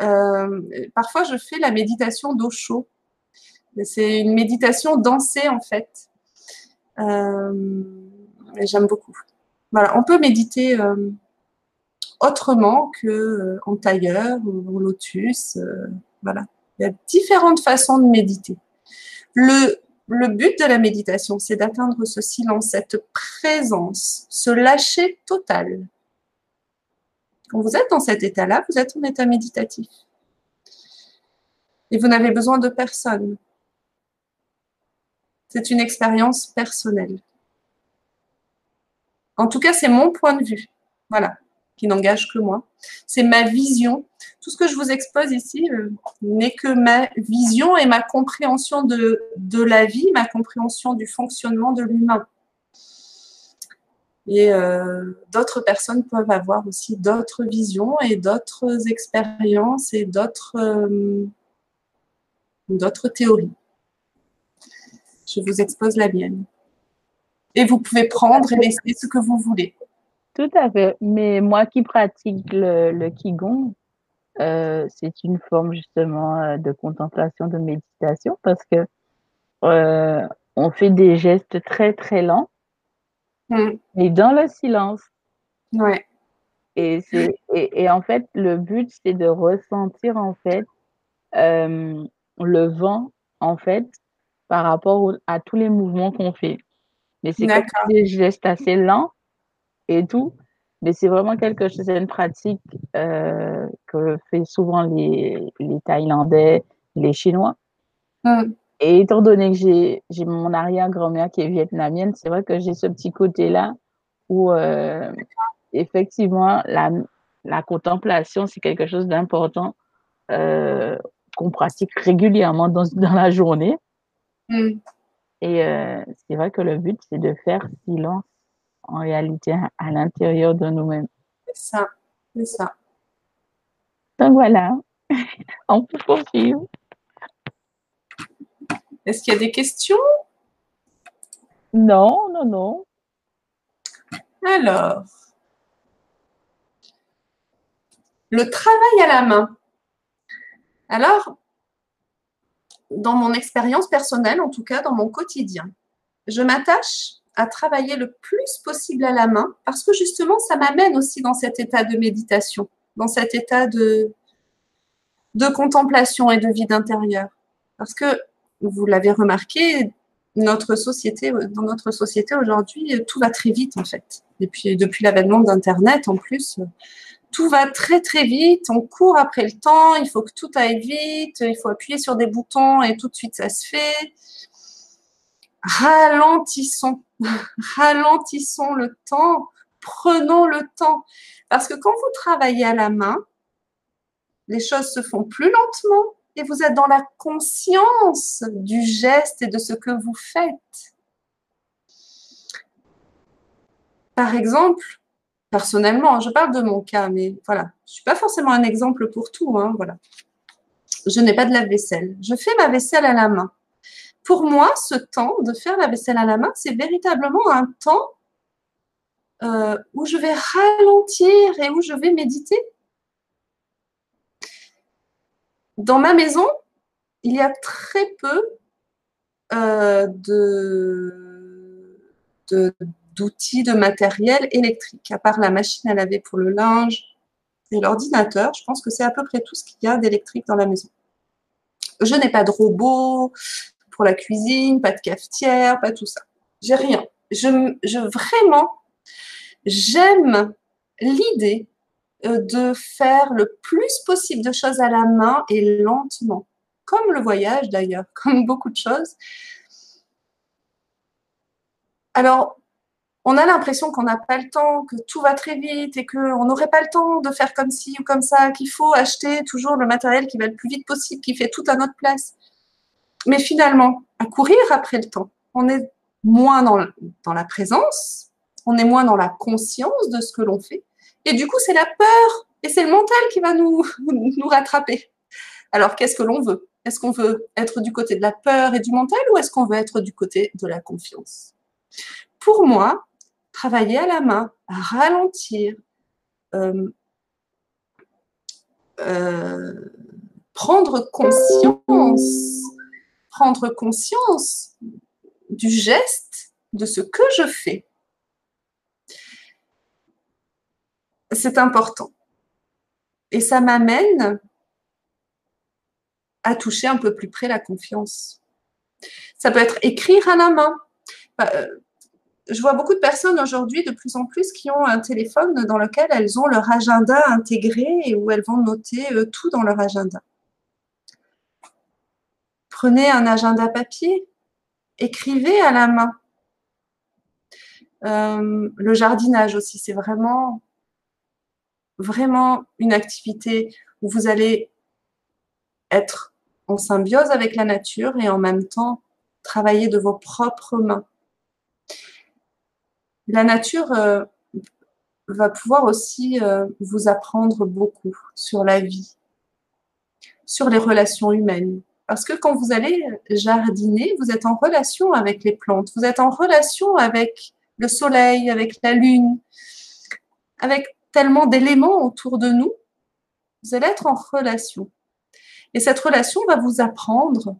euh, parfois je fais la méditation d'eau chaud. C'est une méditation dansée en fait. Euh, j'aime beaucoup. Voilà, on peut méditer autrement que en tailleur ou en lotus. voilà, il y a différentes façons de méditer. Le, le but de la méditation, c'est d'atteindre ce silence, cette présence, ce lâcher total. Quand vous êtes dans cet état-là, vous êtes en état méditatif. Et vous n'avez besoin de personne. C'est une expérience personnelle. En tout cas, c'est mon point de vue. Voilà. Qui n'engage que moi. C'est ma vision. Tout ce que je vous expose ici euh, n'est que ma vision et ma compréhension de, de la vie, ma compréhension du fonctionnement de l'humain. Et euh, d'autres personnes peuvent avoir aussi d'autres visions et d'autres expériences et d'autres euh, d'autres théories. Je vous expose la mienne. Et vous pouvez prendre et laisser ce que vous voulez. Tout à fait. Mais moi qui pratique le, le Qigong, euh, c'est une forme justement de contemplation, de méditation parce que on fait des gestes très très lents Mm. Et dans le silence. Ouais. Et, c'est, et, en fait, le but, c'est de ressentir, en fait, euh, le vent, en fait, par rapport à tous les mouvements qu'on fait. Mais c'est comme des gestes assez lents et tout. Mais c'est vraiment quelque chose, c'est une pratique euh, que fait souvent les, les Thaïlandais, les Chinois. Mm. Et étant donné que j'ai, j'ai mon arrière-grand-mère qui est vietnamienne, c'est vrai que j'ai ce petit côté-là où euh, effectivement la, la contemplation, c'est quelque chose d'important euh, qu'on pratique régulièrement dans, dans la journée. Mm. Et euh, c'est vrai que le but, c'est de faire silence en réalité à l'intérieur de nous-mêmes. C'est ça, c'est ça. Donc voilà, on peut poursuivre. Est-ce qu'il y a des questions? Non, non, non. Alors, le travail à la main. Alors, dans mon expérience personnelle, en tout cas dans mon quotidien, je m'attache à travailler le plus possible à la main parce que justement, ça m'amène aussi dans cet état de méditation, dans cet état de, de contemplation et de vie intérieure. Parce que vous l'avez remarqué, notre société, dans notre société aujourd'hui, tout va très vite en fait. Et puis depuis l'avènement d'Internet en plus, tout va très très vite, on court après le temps, il faut que tout aille vite, il faut appuyer sur des boutons et tout de suite ça se fait. Ralentissons, ralentissons le temps, prenons le temps. Parce que quand vous travaillez à la main, les choses se font plus lentement, et vous êtes dans la conscience du geste et de ce que vous faites. Par exemple, personnellement, je parle de mon cas, mais voilà, je ne suis pas forcément un exemple pour tout. Hein, voilà. Je n'ai pas de lave-vaisselle. Je fais ma vaisselle à la main. Pour moi, ce temps de faire la vaisselle à la main, c'est véritablement un temps euh, où je vais ralentir et où je vais méditer dans ma maison, il y a très peu euh, d'outils, de, matériel électrique, à part la machine à laver pour le linge et l'ordinateur. Je pense que c'est à peu près tout ce qu'il y a d'électrique dans la maison. Je n'ai pas de robot pour la cuisine, pas de cafetière, pas tout ça. J'ai rien. Je, je vraiment, j'aime l'idée euh, de faire le plus possible de choses à la main et lentement, comme le voyage d'ailleurs, comme beaucoup de choses. Alors, on a l'impression qu'on n'a pas le temps, que tout va très vite et qu'on n'aurait pas le temps de faire comme ci ou comme ça, qu'il faut acheter toujours le matériel qui va le plus vite possible, qui fait tout à notre place. Mais finalement, à courir après le temps, on est moins dans, la présence, on est moins dans la conscience de ce que l'on fait, et du coup, c'est la peur et c'est le mental qui va nous, nous rattraper. Alors, qu'est-ce que l'on veut? Est-ce qu'on veut être du côté de la peur et du mental ou est-ce qu'on veut être du côté de la confiance? Pour moi, travailler à la main, ralentir, euh, euh, prendre conscience, prendre conscience du geste, de ce que je fais, c'est important. Et ça m'amène à toucher un peu plus près la confiance. Ça peut être écrire à la main. Bah, euh, je vois beaucoup de personnes aujourd'hui, de plus en plus, qui ont un téléphone dans lequel elles ont leur agenda intégré et où elles vont noter euh, tout dans leur agenda. Prenez un agenda papier, écrivez à la main. Euh, le jardinage aussi, c'est vraiment vraiment une activité où vous allez être en symbiose avec la nature et en même temps travailler de vos propres mains. La nature euh, va pouvoir aussi euh, vous apprendre beaucoup sur la vie, sur les relations humaines. Parce que quand vous allez jardiner, vous êtes en relation avec les plantes, vous êtes en relation avec le soleil, avec la lune, avec tellement d'éléments autour de nous. Vous allez être en relation. Et cette relation va vous apprendre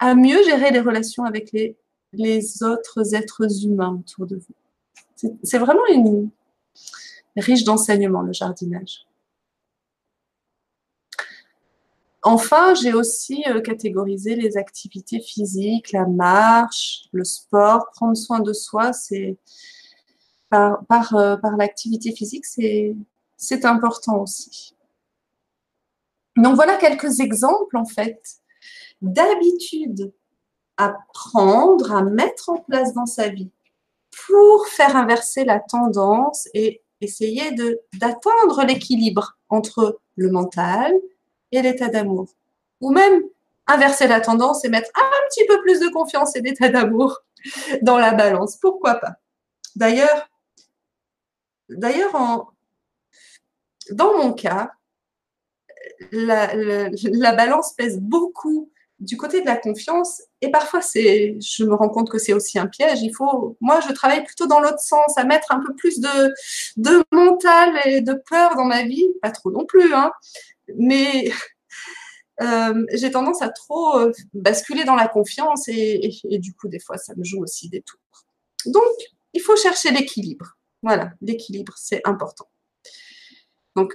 à mieux gérer les relations avec les, autres êtres humains autour de vous. C'est vraiment une riche d'enseignements, le jardinage. Enfin, j'ai aussi euh, catégorisé les activités physiques, la marche, le sport, prendre soin de soi, c'est par, euh, l'activité physique, c'est important aussi. Donc voilà quelques exemples en fait d'habitudes à prendre, à mettre en place dans sa vie pour faire inverser la tendance et essayer d'atteindre l'équilibre entre le mental, et l'état d'amour. Ou même inverser la tendance et mettre un petit peu plus de confiance et d'état d'amour dans la balance. Pourquoi pas? D'ailleurs, d'ailleurs dans mon cas, la, la, balance pèse beaucoup du côté de la confiance et parfois c'est je me rends compte que c'est aussi un piège il faut moi je travaille plutôt dans l'autre sens à mettre un peu plus de de mental et de peur dans ma vie pas trop non plus hein mais euh, j'ai tendance à trop euh, basculer dans la confiance et, du coup, des fois, ça me joue aussi des tours. Donc, il faut chercher l'équilibre. Voilà, l'équilibre, c'est important. Donc,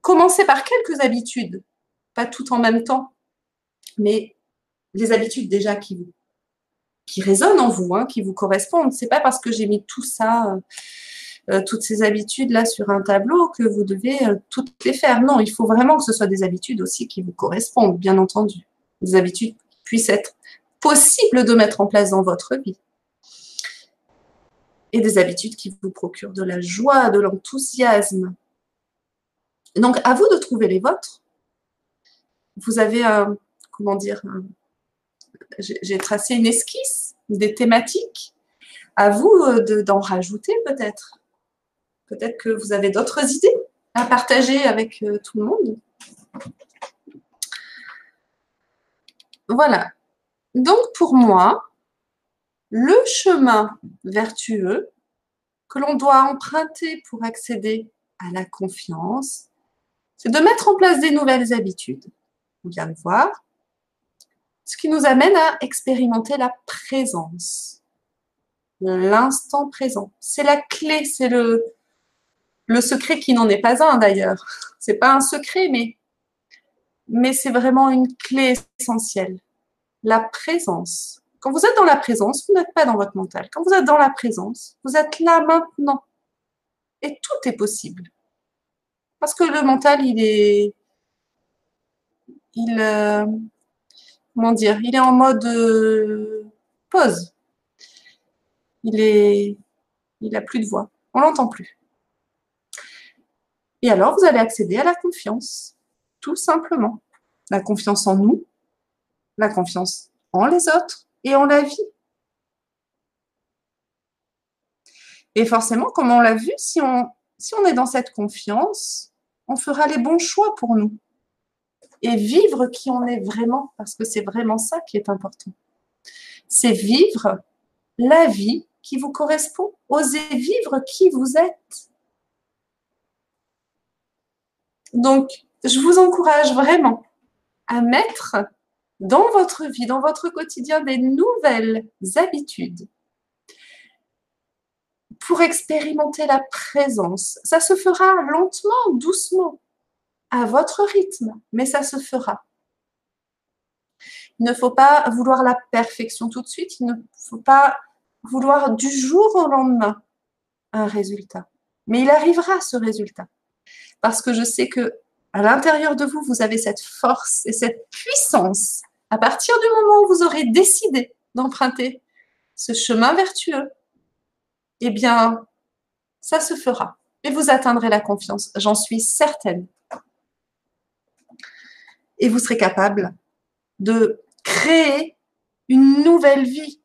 commencez par quelques habitudes, pas tout en même temps, mais les habitudes déjà qui, résonnent en vous, hein, qui vous correspondent. C'est pas parce que j'ai mis tout ça. Euh, euh, toutes ces habitudes-là sur un tableau que vous devez euh, toutes les faire. Non, il faut vraiment que ce soit des habitudes aussi qui vous correspondent, bien entendu. Des habitudes qui puissent être possibles de mettre en place dans votre vie. Et des habitudes qui vous procurent de la joie, de l'enthousiasme. Donc, à vous de trouver les vôtres. Vous avez comment dire, j'ai tracé une esquisse, des thématiques. À vous euh, d'en rajouter peut-être. Peut-être que vous avez d'autres idées à partager avec euh, tout le monde. Voilà. Donc pour moi, le chemin vertueux que l'on doit emprunter pour accéder à la confiance, c'est de mettre en place des nouvelles habitudes. On vient de voir. Ce qui nous amène à expérimenter la présence, l'instant présent. C'est la clé, c'est le, le secret qui n'en est pas un d'ailleurs. C'est pas un secret, mais, mais c'est vraiment une clé essentielle. La présence. Quand vous êtes dans la présence, vous n'êtes pas dans votre mental. Quand vous êtes dans la présence, vous êtes là maintenant. Et tout est possible. Parce que le mental, il est. Il. Euh, comment dire Il est en mode euh, pause. Il est. Il n'a plus de voix. On l'entend plus. Et alors, vous allez accéder à la confiance, tout simplement. La confiance en nous, la confiance en les autres et en la vie. Et forcément, comme on l'a vu, si on, est dans cette confiance, on fera les bons choix pour nous. Et vivre qui on est vraiment, parce que c'est vraiment ça qui est important. C'est vivre la vie qui vous correspond. Osez vivre qui vous êtes. Donc, je vous encourage vraiment à mettre dans votre vie, dans votre quotidien, des nouvelles habitudes pour expérimenter la présence. Ça se fera lentement, doucement, à votre rythme, mais ça se fera. Il ne faut pas vouloir la perfection tout de suite, il ne faut pas vouloir du jour au lendemain un résultat. Mais il arrivera ce résultat parce que je sais que à l'intérieur de vous, vous avez cette force et cette puissance. À partir du moment où vous aurez décidé d'emprunter ce chemin vertueux, eh bien, ça se fera. Et vous atteindrez la confiance, j'en suis certaine. Et vous serez capable de créer une nouvelle vie,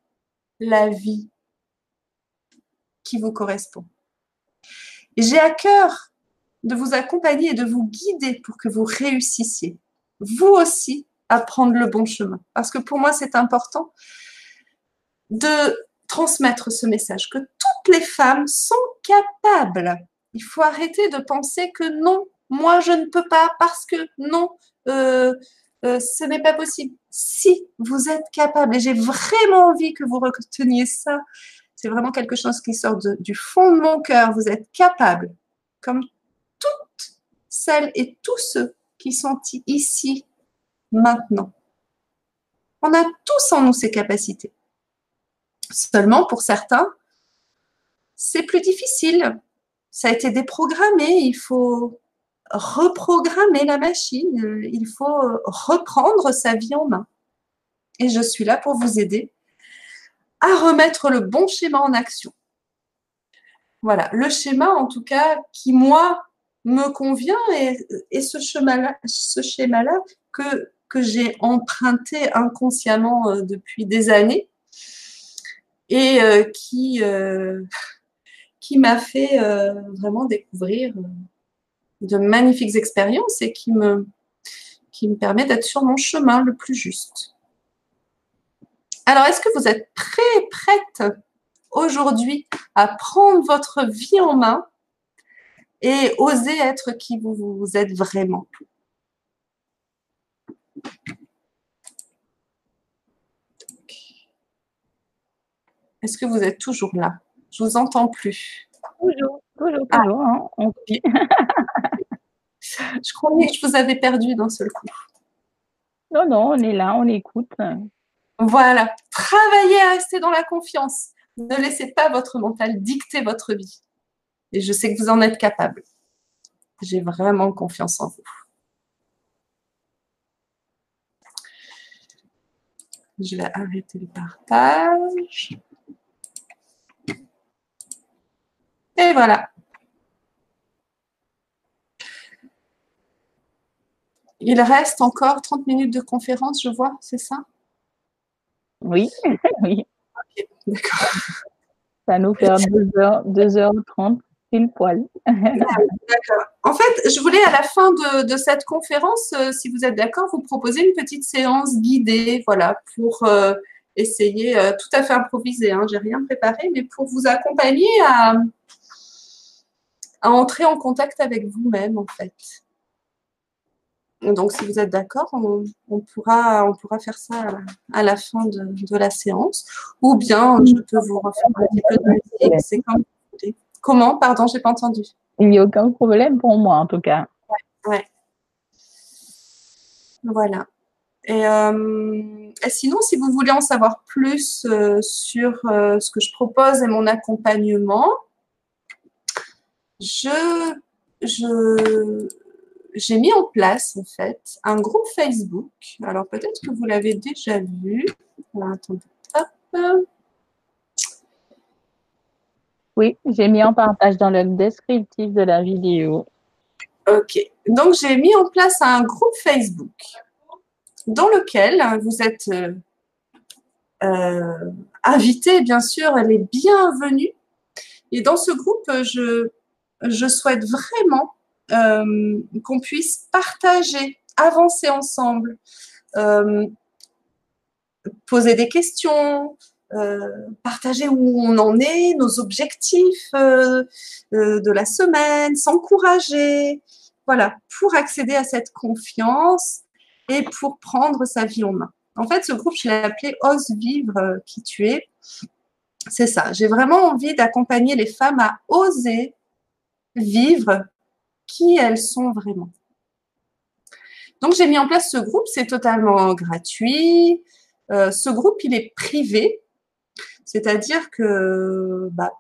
la vie qui vous correspond. J'ai à cœur de vous accompagner et de vous guider pour que vous réussissiez, vous aussi, à prendre le bon chemin. Parce que pour moi, c'est important de transmettre ce message, que toutes les femmes sont capables. Il faut arrêter de penser que non, moi je ne peux pas parce que non, euh, euh, ce n'est pas possible. Si vous êtes capable, et j'ai vraiment envie que vous reteniez ça, c'est vraiment quelque chose qui sort du fond de mon cœur, vous êtes capable, comme toutes celles et tous ceux qui sont ici maintenant. On a tous en nous ces capacités. Seulement, pour certains, c'est plus difficile. Ça a été déprogrammé. Il faut reprogrammer la machine. Il faut reprendre sa vie en main. Et je suis là pour vous aider à remettre le bon schéma en action. Voilà, le schéma en tout cas qui, moi, me convient et, ce schéma-là que, j'ai emprunté inconsciemment euh, depuis des années et euh, qui, euh, qui m'a fait vraiment découvrir de magnifiques expériences et qui me, qui me permet d'être sur mon chemin le plus juste. Alors, est-ce que vous êtes prêts, prête aujourd'hui à prendre votre vie en main et oser être qui vous, vous êtes vraiment Est-ce que vous êtes toujours là? Je vous entends plus. Toujours, toujours, ah. toujours. Hein, je croyais que je vous avais perdu d'un seul coup. Non, non, on est là, on écoute. Voilà. Travaillez à rester dans la confiance. Ne laissez pas votre mental dicter votre vie. Et je sais que vous en êtes capable. J'ai vraiment confiance en vous. Je vais arrêter le partage. Et voilà. Il reste encore 30 minutes de conférence, je vois, c'est ça? Oui, oui. d'accord. Ça nous fait 2h, 2h30 pile poil. En fait, je voulais à la fin de, cette conférence, euh, si vous êtes d'accord, vous proposer une petite séance guidée, voilà, pour euh, essayer, euh, tout à fait improviser, hein, j'ai rien préparé, mais pour vous accompagner à, entrer en contact avec vous-même, en fait. Donc, si vous êtes d'accord, on, pourra, on pourra faire ça à la, fin de, la séance. Ou bien, je peux vous refaire un petit peu de musique. C'est comme. Comment? Pardon, je n'ai pas entendu. Il n'y a aucun problème pour moi, en tout cas. Ouais. Voilà. Euh, et, sinon, si vous voulez en savoir plus euh, sur euh, ce que je propose et mon accompagnement, je, j'ai mis en place en fait un groupe Facebook. Alors peut-être que vous l'avez déjà vu. attendez. Oui, j'ai mis en partage dans le descriptif de la vidéo. Ok. Donc j'ai mis en place un groupe Facebook dans lequel vous êtes euh, euh, invité, bien sûr, elle est bienvenue. Et dans ce groupe, je, je souhaite vraiment euh, qu'on puisse partager, avancer ensemble, euh, poser des questions, euh, partager où on en est, nos objectifs de la semaine, s'encourager, voilà, pour accéder à cette confiance et pour prendre sa vie en main. En fait, ce groupe, je l'ai appelé Ose vivre qui tu es. C'est ça. J'ai vraiment envie d'accompagner les femmes à oser vivre qui elles sont vraiment. Donc j'ai mis en place ce groupe, c'est totalement gratuit. Euh, ce groupe, il est privé, c'est-à-dire que bah,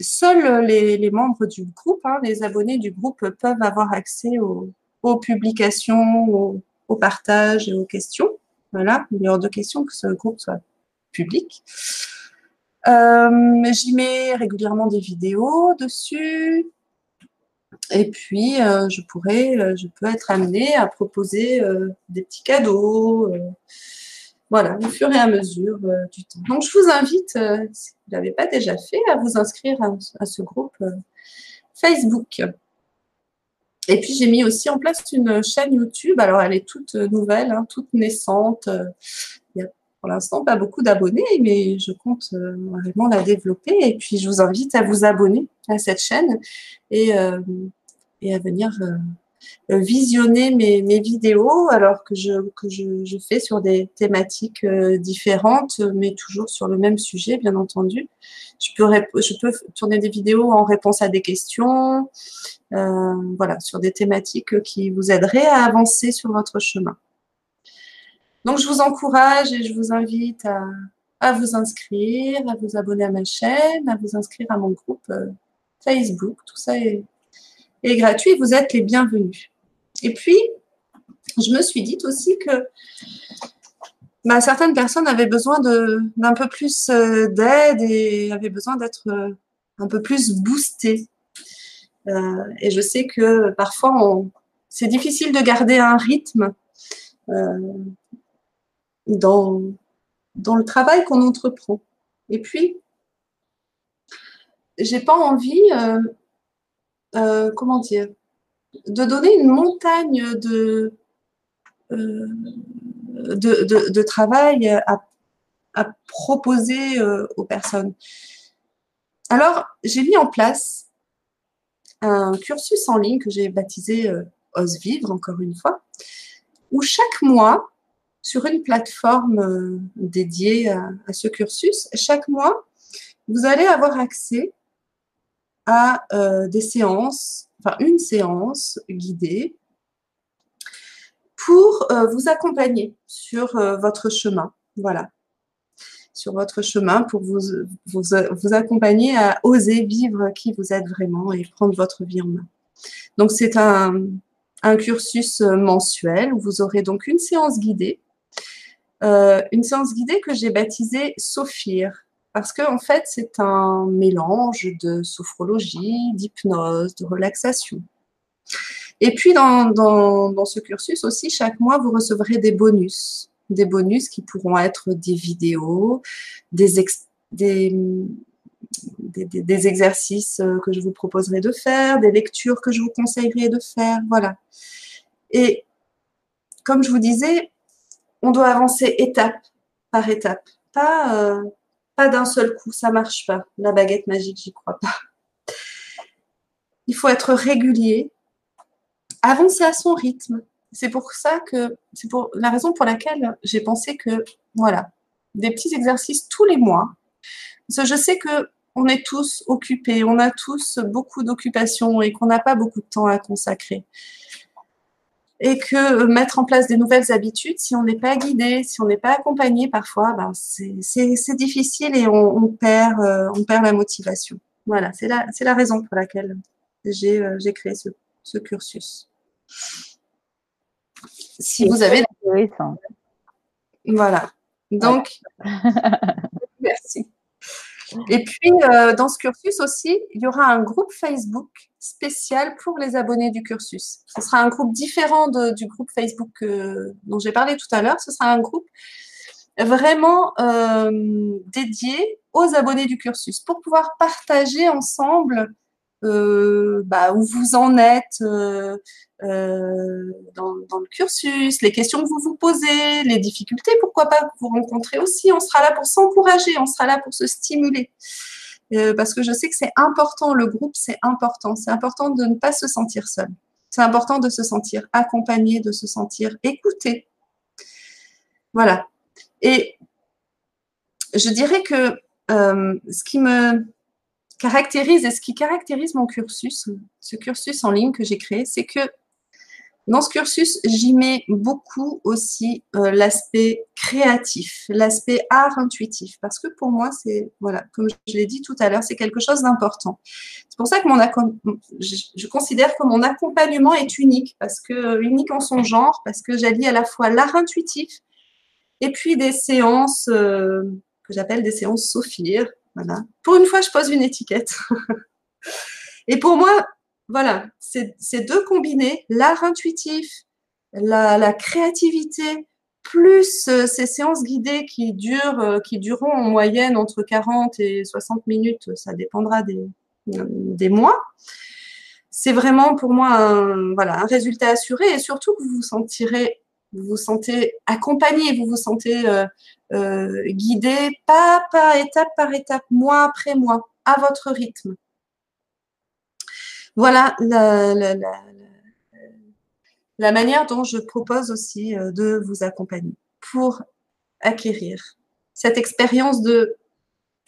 seuls les, membres du groupe, hein, les abonnés du groupe peuvent avoir accès aux, publications, au, au, partage et aux questions. Voilà, il est hors de question que ce groupe soit public. Euh, j'y mets régulièrement des vidéos dessus. Et puis, euh, je pourrais, euh, je peux être amenée à proposer des petits cadeaux. Voilà, au fur et à mesure du temps. Donc, je vous invite, si vous ne l'avez pas déjà fait, à vous inscrire à, ce groupe Facebook. Et puis, j'ai mis aussi en place une chaîne YouTube. Alors, elle est toute nouvelle, hein, toute naissante pour l'instant pas beaucoup d'abonnés, mais je compte euh, vraiment la développer. Et puis, je vous invite à vous abonner à cette chaîne et, euh, à venir euh, visionner mes, vidéos, alors que, je, que je, fais sur des thématiques différentes, mais toujours sur le même sujet, bien entendu. Je peux, je peux tourner des vidéos en réponse à des questions, voilà, sur des thématiques qui vous aideraient à avancer sur votre chemin. Donc, je vous encourage et je vous invite à, vous inscrire, à vous abonner à ma chaîne, à vous inscrire à mon groupe euh, Facebook. Tout ça est, gratuit. Vous êtes les bienvenus. Et puis, je me suis dit aussi que bah, certaines personnes avaient besoin d'un peu plus euh, d'aide et avaient besoin d'être euh, un peu plus boostées. et je sais que parfois, c'est difficile de garder un rythme dans, le travail qu'on entreprend. Et puis, j'ai pas envie, euh, euh, comment dire, de donner une montagne de, euh, travail à, proposer aux personnes. Alors, j'ai mis en place un cursus en ligne que j'ai baptisé Ose Vivre, encore une fois, où chaque mois, sur une plateforme euh, dédiée à, ce cursus, chaque mois, vous allez avoir accès à euh, des séances, enfin une séance guidée pour euh, vous accompagner sur votre chemin. Voilà. Sur votre chemin pour vous, vous, vous, accompagner à oser vivre qui vous êtes vraiment et prendre votre vie en main. Donc, c'est un, un cursus mensuel où vous aurez donc une séance guidée euh, une séance guidée que j'ai baptisée Sophir, parce que en fait, c'est un mélange de sophrologie, d'hypnose, de relaxation. Et puis, dans, dans, ce cursus aussi, chaque mois, vous recevrez des bonus. Des bonus qui pourront être des vidéos, des, des, exercices que je vous proposerai de faire, des lectures que je vous conseillerais de faire. Voilà. Et comme je vous disais, on doit avancer étape par étape, pas, euh, d'un seul coup, ça marche pas. La baguette magique, j'y crois pas. Il faut être régulier, avancer à son rythme. C'est pour ça que, c'est pour la raison pour laquelle j'ai pensé que, voilà, des petits exercices tous les mois. Je sais que on est tous occupés, on a tous beaucoup d'occupations et qu'on n'a pas beaucoup de temps à consacrer et que mettre en place des nouvelles habitudes, si on n'est pas guidé, si on n'est pas accompagné, parfois, ben, c'est difficile et on, perd, euh, on perd la motivation. Voilà, c'est la, la raison pour laquelle j'ai euh, créé ce, ce, cursus. Si vous avez... Voilà. Donc, merci. Et puis, euh, dans ce cursus aussi, il y aura un groupe Facebook spécial pour les abonnés du cursus. Ce sera un groupe différent du groupe Facebook dont j'ai parlé tout à l'heure. Ce sera un groupe vraiment euh, dédié aux abonnés du cursus pour pouvoir partager ensemble euh, bah, où vous en êtes euh, euh, dans, le cursus, les questions que vous vous posez, les difficultés, pourquoi pas que vous rencontrez aussi. On sera là pour s'encourager, on sera là pour se stimuler. parce que je sais que c'est important, le groupe, c'est important. C'est important de ne pas se sentir seul. C'est important de se sentir accompagné, de se sentir écouté. Voilà. Et je dirais que ce qui me caractérise et ce qui caractérise mon cursus, ce cursus en ligne que j'ai créé, c'est que dans ce cursus, j'y mets beaucoup aussi euh, l'aspect créatif, l'aspect art intuitif, parce que pour moi, c'est, voilà, comme je l'ai dit tout à l'heure, c'est quelque chose d'important. C'est pour ça que mon je, je, considère que mon accompagnement est unique, parce que unique en son genre, parce que j'allie à la fois l'art intuitif et puis des séances euh, que j'appelle des séances Sophir, Voilà. Pour une fois, je pose une étiquette. Et pour moi, voilà, ces deux combinés, l'art intuitif, la, créativité, plus euh, ces séances guidées qui durent, euh, qui dureront en moyenne entre 40 et 60 minutes, ça dépendra des, des mois. C'est vraiment pour moi un, voilà, un résultat assuré et surtout que vous vous sentirez, vous vous sentez accompagné, vous vous sentez euh, guidé pas par étape par étape, mois après mois, à votre rythme. Voilà la, la, la manière dont je propose aussi euh, de vous accompagner pour acquérir cette expérience de,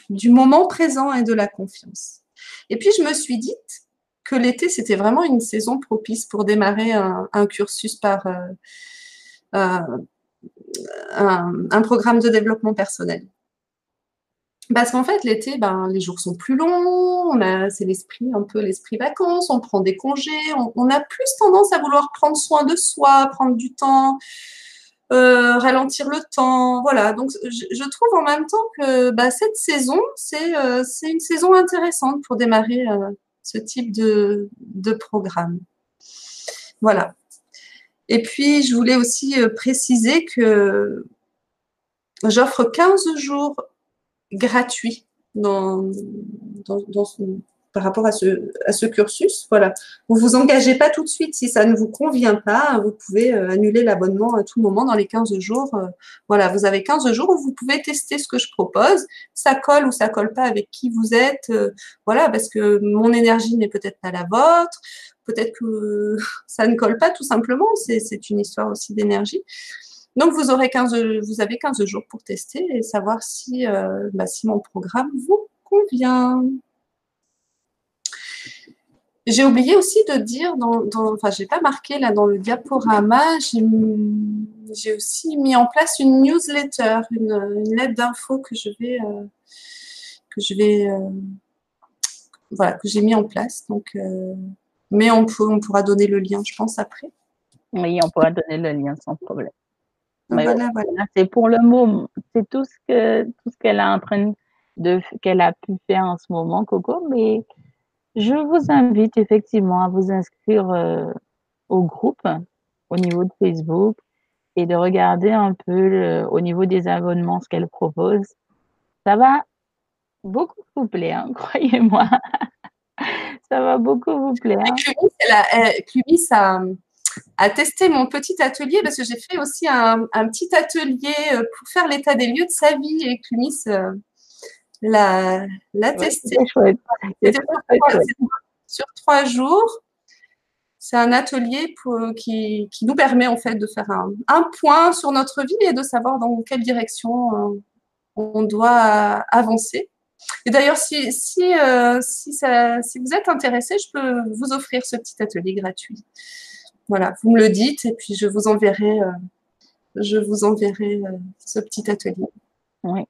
du moment présent et de la confiance. Et puis, je me suis dit que l'été, c'était vraiment une saison propice pour démarrer un, cursus par euh, euh, un, programme de développement personnel. Parce qu'en fait, l'été, ben, les jours sont plus longs, c'est l'esprit, un peu l'esprit vacances, on prend des congés, on, a plus tendance à vouloir prendre soin de soi, prendre du temps, euh, ralentir le temps. Voilà, donc je, trouve en même temps que bah, cette saison, euh, c'est une saison intéressante pour démarrer euh, ce type de, de programme. Voilà. Et puis, je voulais aussi préciser que j'offre 15 jours gratuit dans, par rapport à ce, cursus. Voilà. Vous vous engagez pas tout de suite. Si ça ne vous convient pas, vous pouvez euh, annuler l'abonnement à tout moment dans les 15 jours. Euh, voilà, vous avez 15 jours où vous pouvez tester ce que je propose. Ça colle ou ça colle pas avec qui vous êtes. Euh, voilà, parce que mon énergie n'est peut-être pas la vôtre. Peut-être que ça ne colle pas tout simplement. C'est une histoire aussi d'énergie. Donc, vous, aurez 15, vous avez 15 jours pour tester et savoir si, euh, bah, si mon programme vous convient. J'ai oublié aussi de dire, dans, enfin, j'ai pas marqué là dans le diaporama, j'ai aussi mis en place une newsletter, une, lettre d'info que je vais, euh, que je vais, euh, voilà, que j'ai mis en place. Donc, mais on, peut, on pourra donner le lien, je pense, après. Oui, on pourra donner le lien sans problème. C'est pour le moment, c'est tout ce que tout ce qu'elle a en train de qu'elle a pu faire en ce moment, Coco. Mais je vous invite effectivement à vous inscrire euh, au groupe au niveau de Facebook et de regarder un peu au niveau des abonnements ce qu'elle propose. Ça va beaucoup vous plaire, hein, croyez-moi. Ça va beaucoup vous plaire. Clubis, ça, à tester mon petit atelier parce que j'ai fait aussi un, petit atelier euh, pour faire l'état des lieux de sa vie et Clunis euh, l'a, testé. sur, trois jours. C'est un atelier pour, qui, nous permet en fait de faire un, point sur notre vie et de savoir dans quelle direction euh, on doit avancer. Et d'ailleurs, si, si, si, si vous êtes intéressé, je peux vous offrir ce petit atelier gratuit. Voilà, vous me le dites et puis je vous enverrai, euh, je vous enverrai euh, ce petit atelier. Oui,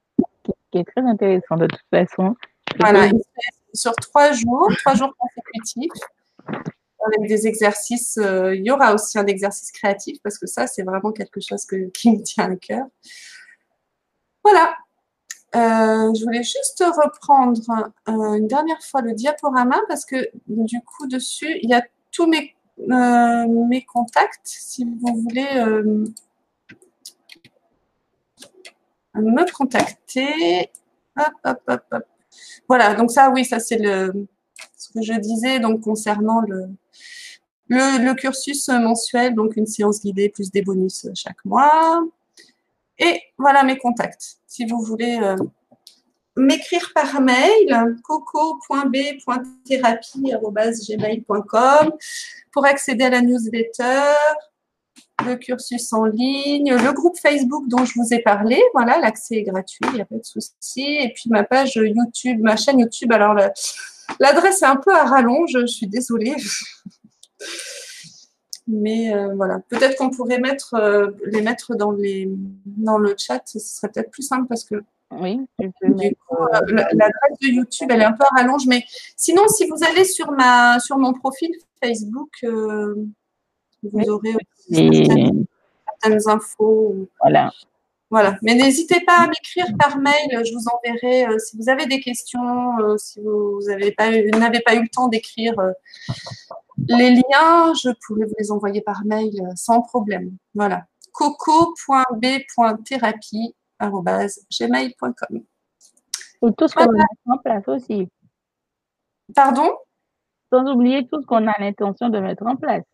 qui est très intéressant de toute façon. Voilà, sur trois jours, trois jours consécutifs, avec des exercices. Euh, il y aura aussi un exercice créatif parce que ça, c'est vraiment quelque chose qui me tient à cœur. Voilà. Je voulais juste reprendre une dernière fois le diaporama parce que du coup, dessus, il y a tous mes euh, mes contacts si vous voulez euh, me contacter. Voilà, donc ça, oui, ça c'est ce que je disais donc concernant le, le, cursus mensuel, donc une séance guidée plus des bonus chaque mois. Et voilà mes contacts. Si vous voulez euh, m'écrire par mail, coco.b.thérapie.gmail.com pour accéder à la newsletter, le cursus en ligne, le groupe Facebook dont je vous ai parlé. Voilà, l'accès est gratuit, il n'y a pas de souci. Et puis ma page YouTube, ma chaîne YouTube. Alors, l'adresse est un peu à rallonge, je suis désolée. Mais euh, voilà, peut-être qu'on pourrait mettre, euh, les mettre dans, les, dans le chat, ce serait peut-être plus simple parce que oui, du coup, euh, l'adresse de YouTube, elle est un peu à rallonge, mais sinon, si vous allez sur ma sur mon profil Facebook, euh, vous aurez aussi certaines, infos. Voilà. Voilà. Mais n'hésitez pas à m'écrire par mail. Je vous enverrai euh, si vous avez des questions, euh, si vous n'avez pas, eu, pas eu le temps d'écrire euh, les liens, je pourrais vous les envoyer par mail sans problème. Voilà. coco.b.thérapie.gmail.com Ou tout ce qu'on a en place aussi. Pardon? Sans oublier tout ce qu'on a l'intention de mettre en place.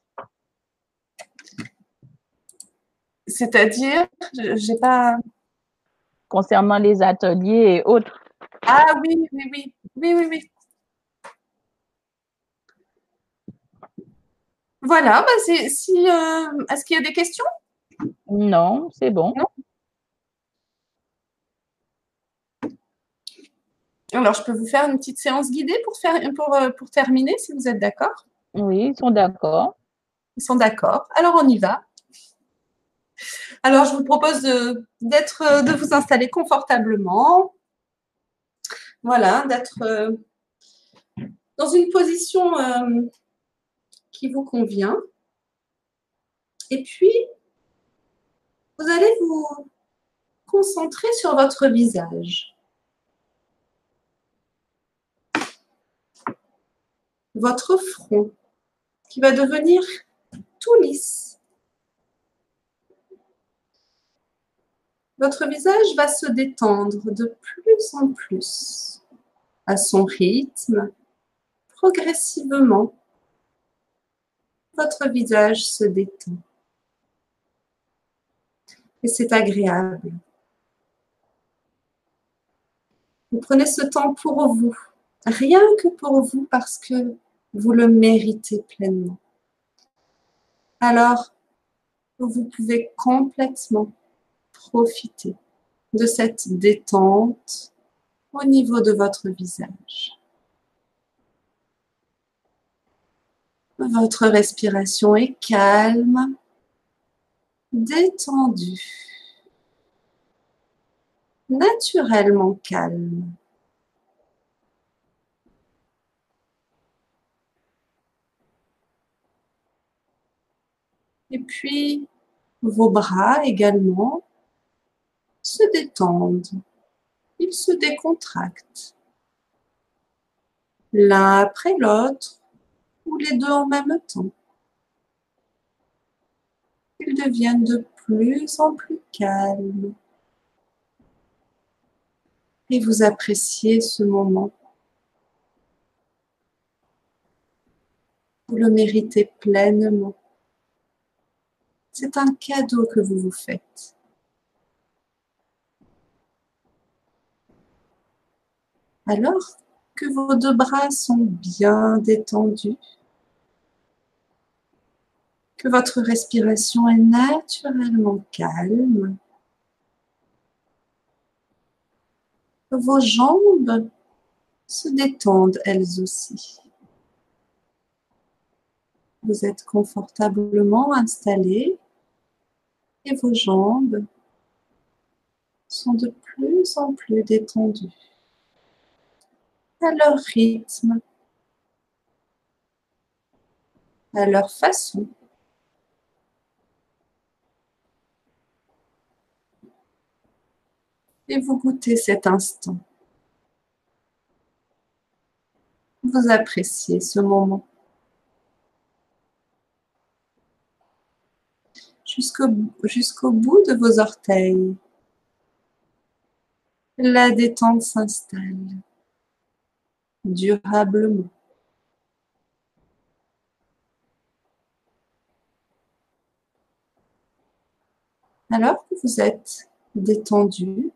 C'est-à-dire, j'ai pas. Concernant les ateliers et autres. Ah oui, oui, oui, oui, oui, oui. Voilà, bah c'est, si, euh, est-ce qu'il y a des questions? Non, c'est bon. Non? Alors, je peux vous faire une petite séance guidée pour, faire, pour, euh, pour terminer, si vous êtes d'accord? Oui, ils sont d'accord. Ils sont d'accord. Alors, on y va. Alors, je vous propose de, d'être, de vous installer confortablement. Voilà, d'être euh, dans une position euh, qui vous convient. Et puis, vous allez vous concentrer sur votre visage. Votre front qui va devenir tout lisse. votre visage va se détendre de plus en plus à son rythme, progressivement. Votre visage se détend. Et c'est agréable. Vous prenez ce temps pour vous, rien que pour vous parce que vous le méritez pleinement. Alors, vous pouvez complètement profiter de cette détente au niveau de votre visage. Votre respiration est calme, détendue, naturellement calme. Et puis, vos bras également se détendent, ils se décontractent, l'un après l'autre les deux en même temps. Ils deviennent de plus en plus calmes. Et vous appréciez ce moment. Vous le méritez pleinement. C'est un cadeau que vous vous faites. Alors que vos deux bras sont bien détendus, que votre respiration est naturellement calme, vos jambes se détendent elles aussi. Vous êtes confortablement installé et vos jambes sont de plus en plus détendues à leur rythme, à leur façon. Et vous goûtez cet instant. Vous appréciez ce moment. Jusqu'au bout de vos orteils, la détente s'installe durablement. Alors que vous êtes détendu,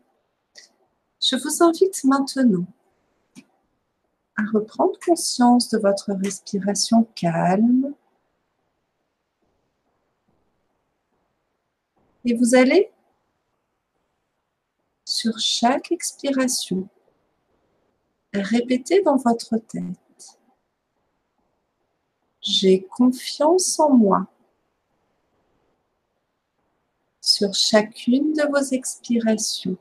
je vous invite maintenant à reprendre conscience de votre respiration calme et vous allez sur chaque expiration Répétez dans votre tête. J'ai confiance en moi. Sur chacune de vos expirations.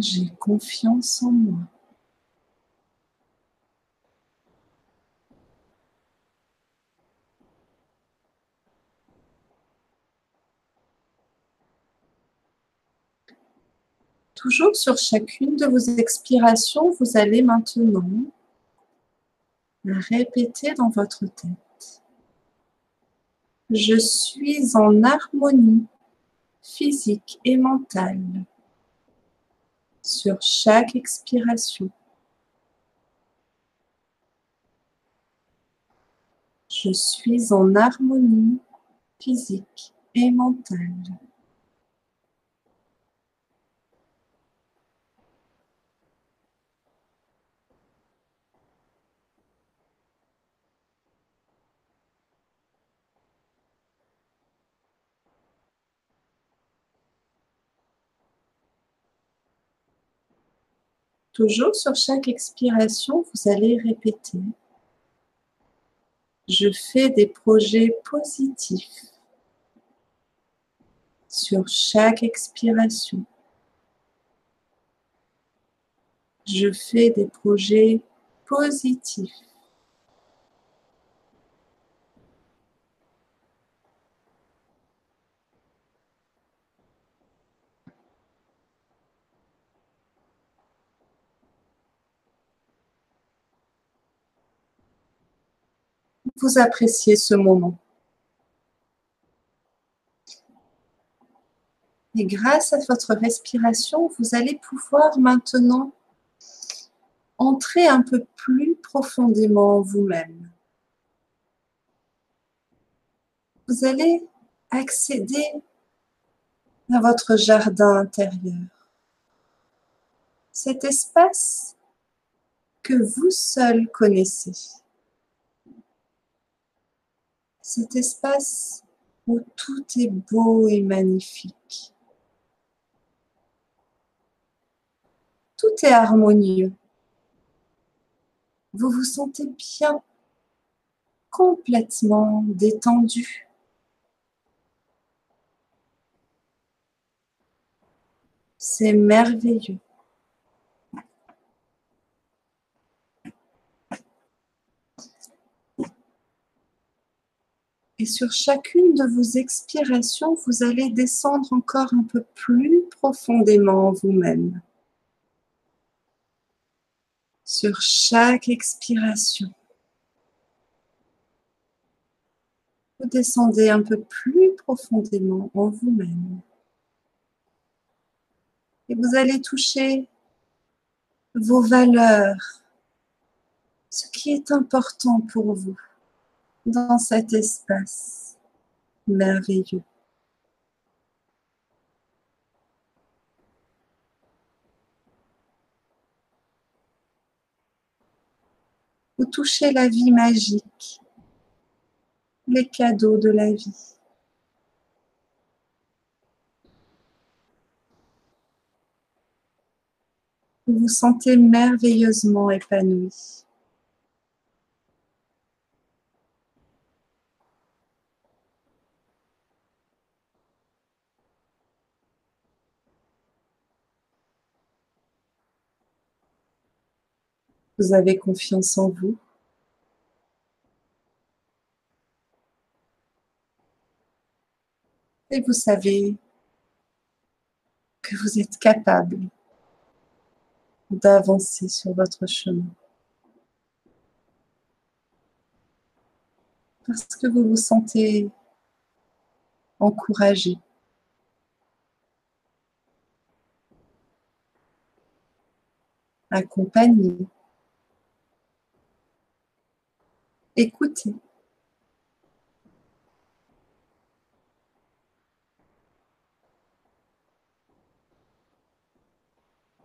J'ai confiance en moi. Toujours sur chacune de vos expirations, vous allez maintenant répéter dans votre tête. Je suis en harmonie physique et mentale sur chaque expiration. Je suis en harmonie physique et mentale. Toujours sur chaque expiration, vous allez répéter je fais des projets positifs sur chaque expiration. Je fais des projets positifs. Vous appréciez ce moment. Et grâce à votre respiration, vous allez pouvoir maintenant entrer un peu plus profondément en vous-même. Vous allez accéder à votre jardin intérieur. Cet espace que vous seul connaissez cet espace où tout est beau et magnifique. Tout est harmonieux. Vous vous sentez bien, complètement détendu. C'est merveilleux. Et sur chacune de vos expirations, vous allez descendre encore un peu plus profondément en vous-même. Sur chaque expiration, vous descendez un peu plus profondément en vous-même. Et vous allez toucher vos valeurs, ce qui est important pour vous dans cet espace merveilleux. Vous touchez la vie magique, les cadeaux de la vie. Vous vous sentez merveilleusement épanoui. Vous avez confiance en vous. Et vous savez que vous êtes capable d'avancer sur votre chemin. Parce que vous vous sentez encouragé. accompagné. Écoutez.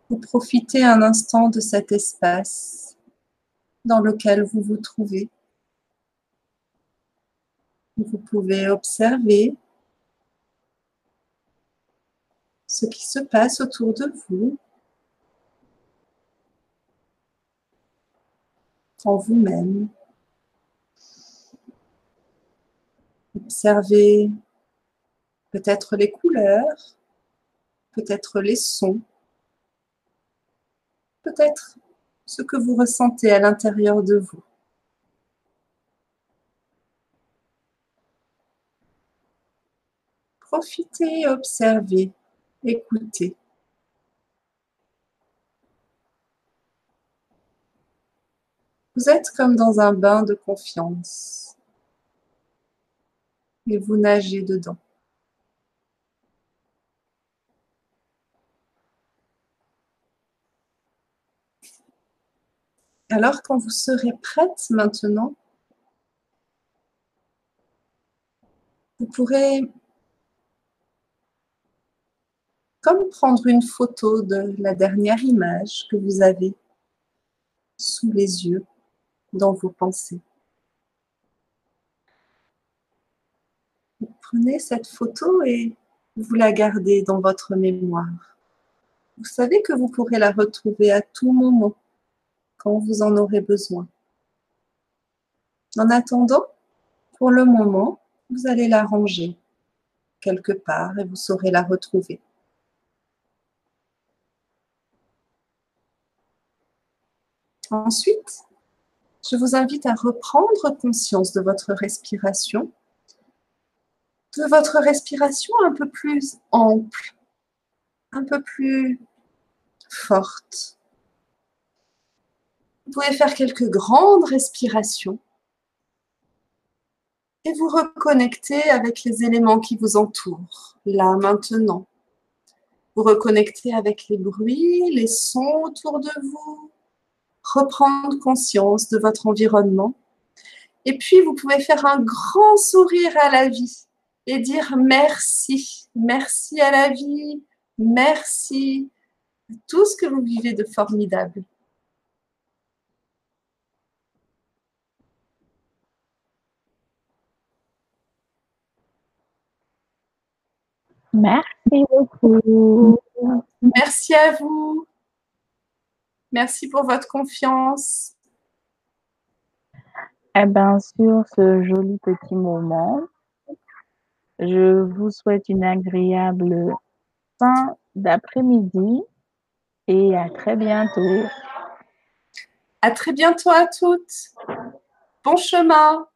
Vous profitez un instant de cet espace dans lequel vous vous trouvez. Vous pouvez observer ce qui se passe autour de vous, en vous-même. Observez peut-être les couleurs, peut-être les sons, peut-être ce que vous ressentez à l'intérieur de vous. Profitez, observez, écoutez. Vous êtes comme dans un bain de confiance et vous nagez dedans. Alors quand vous serez prête maintenant, vous pourrez comme prendre une photo de la dernière image que vous avez sous les yeux dans vos pensées. Vous prenez cette photo et vous la gardez dans votre mémoire. Vous savez que vous pourrez la retrouver à tout moment quand vous en aurez besoin. En attendant, pour le moment, vous allez la ranger quelque part et vous saurez la retrouver. Ensuite, je vous invite à reprendre conscience de votre respiration, de votre respiration un peu plus ample, un peu plus forte. Vous pouvez faire quelques grandes respirations et vous reconnecter avec les éléments qui vous entourent, là maintenant. Vous reconnecter avec les bruits, les sons autour de vous, reprendre conscience de votre environnement. Et puis, vous pouvez faire un grand sourire à la vie et dire merci, merci à la vie, merci à tout ce que vous vivez de formidable. Merci beaucoup. Merci à vous. Merci pour votre confiance. Eh bien, sur ce joli petit moment, je vous souhaite une agréable fin d'après-midi et à très bientôt. À très bientôt à toutes. Bon chemin.